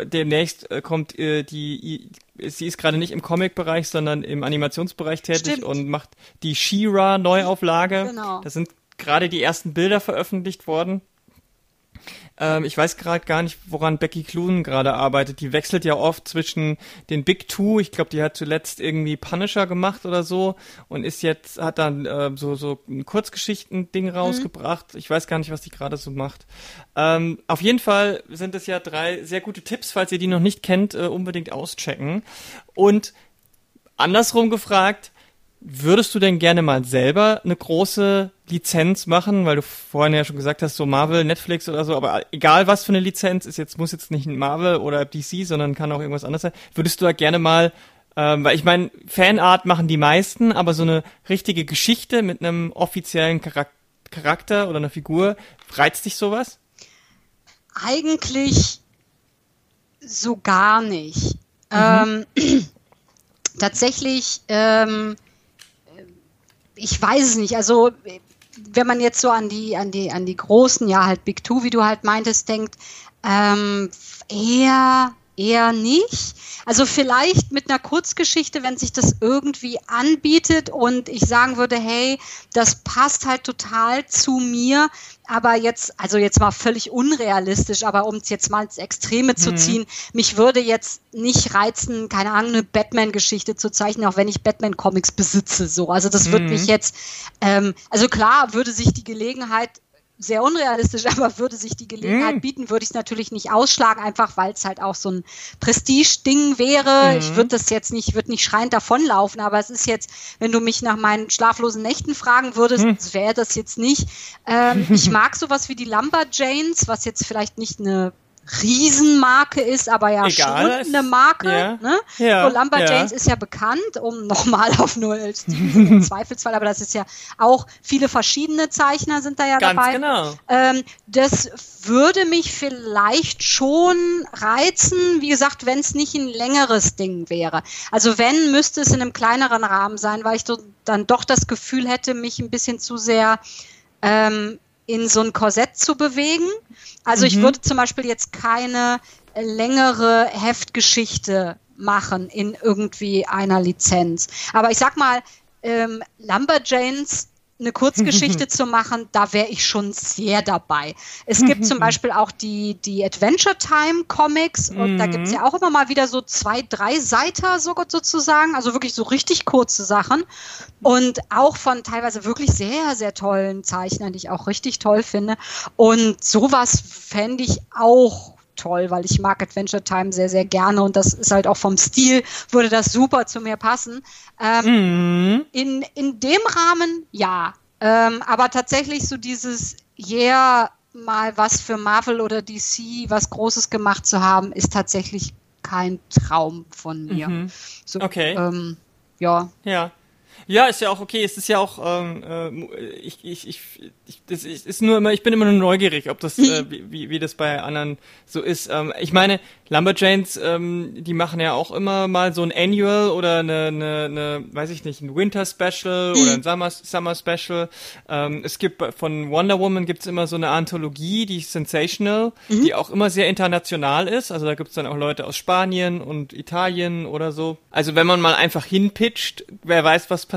demnächst äh, kommt äh, die, sie ist gerade nicht im Comic-Bereich, sondern im Animationsbereich tätig Stimmt. und macht die She-Ra Neuauflage. Genau. Da sind gerade die ersten Bilder veröffentlicht worden. Ähm, ich weiß gerade gar nicht, woran Becky Clune gerade arbeitet. Die wechselt ja oft zwischen den Big Two. Ich glaube, die hat zuletzt irgendwie Punisher gemacht oder so und ist jetzt, hat dann äh, so, so ein Kurzgeschichten-Ding mhm. rausgebracht. Ich weiß gar nicht, was die gerade so macht. Ähm, auf jeden Fall sind es ja drei sehr gute Tipps, falls ihr die noch nicht kennt, äh, unbedingt auschecken. Und andersrum gefragt, Würdest du denn gerne mal selber eine große Lizenz machen, weil du vorhin ja schon gesagt hast, so Marvel, Netflix oder so, aber egal was für eine Lizenz ist jetzt, muss jetzt nicht ein Marvel oder DC, sondern kann auch irgendwas anderes sein. Würdest du da gerne mal, ähm, weil ich meine, Fanart machen die meisten, aber so eine richtige Geschichte mit einem offiziellen Charak Charakter oder einer Figur, reizt dich sowas? Eigentlich so gar nicht. Mhm. Ähm, tatsächlich, ähm, ich weiß es nicht. Also wenn man jetzt so an die, an die, an die großen, ja halt Big Two, wie du halt meintest, denkt, ähm, eher eher nicht. Also vielleicht mit einer Kurzgeschichte, wenn sich das irgendwie anbietet und ich sagen würde, hey, das passt halt total zu mir, aber jetzt, also jetzt mal völlig unrealistisch, aber um es jetzt mal ins Extreme zu mhm. ziehen, mich würde jetzt nicht reizen, keine Ahnung, eine Batman-Geschichte zu zeichnen, auch wenn ich Batman-Comics besitze. So, also das mhm. würde mich jetzt, ähm, also klar würde sich die Gelegenheit sehr unrealistisch, aber würde sich die Gelegenheit mm. bieten, würde ich es natürlich nicht ausschlagen, einfach weil es halt auch so ein Prestige-Ding wäre. Mm. Ich würde das jetzt nicht, würde nicht schreiend davonlaufen, aber es ist jetzt, wenn du mich nach meinen schlaflosen Nächten fragen würdest, mm. wäre das jetzt nicht. Ähm, ich mag sowas wie die Lumberjanes, was jetzt vielleicht nicht eine Riesenmarke ist, aber ja Egal, schon eine Marke. Ja, ne? ja, so Lumberjanes ja. ist ja bekannt, um nochmal auf Stevenson im Zweifelsfall, aber das ist ja auch viele verschiedene Zeichner sind da ja Ganz dabei. Genau. Ähm, das würde mich vielleicht schon reizen, wie gesagt, wenn es nicht ein längeres Ding wäre. Also wenn, müsste es in einem kleineren Rahmen sein, weil ich so dann doch das Gefühl hätte, mich ein bisschen zu sehr ähm, in so ein Korsett zu bewegen. Also mhm. ich würde zum Beispiel jetzt keine längere Heftgeschichte machen in irgendwie einer Lizenz. Aber ich sag mal, ähm, Lumberjanes eine Kurzgeschichte zu machen, da wäre ich schon sehr dabei. Es gibt zum Beispiel auch die, die Adventure Time Comics und da gibt es ja auch immer mal wieder so zwei, drei Seiter sozusagen, also wirklich so richtig kurze Sachen und auch von teilweise wirklich sehr, sehr tollen Zeichnern, die ich auch richtig toll finde. Und sowas fände ich auch toll, weil ich mag Adventure Time sehr, sehr gerne und das ist halt auch vom Stil, würde das super zu mir passen. Ähm, mhm. in, in dem Rahmen ja, ähm, aber tatsächlich so dieses, yeah, mal was für Marvel oder DC, was Großes gemacht zu haben, ist tatsächlich kein Traum von mir. Mhm. So, okay. Ähm, ja. Ja. Ja, ist ja auch okay. Es ist ja auch, ähm, äh, ich, ich, ich, ich, das ist nur immer, ich bin immer nur neugierig, ob das, äh, wie, wie das bei anderen so ist. Ähm, ich meine, Lumberjanes, ähm, die machen ja auch immer mal so ein Annual oder eine, eine, eine weiß ich nicht, ein Winter Special oder ein Summer, Summer Special. Ähm, es gibt von Wonder Woman gibt's immer so eine Anthologie, die Sensational, mhm. die auch immer sehr international ist. Also da gibt's dann auch Leute aus Spanien und Italien oder so. Also wenn man mal einfach hinpitcht, wer weiß, was passiert.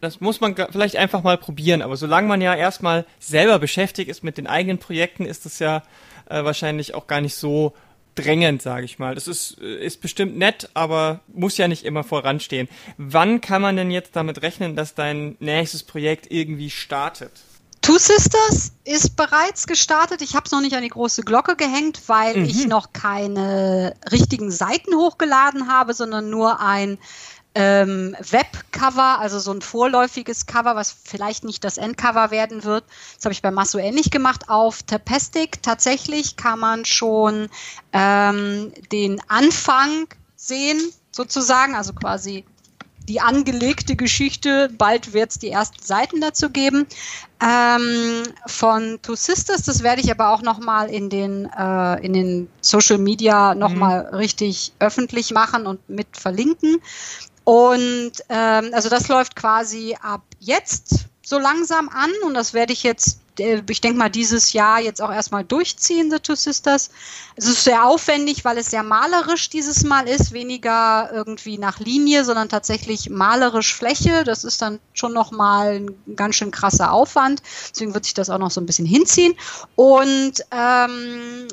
Das muss man vielleicht einfach mal probieren. Aber solange man ja erstmal selber beschäftigt ist mit den eigenen Projekten, ist das ja äh, wahrscheinlich auch gar nicht so drängend, sage ich mal. Das ist, äh, ist bestimmt nett, aber muss ja nicht immer voranstehen. Wann kann man denn jetzt damit rechnen, dass dein nächstes Projekt irgendwie startet? Two Sisters ist bereits gestartet. Ich habe es noch nicht an die große Glocke gehängt, weil mhm. ich noch keine richtigen Seiten hochgeladen habe, sondern nur ein ähm, Webcover, also so ein vorläufiges Cover, was vielleicht nicht das Endcover werden wird. Das habe ich bei Masso ähnlich gemacht. Auf Tapestic tatsächlich kann man schon ähm, den Anfang sehen, sozusagen, also quasi die angelegte Geschichte. Bald wird es die ersten Seiten dazu geben. Ähm, von Two Sisters, das werde ich aber auch nochmal in den, äh, in den Social Media nochmal mhm. richtig öffentlich machen und mit verlinken. Und ähm, also das läuft quasi ab jetzt so langsam an und das werde ich jetzt, äh, ich denke mal, dieses Jahr jetzt auch erstmal durchziehen, The Two Sisters. Es ist sehr aufwendig, weil es sehr malerisch dieses Mal ist, weniger irgendwie nach Linie, sondern tatsächlich malerisch Fläche. Das ist dann schon nochmal ein ganz schön krasser Aufwand. Deswegen wird sich das auch noch so ein bisschen hinziehen. Und ähm,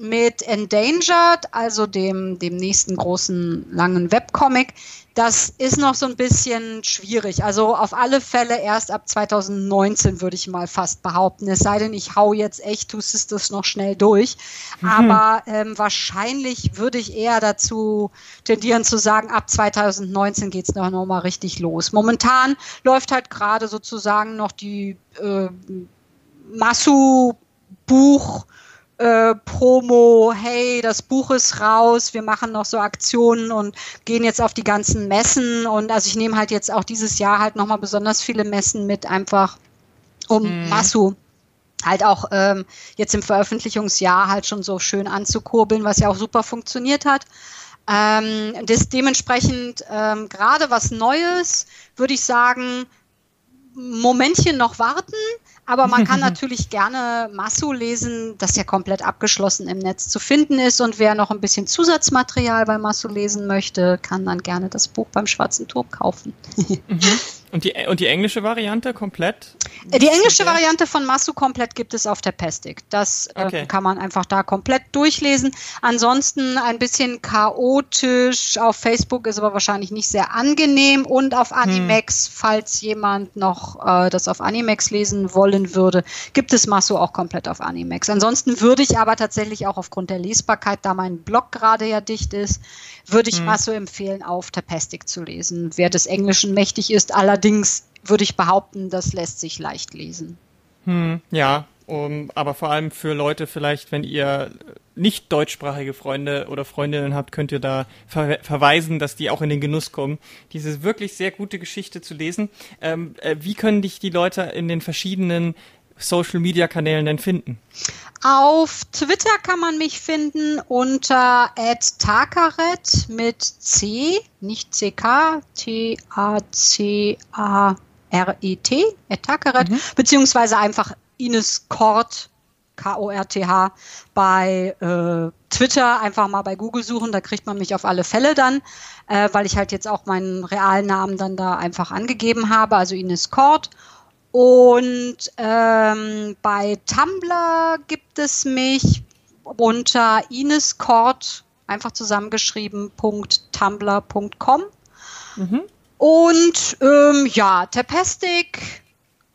mit Endangered, also dem, dem nächsten großen langen Webcomic, das ist noch so ein bisschen schwierig. Also auf alle Fälle erst ab 2019 würde ich mal fast behaupten. Es sei denn, ich hau jetzt echt Two Sisters noch schnell durch. Mhm. Aber ähm, wahrscheinlich würde ich eher dazu tendieren zu sagen, ab 2019 geht es noch mal richtig los. Momentan läuft halt gerade sozusagen noch die äh, Massu-Buch- äh, Promo, hey, das Buch ist raus, wir machen noch so Aktionen und gehen jetzt auf die ganzen Messen und also ich nehme halt jetzt auch dieses Jahr halt nochmal besonders viele Messen mit, einfach um mhm. Masu halt auch ähm, jetzt im Veröffentlichungsjahr halt schon so schön anzukurbeln, was ja auch super funktioniert hat. Ähm, das dementsprechend ähm, gerade was Neues, würde ich sagen, Momentchen noch warten. Aber man kann natürlich gerne Masso lesen, das ja komplett abgeschlossen im Netz zu finden ist. Und wer noch ein bisschen Zusatzmaterial bei Masso lesen möchte, kann dann gerne das Buch beim Schwarzen Turm kaufen. Mhm. Und die, und die englische Variante komplett? Die englische Variante von Masu komplett gibt es auf der Pestik. Das äh, okay. äh, kann man einfach da komplett durchlesen. Ansonsten ein bisschen chaotisch. Auf Facebook ist aber wahrscheinlich nicht sehr angenehm. Und auf hm. Animex, hm. falls jemand noch äh, das auf Animex lesen wollen würde, gibt es Masu auch komplett auf Animex. Ansonsten würde ich aber tatsächlich auch aufgrund der Lesbarkeit, da mein Blog gerade ja dicht ist, würde ich hm. Masu empfehlen, auf der Pestik zu lesen. Wer des Englischen mächtig ist, allerdings Allerdings würde ich behaupten, das lässt sich leicht lesen. Hm, ja, um, aber vor allem für Leute vielleicht, wenn ihr nicht deutschsprachige Freunde oder Freundinnen habt, könnt ihr da ver verweisen, dass die auch in den Genuss kommen, diese wirklich sehr gute Geschichte zu lesen. Ähm, äh, wie können dich die Leute in den verschiedenen Social Media Kanälen denn finden? Auf Twitter kann man mich finden unter @takaret mit C, nicht CK, T A C A R E T, @takaret, mhm. beziehungsweise einfach Ines Kort K-O-R-T-H bei äh, Twitter einfach mal bei Google suchen, da kriegt man mich auf alle Fälle dann, äh, weil ich halt jetzt auch meinen realen Namen dann da einfach angegeben habe, also Ines Kort. Und ähm, bei Tumblr gibt es mich unter Ines Kort, einfach zusammengeschrieben, .tumblr.com. Mhm. Und ähm, ja, Tepestik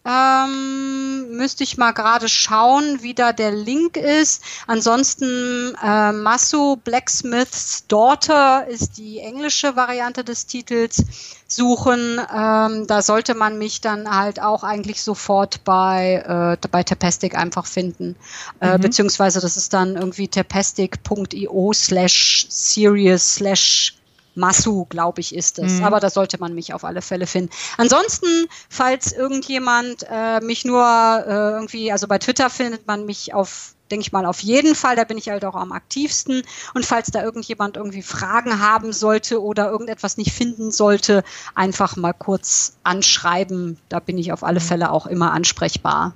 ähm, müsste ich mal gerade schauen, wie da der Link ist. Ansonsten äh, Masu Blacksmith's Daughter ist die englische Variante des Titels. Suchen, ähm, da sollte man mich dann halt auch eigentlich sofort bei, äh, bei Tepestic einfach finden. Äh, mhm. Beziehungsweise das ist dann irgendwie tepestic.io slash serious slash Masu, glaube ich, ist es. Mhm. Aber da sollte man mich auf alle Fälle finden. Ansonsten, falls irgendjemand äh, mich nur äh, irgendwie, also bei Twitter findet man mich auf denke ich mal auf jeden Fall, da bin ich halt auch am aktivsten. Und falls da irgendjemand irgendwie Fragen haben sollte oder irgendetwas nicht finden sollte, einfach mal kurz anschreiben. Da bin ich auf alle mhm. Fälle auch immer ansprechbar.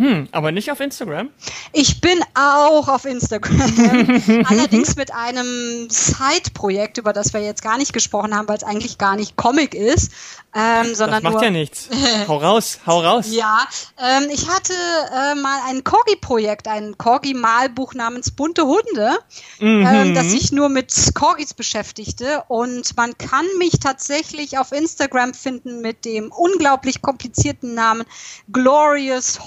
Hm, aber nicht auf Instagram? Ich bin auch auf Instagram. Allerdings mit einem Side-Projekt, über das wir jetzt gar nicht gesprochen haben, weil es eigentlich gar nicht Comic ist. Ähm, sondern das macht nur, ja nichts. hau raus, hau raus. Ja, ähm, ich hatte äh, mal ein Corgi-Projekt, ein Corgi-Malbuch namens Bunte Hunde, mhm. ähm, das sich nur mit Corgis beschäftigte. Und man kann mich tatsächlich auf Instagram finden mit dem unglaublich komplizierten Namen Glorious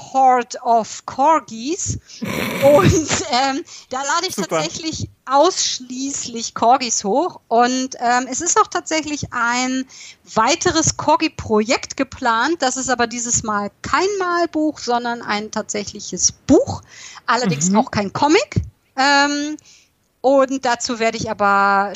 Horde of Corgis. Und ähm, da lade ich Super. tatsächlich ausschließlich Corgis hoch. Und ähm, es ist auch tatsächlich ein weiteres Corgi-Projekt geplant. Das ist aber dieses Mal kein Malbuch, sondern ein tatsächliches Buch. Allerdings mhm. auch kein Comic. Ähm, und dazu werde ich aber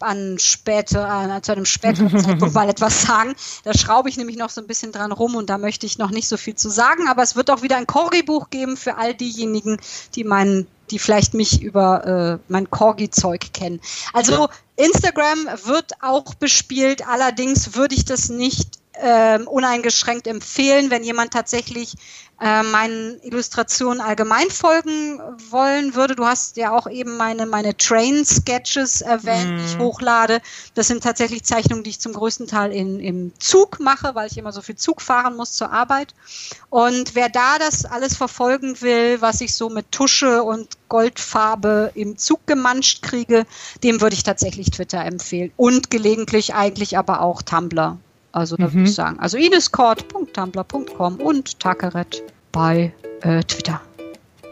an später, äh, zu einem späteren Zeitpunkt mal etwas sagen. Da schraube ich nämlich noch so ein bisschen dran rum und da möchte ich noch nicht so viel zu sagen. Aber es wird auch wieder ein Corgi-Buch geben für all diejenigen, die meinen die vielleicht mich über äh, mein Corgi-Zeug kennen. Also Instagram wird auch bespielt, allerdings würde ich das nicht ähm, uneingeschränkt empfehlen, wenn jemand tatsächlich äh, meinen Illustrationen allgemein folgen wollen würde. Du hast ja auch eben meine, meine Train-Sketches erwähnt, mm. die ich mhm. hochlade. Das sind tatsächlich Zeichnungen, die ich zum größten Teil in, im Zug mache, weil ich immer so viel Zug fahren muss zur Arbeit. Und wer da das alles verfolgen will, was ich so mit Tusche und Goldfarbe im Zug gemanscht kriege, dem würde ich tatsächlich Twitter empfehlen. Und gelegentlich eigentlich aber auch Tumblr. Also da mhm. würde ich sagen. Also inescord.tumblr.com und Takeret bei äh, Twitter.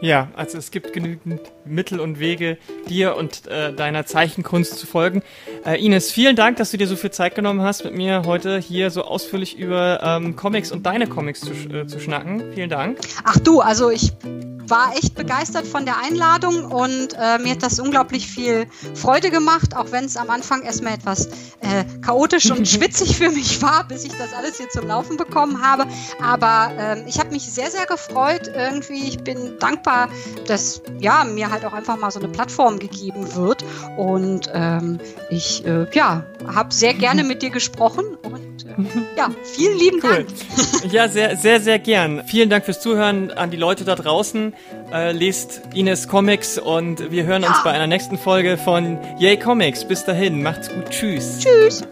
Ja, also es gibt genügend Mittel und Wege, dir und äh, deiner Zeichenkunst zu folgen. Äh, Ines, vielen Dank, dass du dir so viel Zeit genommen hast, mit mir heute hier so ausführlich über ähm, Comics und deine Comics zu, äh, zu schnacken. Vielen Dank. Ach du, also ich war echt begeistert von der Einladung und äh, mir hat das unglaublich viel Freude gemacht, auch wenn es am Anfang erstmal etwas äh, chaotisch und schwitzig für mich war, bis ich das alles hier zum Laufen bekommen habe. Aber ähm, ich habe mich sehr, sehr gefreut. Irgendwie, ich bin dankbar, dass ja, mir halt auch einfach mal so eine Plattform gegeben wird. Und ähm, ich äh, ja, habe sehr gerne mit dir gesprochen und äh, ja, vielen lieben cool. Dank. Ja, sehr, sehr, sehr gern. Vielen Dank fürs Zuhören an die Leute da draußen. Äh, lest Ines Comics und wir hören ja. uns bei einer nächsten Folge von Yay Comics. Bis dahin, macht's gut. Tschüss. Tschüss.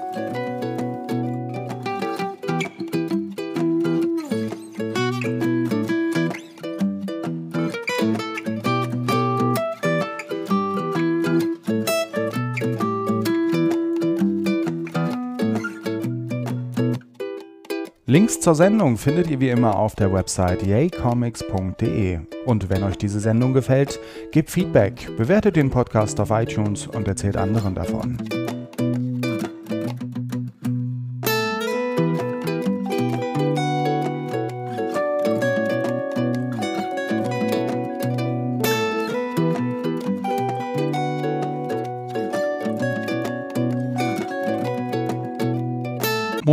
Links zur Sendung findet ihr wie immer auf der Website yaycomics.de. Und wenn euch diese Sendung gefällt, gebt Feedback, bewertet den Podcast auf iTunes und erzählt anderen davon.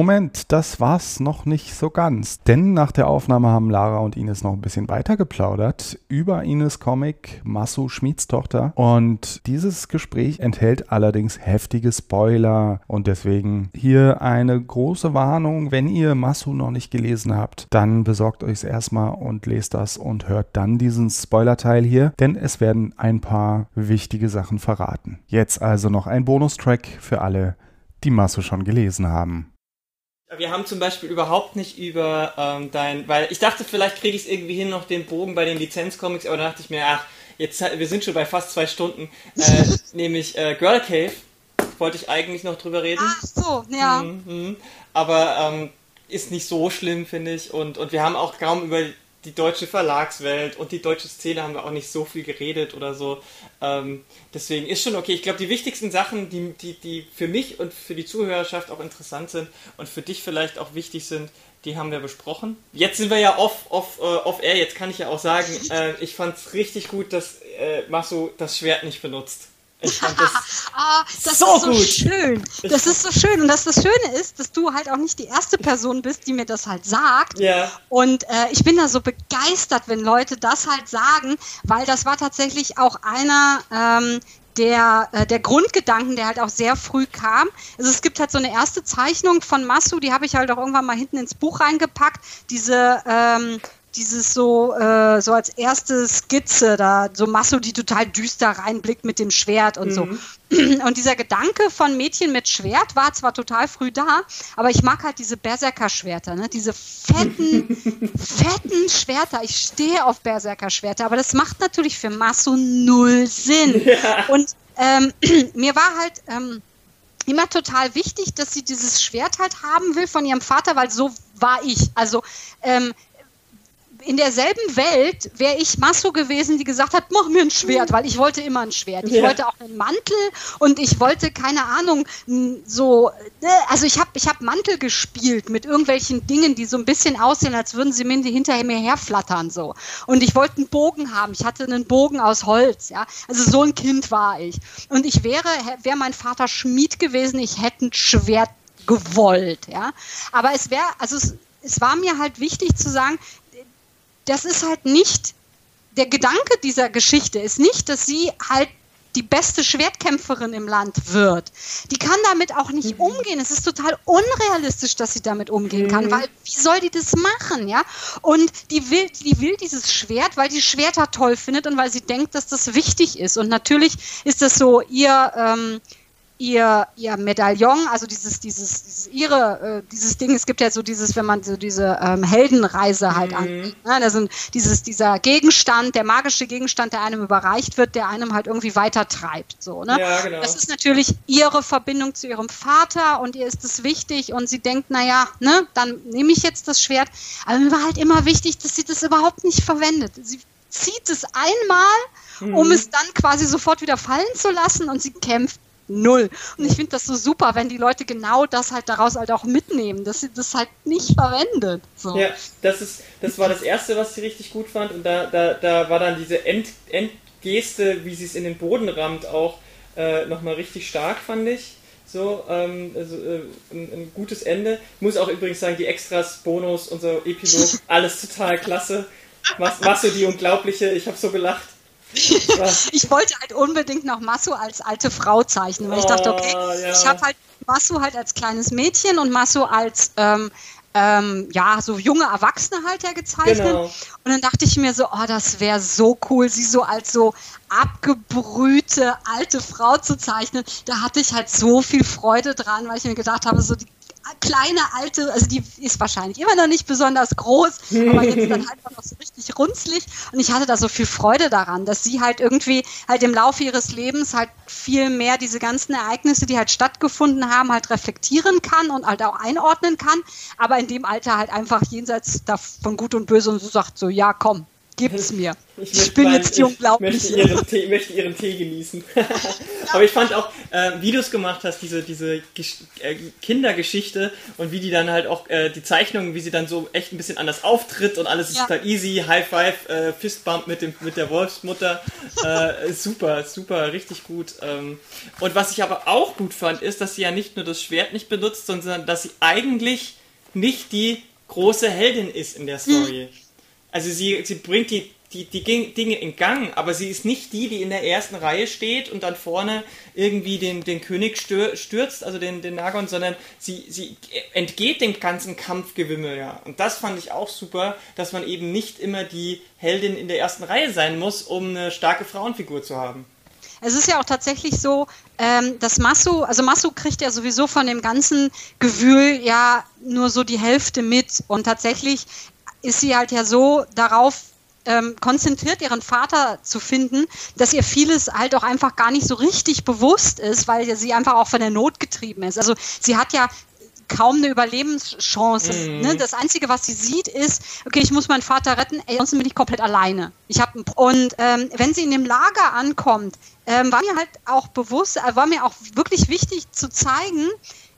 Moment, das war's noch nicht so ganz. Denn nach der Aufnahme haben Lara und Ines noch ein bisschen weiter geplaudert über Ines Comic Masu Schmiedstochter. Und dieses Gespräch enthält allerdings heftige Spoiler. Und deswegen hier eine große Warnung. Wenn ihr Masu noch nicht gelesen habt, dann besorgt euch es erstmal und lest das und hört dann diesen Spoiler-Teil hier. Denn es werden ein paar wichtige Sachen verraten. Jetzt also noch ein Bonustrack für alle, die Masu schon gelesen haben. Wir haben zum Beispiel überhaupt nicht über ähm, dein, weil ich dachte, vielleicht kriege ich es irgendwie hin, noch den Bogen bei den Lizenzcomics, aber da dachte ich mir, ach, jetzt wir sind schon bei fast zwei Stunden, äh, nämlich äh, Girl Cave, wollte ich eigentlich noch drüber reden. Ach so, ja. Mhm, mh. Aber ähm, ist nicht so schlimm, finde ich. Und, und wir haben auch kaum über die deutsche Verlagswelt und die deutsche Szene haben wir auch nicht so viel geredet oder so. Ähm, deswegen ist schon okay. Ich glaube, die wichtigsten Sachen, die, die, die für mich und für die Zuhörerschaft auch interessant sind und für dich vielleicht auch wichtig sind, die haben wir besprochen. Jetzt sind wir ja off, off, uh, off air. Jetzt kann ich ja auch sagen, äh, ich fand es richtig gut, dass äh, Masso das Schwert nicht benutzt. Ich fand das, ah, das so ist so gut. schön. Das ist so schön. Und das, das Schöne ist, dass du halt auch nicht die erste Person bist, die mir das halt sagt. Ja. Und äh, ich bin da so begeistert, wenn Leute das halt sagen, weil das war tatsächlich auch einer ähm, der, äh, der Grundgedanken, der halt auch sehr früh kam. Also es gibt halt so eine erste Zeichnung von Massu, die habe ich halt auch irgendwann mal hinten ins Buch reingepackt. Diese ähm, dieses so, äh, so als erste Skizze, da so Masso, die total düster reinblickt mit dem Schwert und mhm. so. Und dieser Gedanke von Mädchen mit Schwert war zwar total früh da, aber ich mag halt diese Berserker-Schwerter, ne? diese fetten, fetten Schwerter. Ich stehe auf Berserker-Schwerter, aber das macht natürlich für Masso null Sinn. Ja. Und ähm, mir war halt ähm, immer total wichtig, dass sie dieses Schwert halt haben will von ihrem Vater, weil so war ich. Also ähm, in derselben Welt wäre ich Masso gewesen, die gesagt hat, mach mir ein Schwert, weil ich wollte immer ein Schwert. Ich ja. wollte auch einen Mantel und ich wollte, keine Ahnung, so, ne, also ich habe ich hab Mantel gespielt mit irgendwelchen Dingen, die so ein bisschen aussehen, als würden sie mir hinterher mir herflattern, so. Und ich wollte einen Bogen haben. Ich hatte einen Bogen aus Holz, ja. Also so ein Kind war ich. Und ich wäre, wäre mein Vater Schmied gewesen, ich hätte ein Schwert gewollt, ja. Aber es wäre, also es, es war mir halt wichtig zu sagen, das ist halt nicht, der Gedanke dieser Geschichte ist nicht, dass sie halt die beste Schwertkämpferin im Land wird. Die kann damit auch nicht mhm. umgehen. Es ist total unrealistisch, dass sie damit umgehen kann, mhm. weil wie soll die das machen, ja? Und die will, die will dieses Schwert, weil die Schwerter toll findet und weil sie denkt, dass das wichtig ist. Und natürlich ist das so ihr ähm, ihr, ihr Medaillon, also dieses, dieses, dieses ihre, äh, dieses Ding, es gibt ja so dieses, wenn man so diese ähm, Heldenreise halt mhm. an, ne? das sind dieses, dieser Gegenstand, der magische Gegenstand, der einem überreicht wird, der einem halt irgendwie weiter treibt, so, ne? Ja, genau. Das ist natürlich ihre Verbindung zu ihrem Vater und ihr ist es wichtig und sie denkt, naja, ne, dann nehme ich jetzt das Schwert, aber mir war halt immer wichtig, dass sie das überhaupt nicht verwendet. Sie zieht es einmal, mhm. um es dann quasi sofort wieder fallen zu lassen und sie kämpft null. Und ich finde das so super, wenn die Leute genau das halt daraus halt auch mitnehmen, dass sie das halt nicht verwendet. So. Ja, das ist, das war das Erste, was sie richtig gut fand. Und da, da, da war dann diese End, Endgeste, wie sie es in den Boden rammt, auch äh, nochmal richtig stark, fand ich. So, ähm, also, äh, ein, ein, gutes Ende. Muss auch übrigens sagen, die Extras, Bonus, unser Epilog, alles total klasse. Was, was so die Unglaubliche, ich habe so gelacht. ich wollte halt unbedingt noch Masso als alte Frau zeichnen, weil ich dachte, okay, oh, ja. ich habe halt Masso halt als kleines Mädchen und Masso als ähm, ähm, ja, so junge Erwachsene halt ja gezeichnet. Genau. Und dann dachte ich mir so, oh, das wäre so cool, sie so als so abgebrühte alte Frau zu zeichnen. Da hatte ich halt so viel Freude dran, weil ich mir gedacht habe, so die kleine alte, also die ist wahrscheinlich immer noch nicht besonders groß, aber jetzt dann halt noch so richtig runzlig. Und ich hatte da so viel Freude daran, dass sie halt irgendwie halt im Laufe ihres Lebens halt viel mehr diese ganzen Ereignisse, die halt stattgefunden haben, halt reflektieren kann und halt auch einordnen kann, aber in dem Alter halt einfach jenseits von Gut und Böse und so sagt so, ja komm, Gib's mir. Ich, ich bin jetzt die Unglaubliche. Ich möchte ihren Tee, möchte ihren Tee genießen. Aber ich fand auch, äh, wie du es gemacht hast, diese, diese äh, Kindergeschichte und wie die dann halt auch äh, die Zeichnungen, wie sie dann so echt ein bisschen anders auftritt und alles ist ja. total easy, High Five, äh, Fistbump mit, dem, mit der Wolfsmutter. Äh, super, super, richtig gut. Ähm, und was ich aber auch gut fand, ist, dass sie ja nicht nur das Schwert nicht benutzt, sondern dass sie eigentlich nicht die große Heldin ist in der Story. Hm also sie, sie bringt die, die, die Dinge in Gang, aber sie ist nicht die, die in der ersten Reihe steht und dann vorne irgendwie den, den König stürzt, also den, den Nagon, sondern sie, sie entgeht dem ganzen Kampfgewimmel, ja. Und das fand ich auch super, dass man eben nicht immer die Heldin in der ersten Reihe sein muss, um eine starke Frauenfigur zu haben. Es ist ja auch tatsächlich so, ähm, dass Masu, also Masu kriegt ja sowieso von dem ganzen Gewühl ja nur so die Hälfte mit. Und tatsächlich ist sie halt ja so darauf ähm, konzentriert, ihren Vater zu finden, dass ihr vieles halt auch einfach gar nicht so richtig bewusst ist, weil sie einfach auch von der Not getrieben ist. Also sie hat ja kaum eine Überlebenschance. Mhm. Ne? Das Einzige, was sie sieht, ist, okay, ich muss meinen Vater retten, ey, sonst bin ich komplett alleine. Ich hab und ähm, wenn sie in dem Lager ankommt, ähm, war mir halt auch bewusst, äh, war mir auch wirklich wichtig zu zeigen,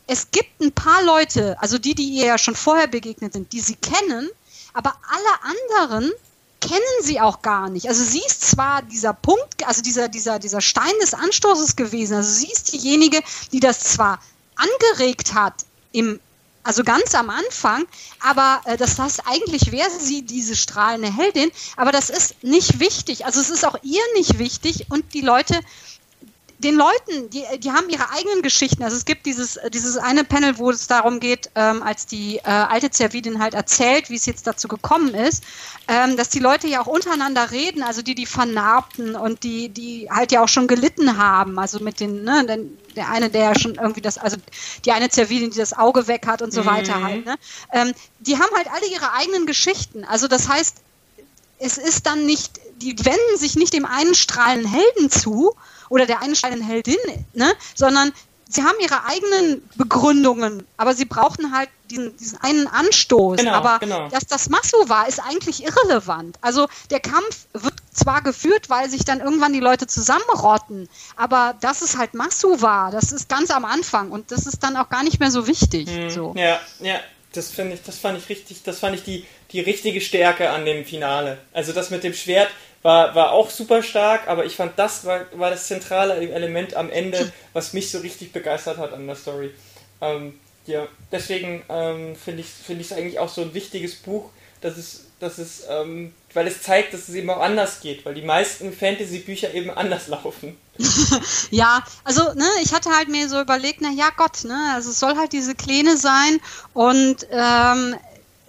es gibt ein paar Leute, also die, die ihr ja schon vorher begegnet sind, die sie kennen, aber alle anderen kennen sie auch gar nicht. Also sie ist zwar dieser Punkt, also dieser, dieser, dieser Stein des Anstoßes gewesen, also sie ist diejenige, die das zwar angeregt hat im also ganz am Anfang, aber äh, das heißt, eigentlich wäre sie diese strahlende Heldin, aber das ist nicht wichtig. Also es ist auch ihr nicht wichtig und die Leute den Leuten, die, die haben ihre eigenen Geschichten. Also es gibt dieses, dieses eine Panel, wo es darum geht, ähm, als die äh, alte Zervidin halt erzählt, wie es jetzt dazu gekommen ist, ähm, dass die Leute ja auch untereinander reden, also die, die Vernarbten und die, die halt ja auch schon gelitten haben, also mit den, ne, den, der eine, der ja schon irgendwie das, also die eine Zervidin, die das Auge weg hat und so mhm. weiter halt, ne? Ähm, die haben halt alle ihre eigenen Geschichten. Also das heißt, es ist dann nicht, die wenden sich nicht dem einen strahlenden Helden zu, oder der einsteigenden Heldin, ne? sondern sie haben ihre eigenen Begründungen, aber sie brauchen halt diesen, diesen einen Anstoß. Genau, aber genau. dass das Masso war, ist eigentlich irrelevant. Also der Kampf wird zwar geführt, weil sich dann irgendwann die Leute zusammenrotten, aber dass es halt Masso war, das ist ganz am Anfang und das ist dann auch gar nicht mehr so wichtig. Hm, so. Ja, ja, das finde ich, das fand ich richtig, das fand ich die, die richtige Stärke an dem Finale. Also das mit dem Schwert, war, war auch super stark, aber ich fand, das war, war das zentrale Element am Ende, was mich so richtig begeistert hat an der Story. Ähm, ja, deswegen ähm, finde ich es find eigentlich auch so ein wichtiges Buch, dass es, dass es ähm, weil es zeigt, dass es eben auch anders geht, weil die meisten Fantasy-Bücher eben anders laufen. ja, also ne, ich hatte halt mir so überlegt, na ja Gott, ne, also es soll halt diese Kleine sein und ähm,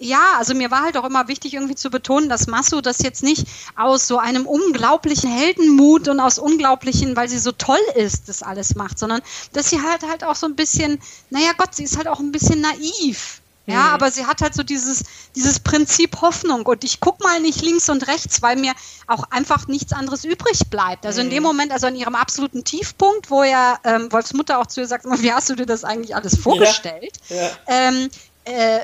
ja, also mir war halt auch immer wichtig, irgendwie zu betonen, dass Masu das jetzt nicht aus so einem unglaublichen Heldenmut und aus unglaublichen, weil sie so toll ist, das alles macht, sondern dass sie halt halt auch so ein bisschen, naja Gott, sie ist halt auch ein bisschen naiv. Ja, mhm. aber sie hat halt so dieses, dieses Prinzip Hoffnung und ich guck mal nicht links und rechts, weil mir auch einfach nichts anderes übrig bleibt. Also in dem mhm. Moment, also in ihrem absoluten Tiefpunkt, wo ja ähm, Wolfs Mutter auch zu ihr sagt, wie hast du dir das eigentlich alles vorgestellt? Ja. Ja. Ähm, äh,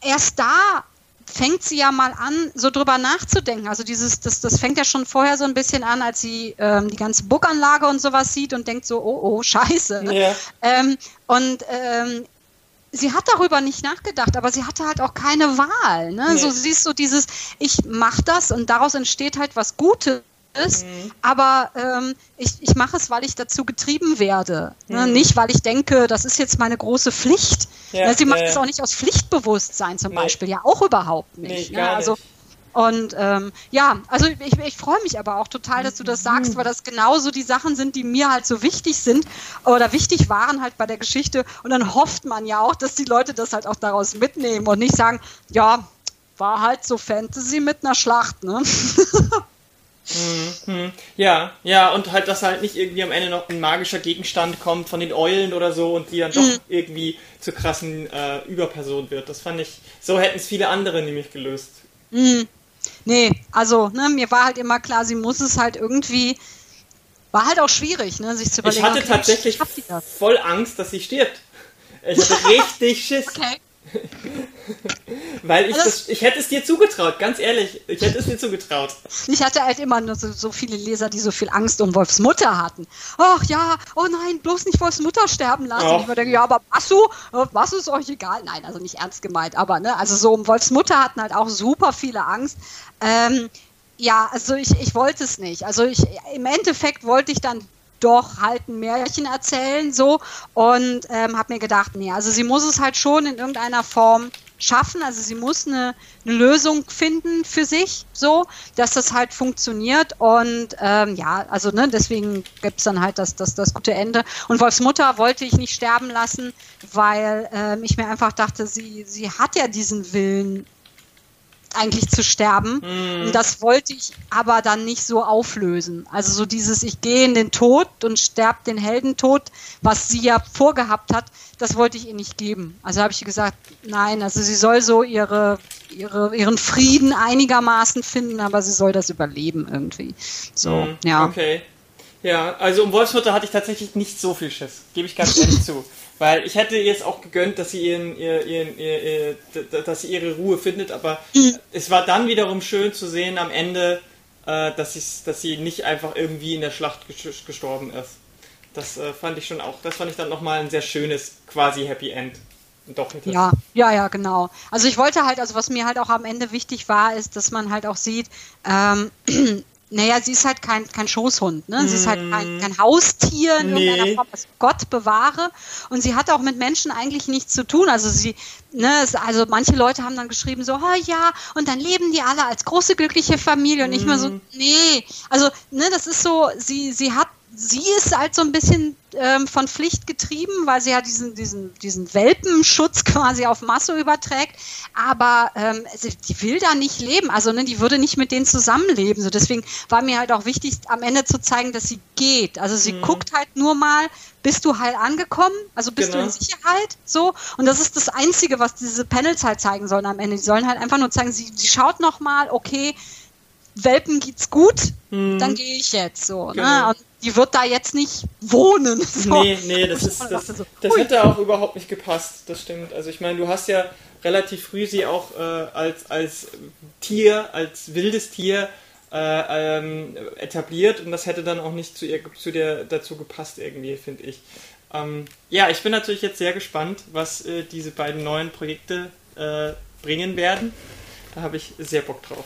erst da fängt sie ja mal an, so drüber nachzudenken. Also dieses, das, das fängt ja schon vorher so ein bisschen an, als sie ähm, die ganze Burganlage und sowas sieht und denkt so, oh, oh, scheiße. Ja. Ähm, und ähm, sie hat darüber nicht nachgedacht, aber sie hatte halt auch keine Wahl. Ne? Nee. So siehst du dieses, ich mach das und daraus entsteht halt was Gutes ist, mhm. aber ähm, ich, ich mache es, weil ich dazu getrieben werde. Ne? Mhm. Nicht, weil ich denke, das ist jetzt meine große Pflicht. Ja, sie macht es auch nicht aus Pflichtbewusstsein zum nee. Beispiel, ja auch überhaupt nicht. Nee, ne? Also nicht. Und ähm, ja, also ich, ich freue mich aber auch total, dass du das sagst, mhm. weil das genauso die Sachen sind, die mir halt so wichtig sind oder wichtig waren halt bei der Geschichte. Und dann hofft man ja auch, dass die Leute das halt auch daraus mitnehmen und nicht sagen, ja, war halt so Fantasy mit einer Schlacht, ne? Mhm. Ja, ja, und halt, dass halt nicht irgendwie am Ende noch ein magischer Gegenstand kommt von den Eulen oder so und die dann doch mhm. irgendwie zur krassen äh, Überperson wird. Das fand ich, so hätten es viele andere nämlich gelöst. Mhm. Nee, also, ne, mir war halt immer klar, sie muss es halt irgendwie, war halt auch schwierig, ne, sich zu überlegen. Ich hatte okay, tatsächlich voll Angst, dass sie stirbt. Ich hatte richtig Schiss. Okay. Weil ich, also das, ich hätte es dir zugetraut, ganz ehrlich. Ich hätte es dir zugetraut. Ich hatte halt immer nur so, so, viele Leser, die so viel Angst um Wolfs Mutter hatten. Ach ja, oh nein, bloß nicht Wolfs Mutter sterben lassen. Oh. Ich denke, ja, aber was du? Was ist euch egal? Nein, also nicht ernst gemeint, aber ne, also so um Wolfs Mutter hatten halt auch super viele Angst. Ähm, ja, also ich, ich wollte es nicht. Also ich, im Endeffekt wollte ich dann doch halt ein Märchen erzählen, so. Und ähm, habe mir gedacht, nee, also sie muss es halt schon in irgendeiner Form schaffen. Also sie muss eine, eine Lösung finden für sich, so, dass das halt funktioniert. Und ähm, ja, also ne, deswegen gibt es dann halt das, das, das gute Ende. Und Wolfs Mutter wollte ich nicht sterben lassen, weil ähm, ich mir einfach dachte, sie, sie hat ja diesen Willen, eigentlich zu sterben. Mhm. Und das wollte ich aber dann nicht so auflösen. Also so dieses, ich gehe in den Tod und sterbe den Heldentod, was sie ja vorgehabt hat, das wollte ich ihr nicht geben. Also habe ich gesagt, nein, also sie soll so ihre, ihre, ihren Frieden einigermaßen finden, aber sie soll das überleben irgendwie. So, mhm. ja. Okay. Ja, also um Wolfsmutter hatte ich tatsächlich nicht so viel Schiss, gebe ich ganz ehrlich zu. Weil ich hätte jetzt auch gegönnt, dass sie, ihren, ihren, ihren, ihren, dass sie ihre Ruhe findet, aber mhm. es war dann wiederum schön zu sehen am Ende, äh, dass, dass sie nicht einfach irgendwie in der Schlacht gestorben ist. Das äh, fand ich schon auch, das fand ich dann nochmal ein sehr schönes quasi Happy End. Doch, ja, ja, ja, genau. Also ich wollte halt, also was mir halt auch am Ende wichtig war, ist, dass man halt auch sieht, ähm, naja, sie ist halt kein, kein Schoßhund, ne? Sie ist halt kein, mhm. kein Haustier in nee. irgendeiner Form, also Gott bewahre. Und sie hat auch mit Menschen eigentlich nichts zu tun. Also sie, ne, also manche Leute haben dann geschrieben so, oh ja, und dann leben die alle als große glückliche Familie und mm. ich mal so, mhm. nee. Also, ne, das ist so, sie, sie hat sie ist halt so ein bisschen ähm, von Pflicht getrieben, weil sie ja diesen, diesen, diesen Welpenschutz quasi auf Masso überträgt. Aber ähm, sie, die will da nicht leben. Also ne, die würde nicht mit denen zusammenleben. So, deswegen war mir halt auch wichtig, am Ende zu zeigen, dass sie geht. Also sie mhm. guckt halt nur mal, bist du heil angekommen? Also bist genau. du in genau. Sicherheit? So. Und das ist das Einzige, was diese Panels halt zeigen sollen am Ende. Die sollen halt einfach nur zeigen, sie, sie schaut noch mal, okay, Welpen geht's gut, mhm. dann gehe ich jetzt so. Ne? Genau. Ne? Und die wird da jetzt nicht wohnen. So. Nee, nee, das ist das, das hätte auch überhaupt nicht gepasst, das stimmt. Also ich meine, du hast ja relativ früh sie auch äh, als, als Tier, als wildes Tier äh, ähm, etabliert und das hätte dann auch nicht zu ihr zu der dazu gepasst irgendwie, finde ich. Ähm, ja, ich bin natürlich jetzt sehr gespannt, was äh, diese beiden neuen Projekte äh, bringen werden. Da habe ich sehr Bock drauf.